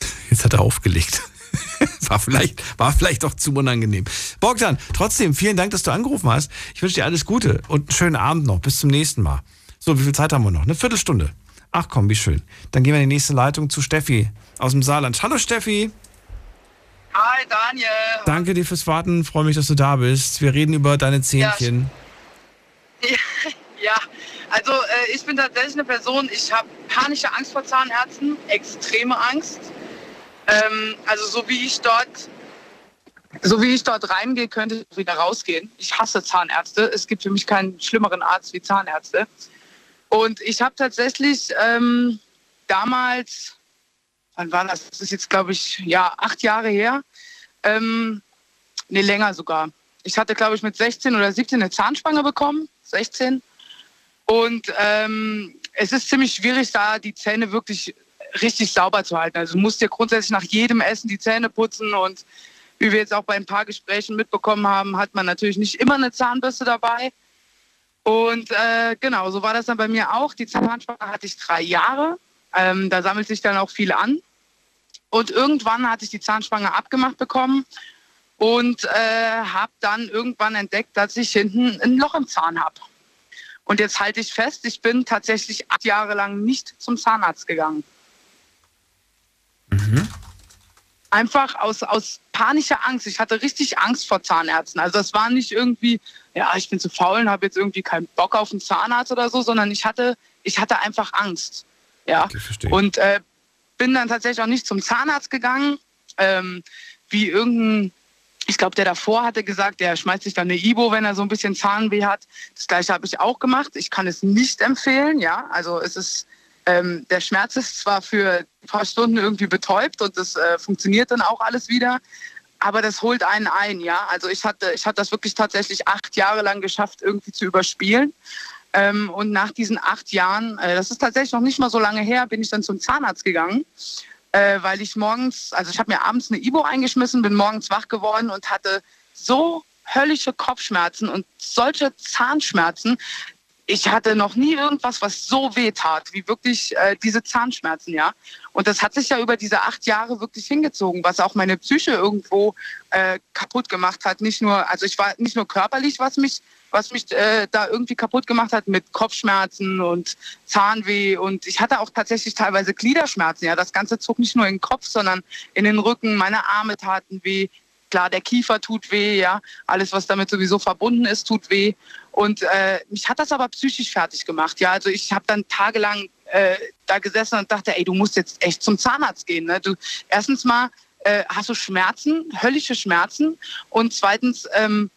Jetzt hat er aufgelegt. War vielleicht, war vielleicht doch zu unangenehm. Bogdan, trotzdem, vielen Dank, dass du angerufen hast. Ich wünsche dir alles Gute und einen schönen Abend noch. Bis zum nächsten Mal. So, wie viel Zeit haben wir noch? Eine Viertelstunde. Ach komm, wie schön. Dann gehen wir in die nächste Leitung zu Steffi aus dem Saarland. Hallo Steffi. Hi Daniel. Danke dir fürs Warten. Freue mich, dass du da bist. Wir reden über deine Zähnchen. Also äh, ich bin tatsächlich eine Person, ich habe panische Angst vor Zahnärzten, extreme Angst. Ähm, also so wie ich dort, so wie ich dort reingehe, könnte ich wieder rausgehen. Ich hasse Zahnärzte. Es gibt für mich keinen schlimmeren Arzt wie Zahnärzte. Und ich habe tatsächlich ähm, damals, wann war das? Das ist jetzt, glaube ich, ja, acht Jahre her. Ähm, nee, länger sogar. Ich hatte, glaube ich, mit 16 oder 17 eine Zahnspange bekommen. 16. Und ähm, es ist ziemlich schwierig, da die Zähne wirklich richtig sauber zu halten. Also du musst dir grundsätzlich nach jedem Essen die Zähne putzen und wie wir jetzt auch bei ein paar Gesprächen mitbekommen haben, hat man natürlich nicht immer eine Zahnbürste dabei. Und äh, genau, so war das dann bei mir auch. Die Zahnspange hatte ich drei Jahre. Ähm, da sammelt sich dann auch viel an. Und irgendwann hatte ich die Zahnspange abgemacht bekommen und äh, habe dann irgendwann entdeckt, dass ich hinten ein Loch im Zahn habe. Und jetzt halte ich fest, ich bin tatsächlich acht Jahre lang nicht zum Zahnarzt gegangen. Mhm. Einfach aus, aus panischer Angst. Ich hatte richtig Angst vor Zahnärzten. Also das war nicht irgendwie, ja, ich bin zu faul und habe jetzt irgendwie keinen Bock auf einen Zahnarzt oder so, sondern ich hatte, ich hatte einfach Angst. Ja. Okay, und äh, bin dann tatsächlich auch nicht zum Zahnarzt gegangen, ähm, wie irgendein ich glaube, der davor hatte gesagt, der schmeißt sich dann eine Ibo, wenn er so ein bisschen Zahnweh hat. Das gleiche habe ich auch gemacht. Ich kann es nicht empfehlen, ja. Also es ist, ähm, der Schmerz ist zwar für ein paar Stunden irgendwie betäubt und das äh, funktioniert dann auch alles wieder, aber das holt einen ein, ja. Also ich hatte, ich hatte das wirklich tatsächlich acht Jahre lang geschafft, irgendwie zu überspielen. Ähm, und nach diesen acht Jahren, äh, das ist tatsächlich noch nicht mal so lange her, bin ich dann zum Zahnarzt gegangen äh, weil ich morgens, also ich habe mir abends eine Ibo eingeschmissen, bin morgens wach geworden und hatte so höllische Kopfschmerzen und solche Zahnschmerzen. Ich hatte noch nie irgendwas, was so weh tat, wie wirklich äh, diese Zahnschmerzen, ja. Und das hat sich ja über diese acht Jahre wirklich hingezogen, was auch meine Psyche irgendwo äh, kaputt gemacht hat. Nicht nur, also ich war nicht nur körperlich, was mich was mich äh, da irgendwie kaputt gemacht hat mit Kopfschmerzen und Zahnweh. Und ich hatte auch tatsächlich teilweise Gliederschmerzen. Ja, das Ganze zog nicht nur in den Kopf, sondern in den Rücken. Meine Arme taten weh. Klar, der Kiefer tut weh, ja. Alles, was damit sowieso verbunden ist, tut weh. Und äh, mich hat das aber psychisch fertig gemacht. Ja, also ich habe dann tagelang äh, da gesessen und dachte, ey, du musst jetzt echt zum Zahnarzt gehen. Ne? Du erstens mal äh, hast du Schmerzen, höllische Schmerzen, und zweitens ähm,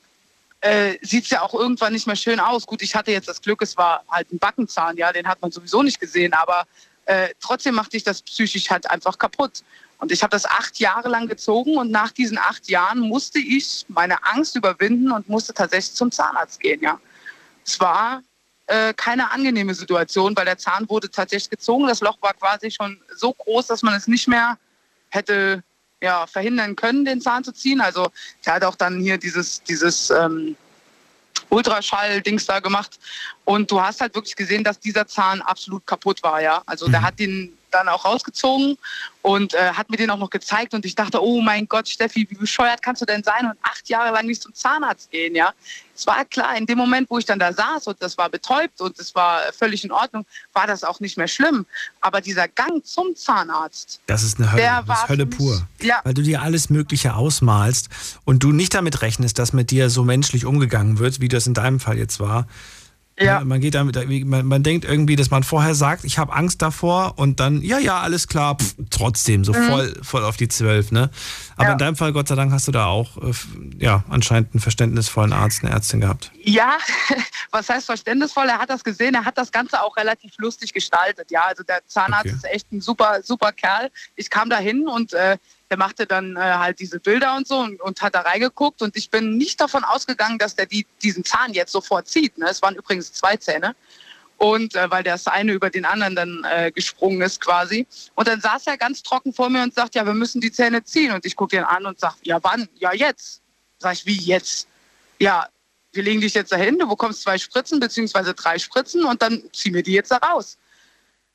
äh, sieht es ja auch irgendwann nicht mehr schön aus. Gut, ich hatte jetzt das Glück, es war halt ein Backenzahn, ja, den hat man sowieso nicht gesehen, aber äh, trotzdem macht dich das psychisch halt einfach kaputt. Und ich habe das acht Jahre lang gezogen und nach diesen acht Jahren musste ich meine Angst überwinden und musste tatsächlich zum Zahnarzt gehen, ja. Es war äh, keine angenehme Situation, weil der Zahn wurde tatsächlich gezogen. Das Loch war quasi schon so groß, dass man es nicht mehr hätte ja, verhindern können, den Zahn zu ziehen. Also der hat auch dann hier dieses, dieses ähm, Ultraschall-Dings da gemacht. Und du hast halt wirklich gesehen, dass dieser Zahn absolut kaputt war, ja. Also mhm. der hat den dann auch rausgezogen und äh, hat mir den auch noch gezeigt und ich dachte, oh mein Gott, Steffi, wie bescheuert kannst du denn sein und acht Jahre lang nicht zum Zahnarzt gehen, ja? Es war klar, in dem Moment, wo ich dann da saß und das war betäubt und es war völlig in Ordnung, war das auch nicht mehr schlimm. Aber dieser Gang zum Zahnarzt, das ist eine Hölle, der das ist Hölle pur. Ja. Weil du dir alles Mögliche ausmalst und du nicht damit rechnest, dass mit dir so menschlich umgegangen wird, wie das in deinem Fall jetzt war. Ja. Man geht damit, man, man denkt irgendwie, dass man vorher sagt, ich habe Angst davor und dann, ja, ja, alles klar, pff, trotzdem, so mhm. voll, voll auf die Zwölf, ne? Aber ja. in deinem Fall, Gott sei Dank, hast du da auch, äh, ja, anscheinend einen verständnisvollen Arzt, eine Ärztin gehabt. Ja, was heißt verständnisvoll? Er hat das gesehen, er hat das Ganze auch relativ lustig gestaltet, ja. Also der Zahnarzt okay. ist echt ein super, super Kerl. Ich kam da hin und äh, der machte dann äh, halt diese Bilder und so und, und, hat da reingeguckt und ich bin nicht davon ausgegangen, dass der die, diesen Zahn jetzt sofort zieht. Ne? Es waren übrigens zwei Zähne. Und äh, weil das eine über den anderen dann äh, gesprungen ist quasi. Und dann saß er ganz trocken vor mir und sagt, ja, wir müssen die Zähne ziehen. Und ich gucke ihn an und sage, ja, wann? Ja, jetzt. Sag ich, wie jetzt? Ja, wir legen dich jetzt dahin, du bekommst zwei Spritzen beziehungsweise drei Spritzen und dann ziehen wir die jetzt da raus.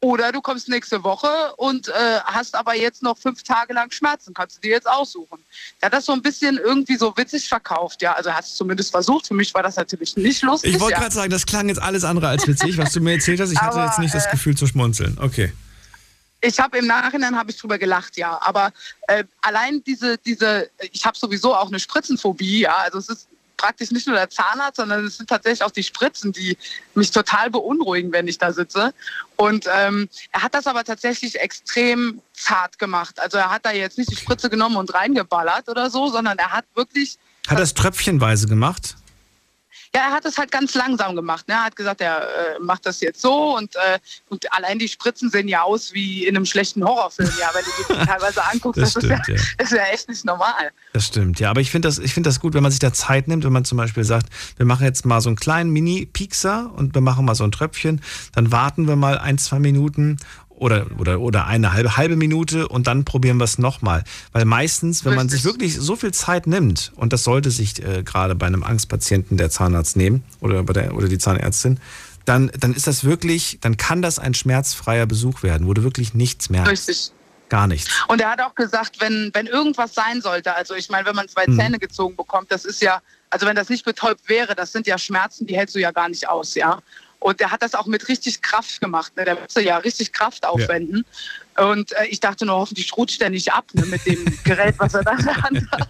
Oder du kommst nächste Woche und äh, hast aber jetzt noch fünf Tage lang Schmerzen. Kannst du dir jetzt aussuchen. Der hat das so ein bisschen irgendwie so witzig verkauft, ja. Also hast du zumindest versucht. Für mich war das natürlich nicht lustig. Ich wollte ja. gerade sagen, das klang jetzt alles andere als witzig, was du mir erzählt hast. Ich hatte aber, jetzt nicht das äh, Gefühl zu schmunzeln. Okay. Ich habe im Nachhinein habe ich drüber gelacht, ja. Aber äh, allein diese, diese, ich habe sowieso auch eine Spritzenphobie, ja. Also es ist praktisch nicht nur der Zahnarzt, sondern es sind tatsächlich auch die Spritzen, die mich total beunruhigen, wenn ich da sitze. Und ähm, er hat das aber tatsächlich extrem zart gemacht. Also er hat da jetzt nicht die Spritze genommen und reingeballert oder so, sondern er hat wirklich Hat er es tröpfchenweise gemacht? Ja, er hat es halt ganz langsam gemacht. Ne? Er hat gesagt, er äh, macht das jetzt so und, äh, und allein die Spritzen sehen ja aus wie in einem schlechten Horrorfilm. Ja, wenn du die teilweise anguckst, Das das, stimmt, ist, ja, ja. das ist ja echt nicht normal. Das stimmt, ja. Aber ich finde das, ich finde das gut, wenn man sich da Zeit nimmt, wenn man zum Beispiel sagt, wir machen jetzt mal so einen kleinen Mini-Piekser und wir machen mal so ein Tröpfchen, dann warten wir mal ein, zwei Minuten oder, oder, oder eine halbe, halbe Minute und dann probieren wir es nochmal. Weil meistens, wenn man sich wirklich so viel Zeit nimmt, und das sollte sich äh, gerade bei einem Angstpatienten der Zahnarzt nehmen oder, bei der, oder die Zahnärztin, dann, dann ist das wirklich, dann kann das ein schmerzfreier Besuch werden, wo du wirklich nichts merkst. Richtig. Gar nichts. Und er hat auch gesagt, wenn, wenn irgendwas sein sollte, also ich meine, wenn man zwei Mhm. Zähne gezogen bekommt, das ist ja, also wenn das nicht betäubt wäre, das sind ja Schmerzen, die hältst du ja gar nicht aus, ja. Und er hat das auch mit richtig Kraft gemacht, ne? der musste ja richtig Kraft aufwenden. Und äh, ich dachte nur, hoffentlich rutscht er nicht ab ne? mit dem Gerät, was er da in der Hand hat.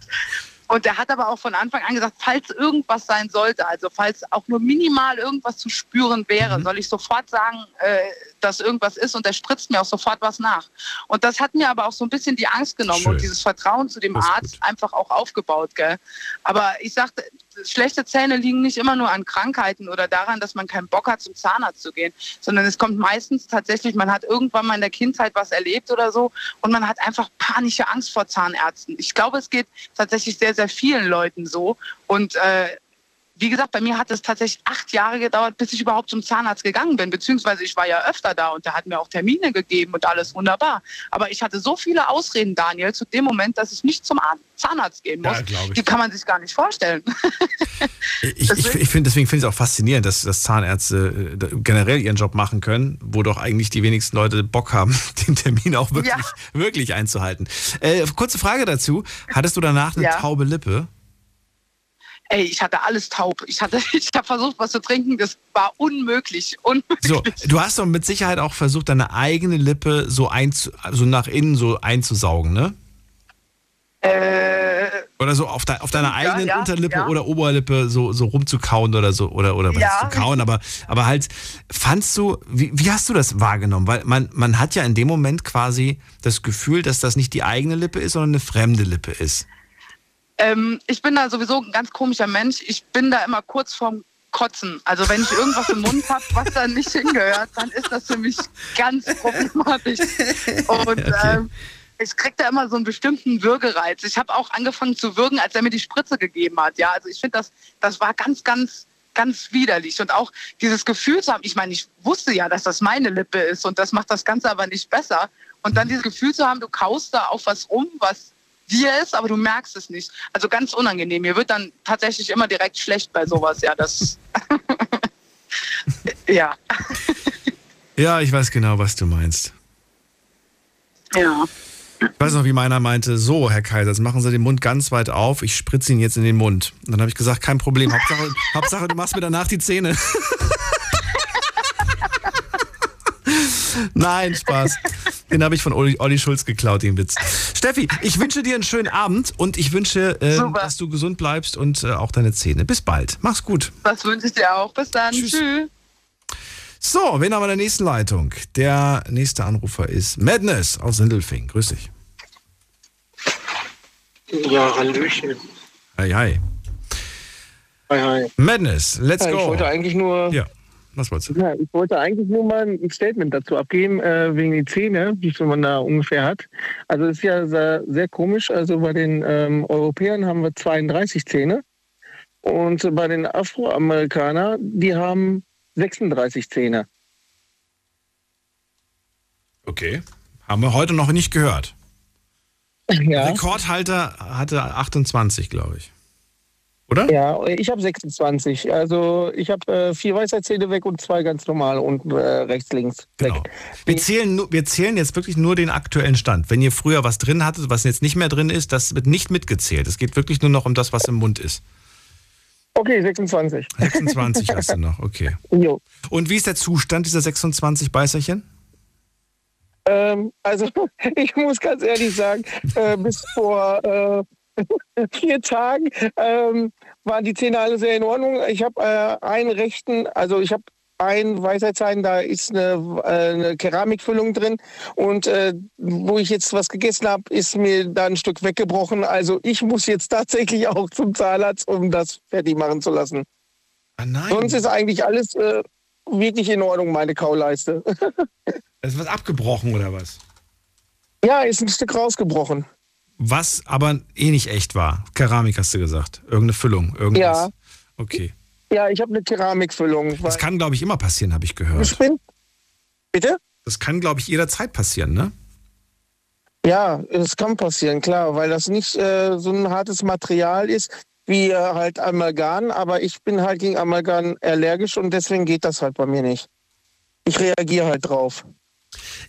Und er hat aber auch von Anfang an gesagt, falls irgendwas sein sollte, also falls auch nur minimal irgendwas zu spüren wäre, soll ich sofort sagen, äh, dass irgendwas ist und er spritzt mir auch sofort was nach. Und das hat mir aber auch so ein bisschen die Angst genommen Schön. und dieses Vertrauen zu dem Das Arzt einfach auch aufgebaut. Gell? Aber ich sagte, schlechte Zähne liegen nicht immer nur an Krankheiten oder daran, dass man keinen Bock hat, zum Zahnarzt zu gehen, sondern es kommt meistens tatsächlich, man hat irgendwann mal in der Kindheit was erlebt oder so und man hat einfach panische Angst vor Zahnärzten. Ich glaube, es geht tatsächlich sehr, sehr vielen Leuten so. Und äh, wie gesagt, bei mir hat es tatsächlich acht Jahre gedauert, bis ich überhaupt zum Zahnarzt gegangen bin. Beziehungsweise ich war ja öfter da und der hat mir auch Termine gegeben und alles wunderbar. Aber ich hatte so viele Ausreden, Daniel, zu dem Moment, dass ich nicht zum Ar- Zahnarzt gehen muss. Ja. Die kann man sich gar nicht vorstellen. Ich, ich, ich finde, deswegen finde ich es auch faszinierend, dass, dass Zahnärzte äh, generell ihren Job machen können, wo doch eigentlich die wenigsten Leute Bock haben, den Termin auch wirklich, Ja. wirklich einzuhalten. Äh, kurze Frage dazu. Hattest du danach eine Ja. taube Lippe? Ey, ich hatte alles taub. Ich, hatte, ich habe versucht, was zu trinken. Das war unmöglich. unmöglich. So, du hast doch mit Sicherheit auch versucht, deine eigene Lippe so, einzu, so nach innen so einzusaugen, ne? Äh, Oder so auf, de, auf deiner Ja, eigenen ja, Unterlippe ja. oder Oberlippe so, so rumzukauen oder so. Oder, oder was zu kauen, aber, aber halt, fandst du, wie, wie hast du das wahrgenommen? Weil man, man hat ja in dem Moment quasi das Gefühl, dass das nicht die eigene Lippe ist, sondern eine fremde Lippe ist. Ähm, ich bin da sowieso ein ganz komischer Mensch. Ich bin da immer kurz vorm Kotzen. Also wenn ich irgendwas im Mund habe, was da nicht hingehört, dann ist das für mich ganz problematisch. Und ähm, ich krieg da immer so einen bestimmten Würgereiz. Ich habe auch angefangen zu würgen, als er mir die Spritze gegeben hat. Ja, also ich finde das, das war ganz, ganz, ganz widerlich. Und auch dieses Gefühl zu haben, ich meine, ich wusste ja, dass das meine Lippe ist und das macht das Ganze aber nicht besser. Und dann dieses Gefühl zu haben, du kaust da auf was rum, was dir ist, aber du merkst es nicht. Also ganz unangenehm. Mir wird dann tatsächlich immer direkt schlecht bei sowas. Ja, das. ja. Ja, ich weiß genau, was du meinst. Ja. Ich weiß noch, wie meiner meinte, so, Herr Kaiser, jetzt machen Sie den Mund ganz weit auf, ich spritze ihn jetzt in den Mund. Und dann habe ich gesagt, kein Problem, Hauptsache, Hauptsache du machst mir danach die Zähne. Nein, Spaß. Den habe ich von Olli, Olli Schulz geklaut, den Witz. Steffi, ich wünsche dir einen schönen Abend und ich wünsche, äh, dass du gesund bleibst und äh, auch deine Zähne. Bis bald. Mach's gut. Das wünsche ich dir auch. Bis dann. Tschüss. So, wen haben wir in der nächsten Leitung? Der nächste Anrufer ist Madness aus Sindelfing. Grüß dich. Ja, Hallöchen. Hi, hi. Hi, hi. Madness, let's ja, go. Ich wollte eigentlich nur. Ja, was wolltest du? Ja, ich wollte eigentlich nur mal ein Statement dazu abgeben, äh, wegen die Zähne, wie viel man da ungefähr hat. Also es ist ja sehr, sehr komisch. Also bei den ähm, Europäern haben wir 32 Zähne und bei den Afroamerikanern, die haben 36 Zähne. Okay. Haben wir heute noch nicht gehört. Ja. Rekordhalter hatte 28, glaube ich. Oder? Ja, ich habe 26. Also ich habe äh, vier Weisheitszähne weg und zwei ganz normal unten äh, rechts, links weg. Genau. Wir zählen, wir zählen jetzt wirklich nur den aktuellen Stand. Wenn ihr früher was drin hattet, was jetzt nicht mehr drin ist, das wird nicht mitgezählt. Es geht wirklich nur noch um das, was im Mund ist. Okay, 26. 26 hast du noch, okay. Jo. Und wie ist der Zustand dieser 26 Beißerchen? Ähm, also ich muss ganz ehrlich sagen, äh, bis vor äh, vier Tagen ähm, waren die Zähne alle sehr in Ordnung. Ich habe äh, einen rechten, also ich habe ein Weisheitszahn, da ist eine, äh, eine Keramikfüllung drin. Und äh, wo ich jetzt was gegessen habe, ist mir da ein Stück weggebrochen. Also ich muss jetzt tatsächlich auch zum Zahnarzt, um das fertig machen zu lassen. Ah, nein. Sonst ist eigentlich alles äh, wirklich in Ordnung, meine Kauleiste. ist was abgebrochen oder was? Ja, ist ein Stück rausgebrochen. Was aber eh nicht echt war. Keramik hast du gesagt. Irgendeine Füllung. Irgendwas. Ja. Okay. Ja, ich habe eine Keramikfüllung. Das kann, glaube ich, immer passieren, habe ich gehört. Ich bin. Bitte? Das kann, glaube ich, jederzeit passieren, ne? Ja, es kann passieren, klar, weil das nicht äh, so ein hartes Material ist wie äh, halt Amalgam, aber ich bin halt gegen Amalgam allergisch und deswegen geht das halt bei mir nicht. Ich reagiere halt drauf.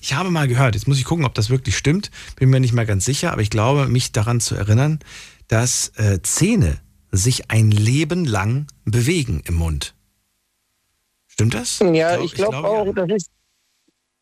Ich habe mal gehört, jetzt muss ich gucken, ob das wirklich stimmt, bin mir nicht mal ganz sicher, aber ich glaube, mich daran zu erinnern, dass äh, Zähne sich ein Leben lang bewegen im Mund. Stimmt das? Ja, ich, glaub, ich glaube auch, das ist.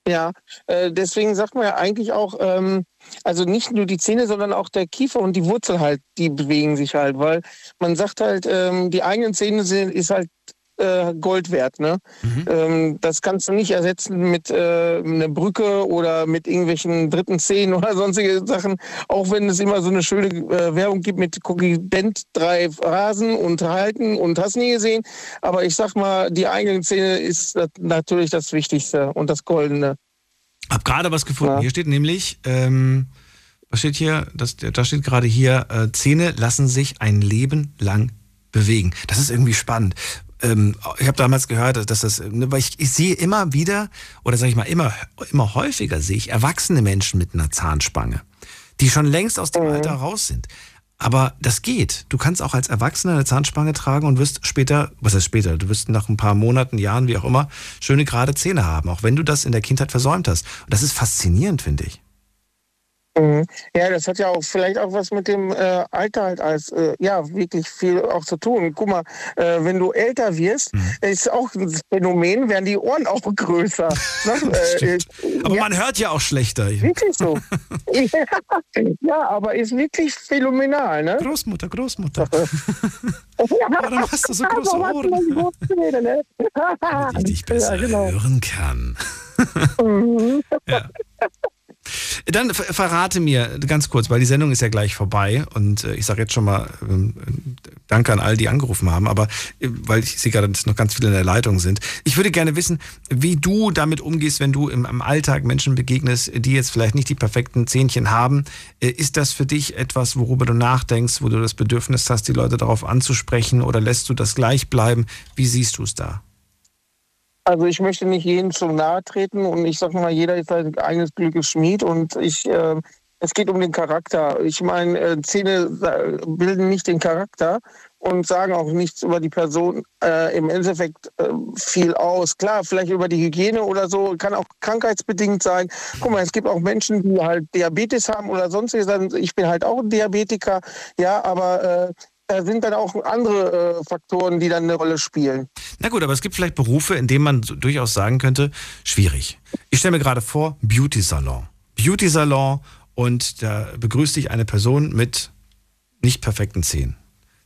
Ja, äh, deswegen sagt man ja eigentlich auch, ähm, also nicht nur die Zähne, sondern auch der Kiefer und die Wurzel halt, die bewegen sich halt, weil man sagt halt, ähm, die eigenen Zähne sind, ist halt äh, Gold wert. Ne? Mhm. Ähm, das kannst du nicht ersetzen mit äh, einer Brücke oder mit irgendwelchen dritten Zähnen oder sonstige Sachen. Auch wenn es immer so eine schöne äh, Werbung gibt mit Kogident drei Rasen und halten und hast nie gesehen. Aber ich sag mal, die eigenen Zähne ist natürlich das Wichtigste und das Goldene. Hab gerade was gefunden. Ja. Hier steht nämlich, ähm, was steht hier? Das, da steht gerade hier, äh, Zähne lassen sich ein Leben lang bewegen. Das ist irgendwie spannend ähm, ich habe damals gehört, dass das, ne, weil ich, ich sehe immer wieder, oder sage ich mal, immer, immer häufiger sehe ich erwachsene Menschen mit einer Zahnspange, die schon längst aus dem mhm. Alter raus sind. Aber das geht. Du kannst auch als Erwachsener eine Zahnspange tragen und wirst später, was heißt später, du wirst nach ein paar Monaten, Jahren, wie auch immer, schöne gerade Zähne haben, auch wenn du das in der Kindheit versäumt hast. Und das ist faszinierend, finde ich. Mhm. Ja, das hat ja auch vielleicht auch was mit dem äh, Alter halt als äh, ja wirklich viel auch zu tun. Guck mal, äh, wenn du älter wirst, mhm. ist auch ein Phänomen, werden die Ohren auch größer. Sag, äh, aber ja. man hört ja auch schlechter. Wirklich so. ja, aber ist wirklich phänomenal, ne? Großmutter, Großmutter. Warum hast du so große Ohren? Ne? Damit ich dich besser ja, genau. hören kann. Mhm. ja. Dann verrate mir ganz kurz, weil die Sendung ist ja gleich vorbei und äh, ich sage jetzt schon mal ähm, Danke an all die angerufen haben, aber äh, weil ich sehe gerade, dass noch ganz viele in der Leitung sind. Ich würde gerne wissen, wie du damit umgehst, wenn du im, im Alltag Menschen begegnest, die jetzt vielleicht nicht die perfekten Zähnchen haben. Äh, ist das für dich etwas, worüber du nachdenkst, wo du das Bedürfnis hast, die Leute darauf anzusprechen oder lässt du das gleich bleiben? Wie siehst du es da? Also ich möchte nicht jedem zu nahe treten und ich sage mal, jeder ist sein eigenes Glückes Schmied und ich, äh, es geht um den Charakter. Ich meine, äh, Zähne bilden nicht den Charakter und sagen auch nichts über die Person äh, im Endeffekt äh, viel aus. Klar, vielleicht über die Hygiene oder so, kann auch krankheitsbedingt sein. Guck mal, es gibt auch Menschen, die halt Diabetes haben oder sonstiges. Ich bin halt auch ein Diabetiker, ja, aber äh, da sind dann auch andere äh, Faktoren, die dann eine Rolle spielen. Na gut, aber es gibt vielleicht Berufe, in denen man durchaus sagen könnte, schwierig. Ich stelle mir gerade vor, Beauty-Salon. Beauty-Salon und da begrüßt dich eine Person mit nicht perfekten Zähnen.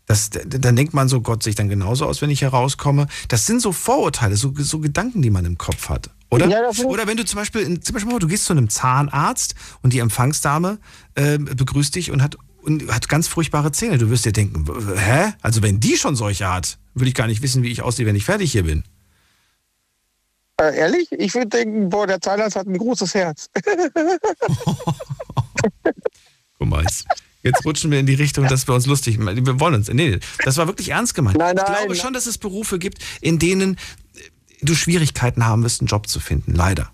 Das, dann denkt man so, Gott, sehe ich dann genauso aus, wenn ich herauskomme. Das sind so Vorurteile, so, so Gedanken, die man im Kopf hat. Oder? Ja, Oder wenn du zum Beispiel, zum Beispiel, du gehst zu einem Zahnarzt und die Empfangsdame äh, begrüßt dich und hat und hat ganz furchtbare Zähne. Du wirst dir denken, hä? Also wenn die schon solche hat, würde ich gar nicht wissen, wie ich aussehe, wenn ich fertig hier bin. Äh, ehrlich? Ich würde denken, boah, der Zahnarzt hat ein großes Herz. Guck mal, jetzt, jetzt, rutschen wir in die Richtung, dass wir uns lustig machen. Wir wollen uns. Nee, das war wirklich ernst gemeint. Nein, nein, ich glaube schon, dass es Berufe gibt, in denen du Schwierigkeiten haben wirst, einen Job zu finden. Leider.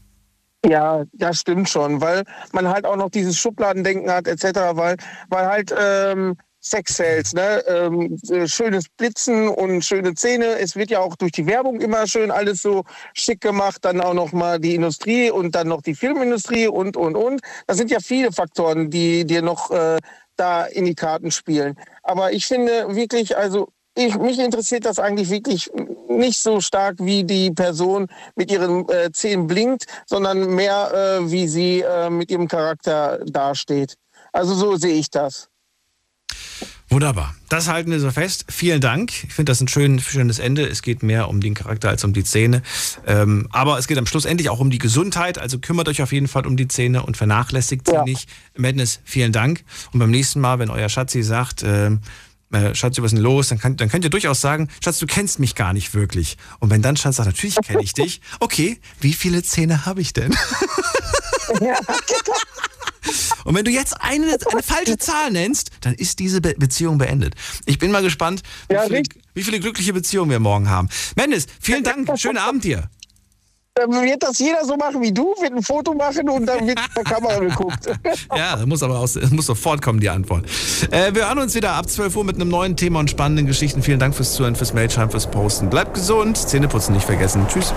Ja, das stimmt schon, weil man halt auch noch dieses Schubladendenken hat etc., weil, weil halt ähm, Sex Sales, ne? Ähm, schönes Blitzen und schöne Zähne. Es wird ja auch durch die Werbung immer schön alles so schick gemacht. Dann auch noch mal die Industrie und dann noch die Filmindustrie und und und. Das sind ja viele Faktoren, die dir noch äh, da in die Karten spielen. Aber ich finde wirklich, also ich, mich interessiert das eigentlich wirklich nicht so stark, wie die Person mit ihren äh, Zähnen blinkt, sondern mehr, äh, wie sie äh, mit ihrem Charakter dasteht. Also so sehe ich das. Wunderbar. Das halten wir so fest. Vielen Dank. Ich finde das ein schön, schönes Ende. Es geht mehr um den Charakter als um die Zähne. Ähm, aber es geht am Schluss endlich auch um die Gesundheit. Also kümmert euch auf jeden Fall um die Zähne und vernachlässigt sie nicht. Madness, vielen Dank. Und beim nächsten Mal, wenn euer Schatzi sagt, ähm, äh, Schatz, was ist denn los? Dann, kann, dann könnt ihr durchaus sagen, Schatz, du kennst mich gar nicht wirklich. Und wenn dann Schatz sagt, natürlich kenne ich dich. Okay, wie viele Zähne habe ich denn? Und wenn du jetzt eine, eine falsche Zahl nennst, dann ist diese Be Beziehung beendet. Ich bin mal gespannt, wie, viele, wie viele glückliche Beziehungen wir morgen haben. Mendes, vielen Dank. Schönen Abend dir. Dann wird das jeder so machen wie du, wird ein Foto machen und dann wird mit der Kamera geguckt. Ja, das muss aber aus, muss sofort kommen, die Antwort. Äh, wir hören uns wieder ab 12 Uhr mit einem neuen Thema und spannenden Geschichten. Vielen Dank fürs Zuhören, fürs Mailschreiben, fürs Posten. Bleibt gesund, Zähneputzen nicht vergessen. Tschüss.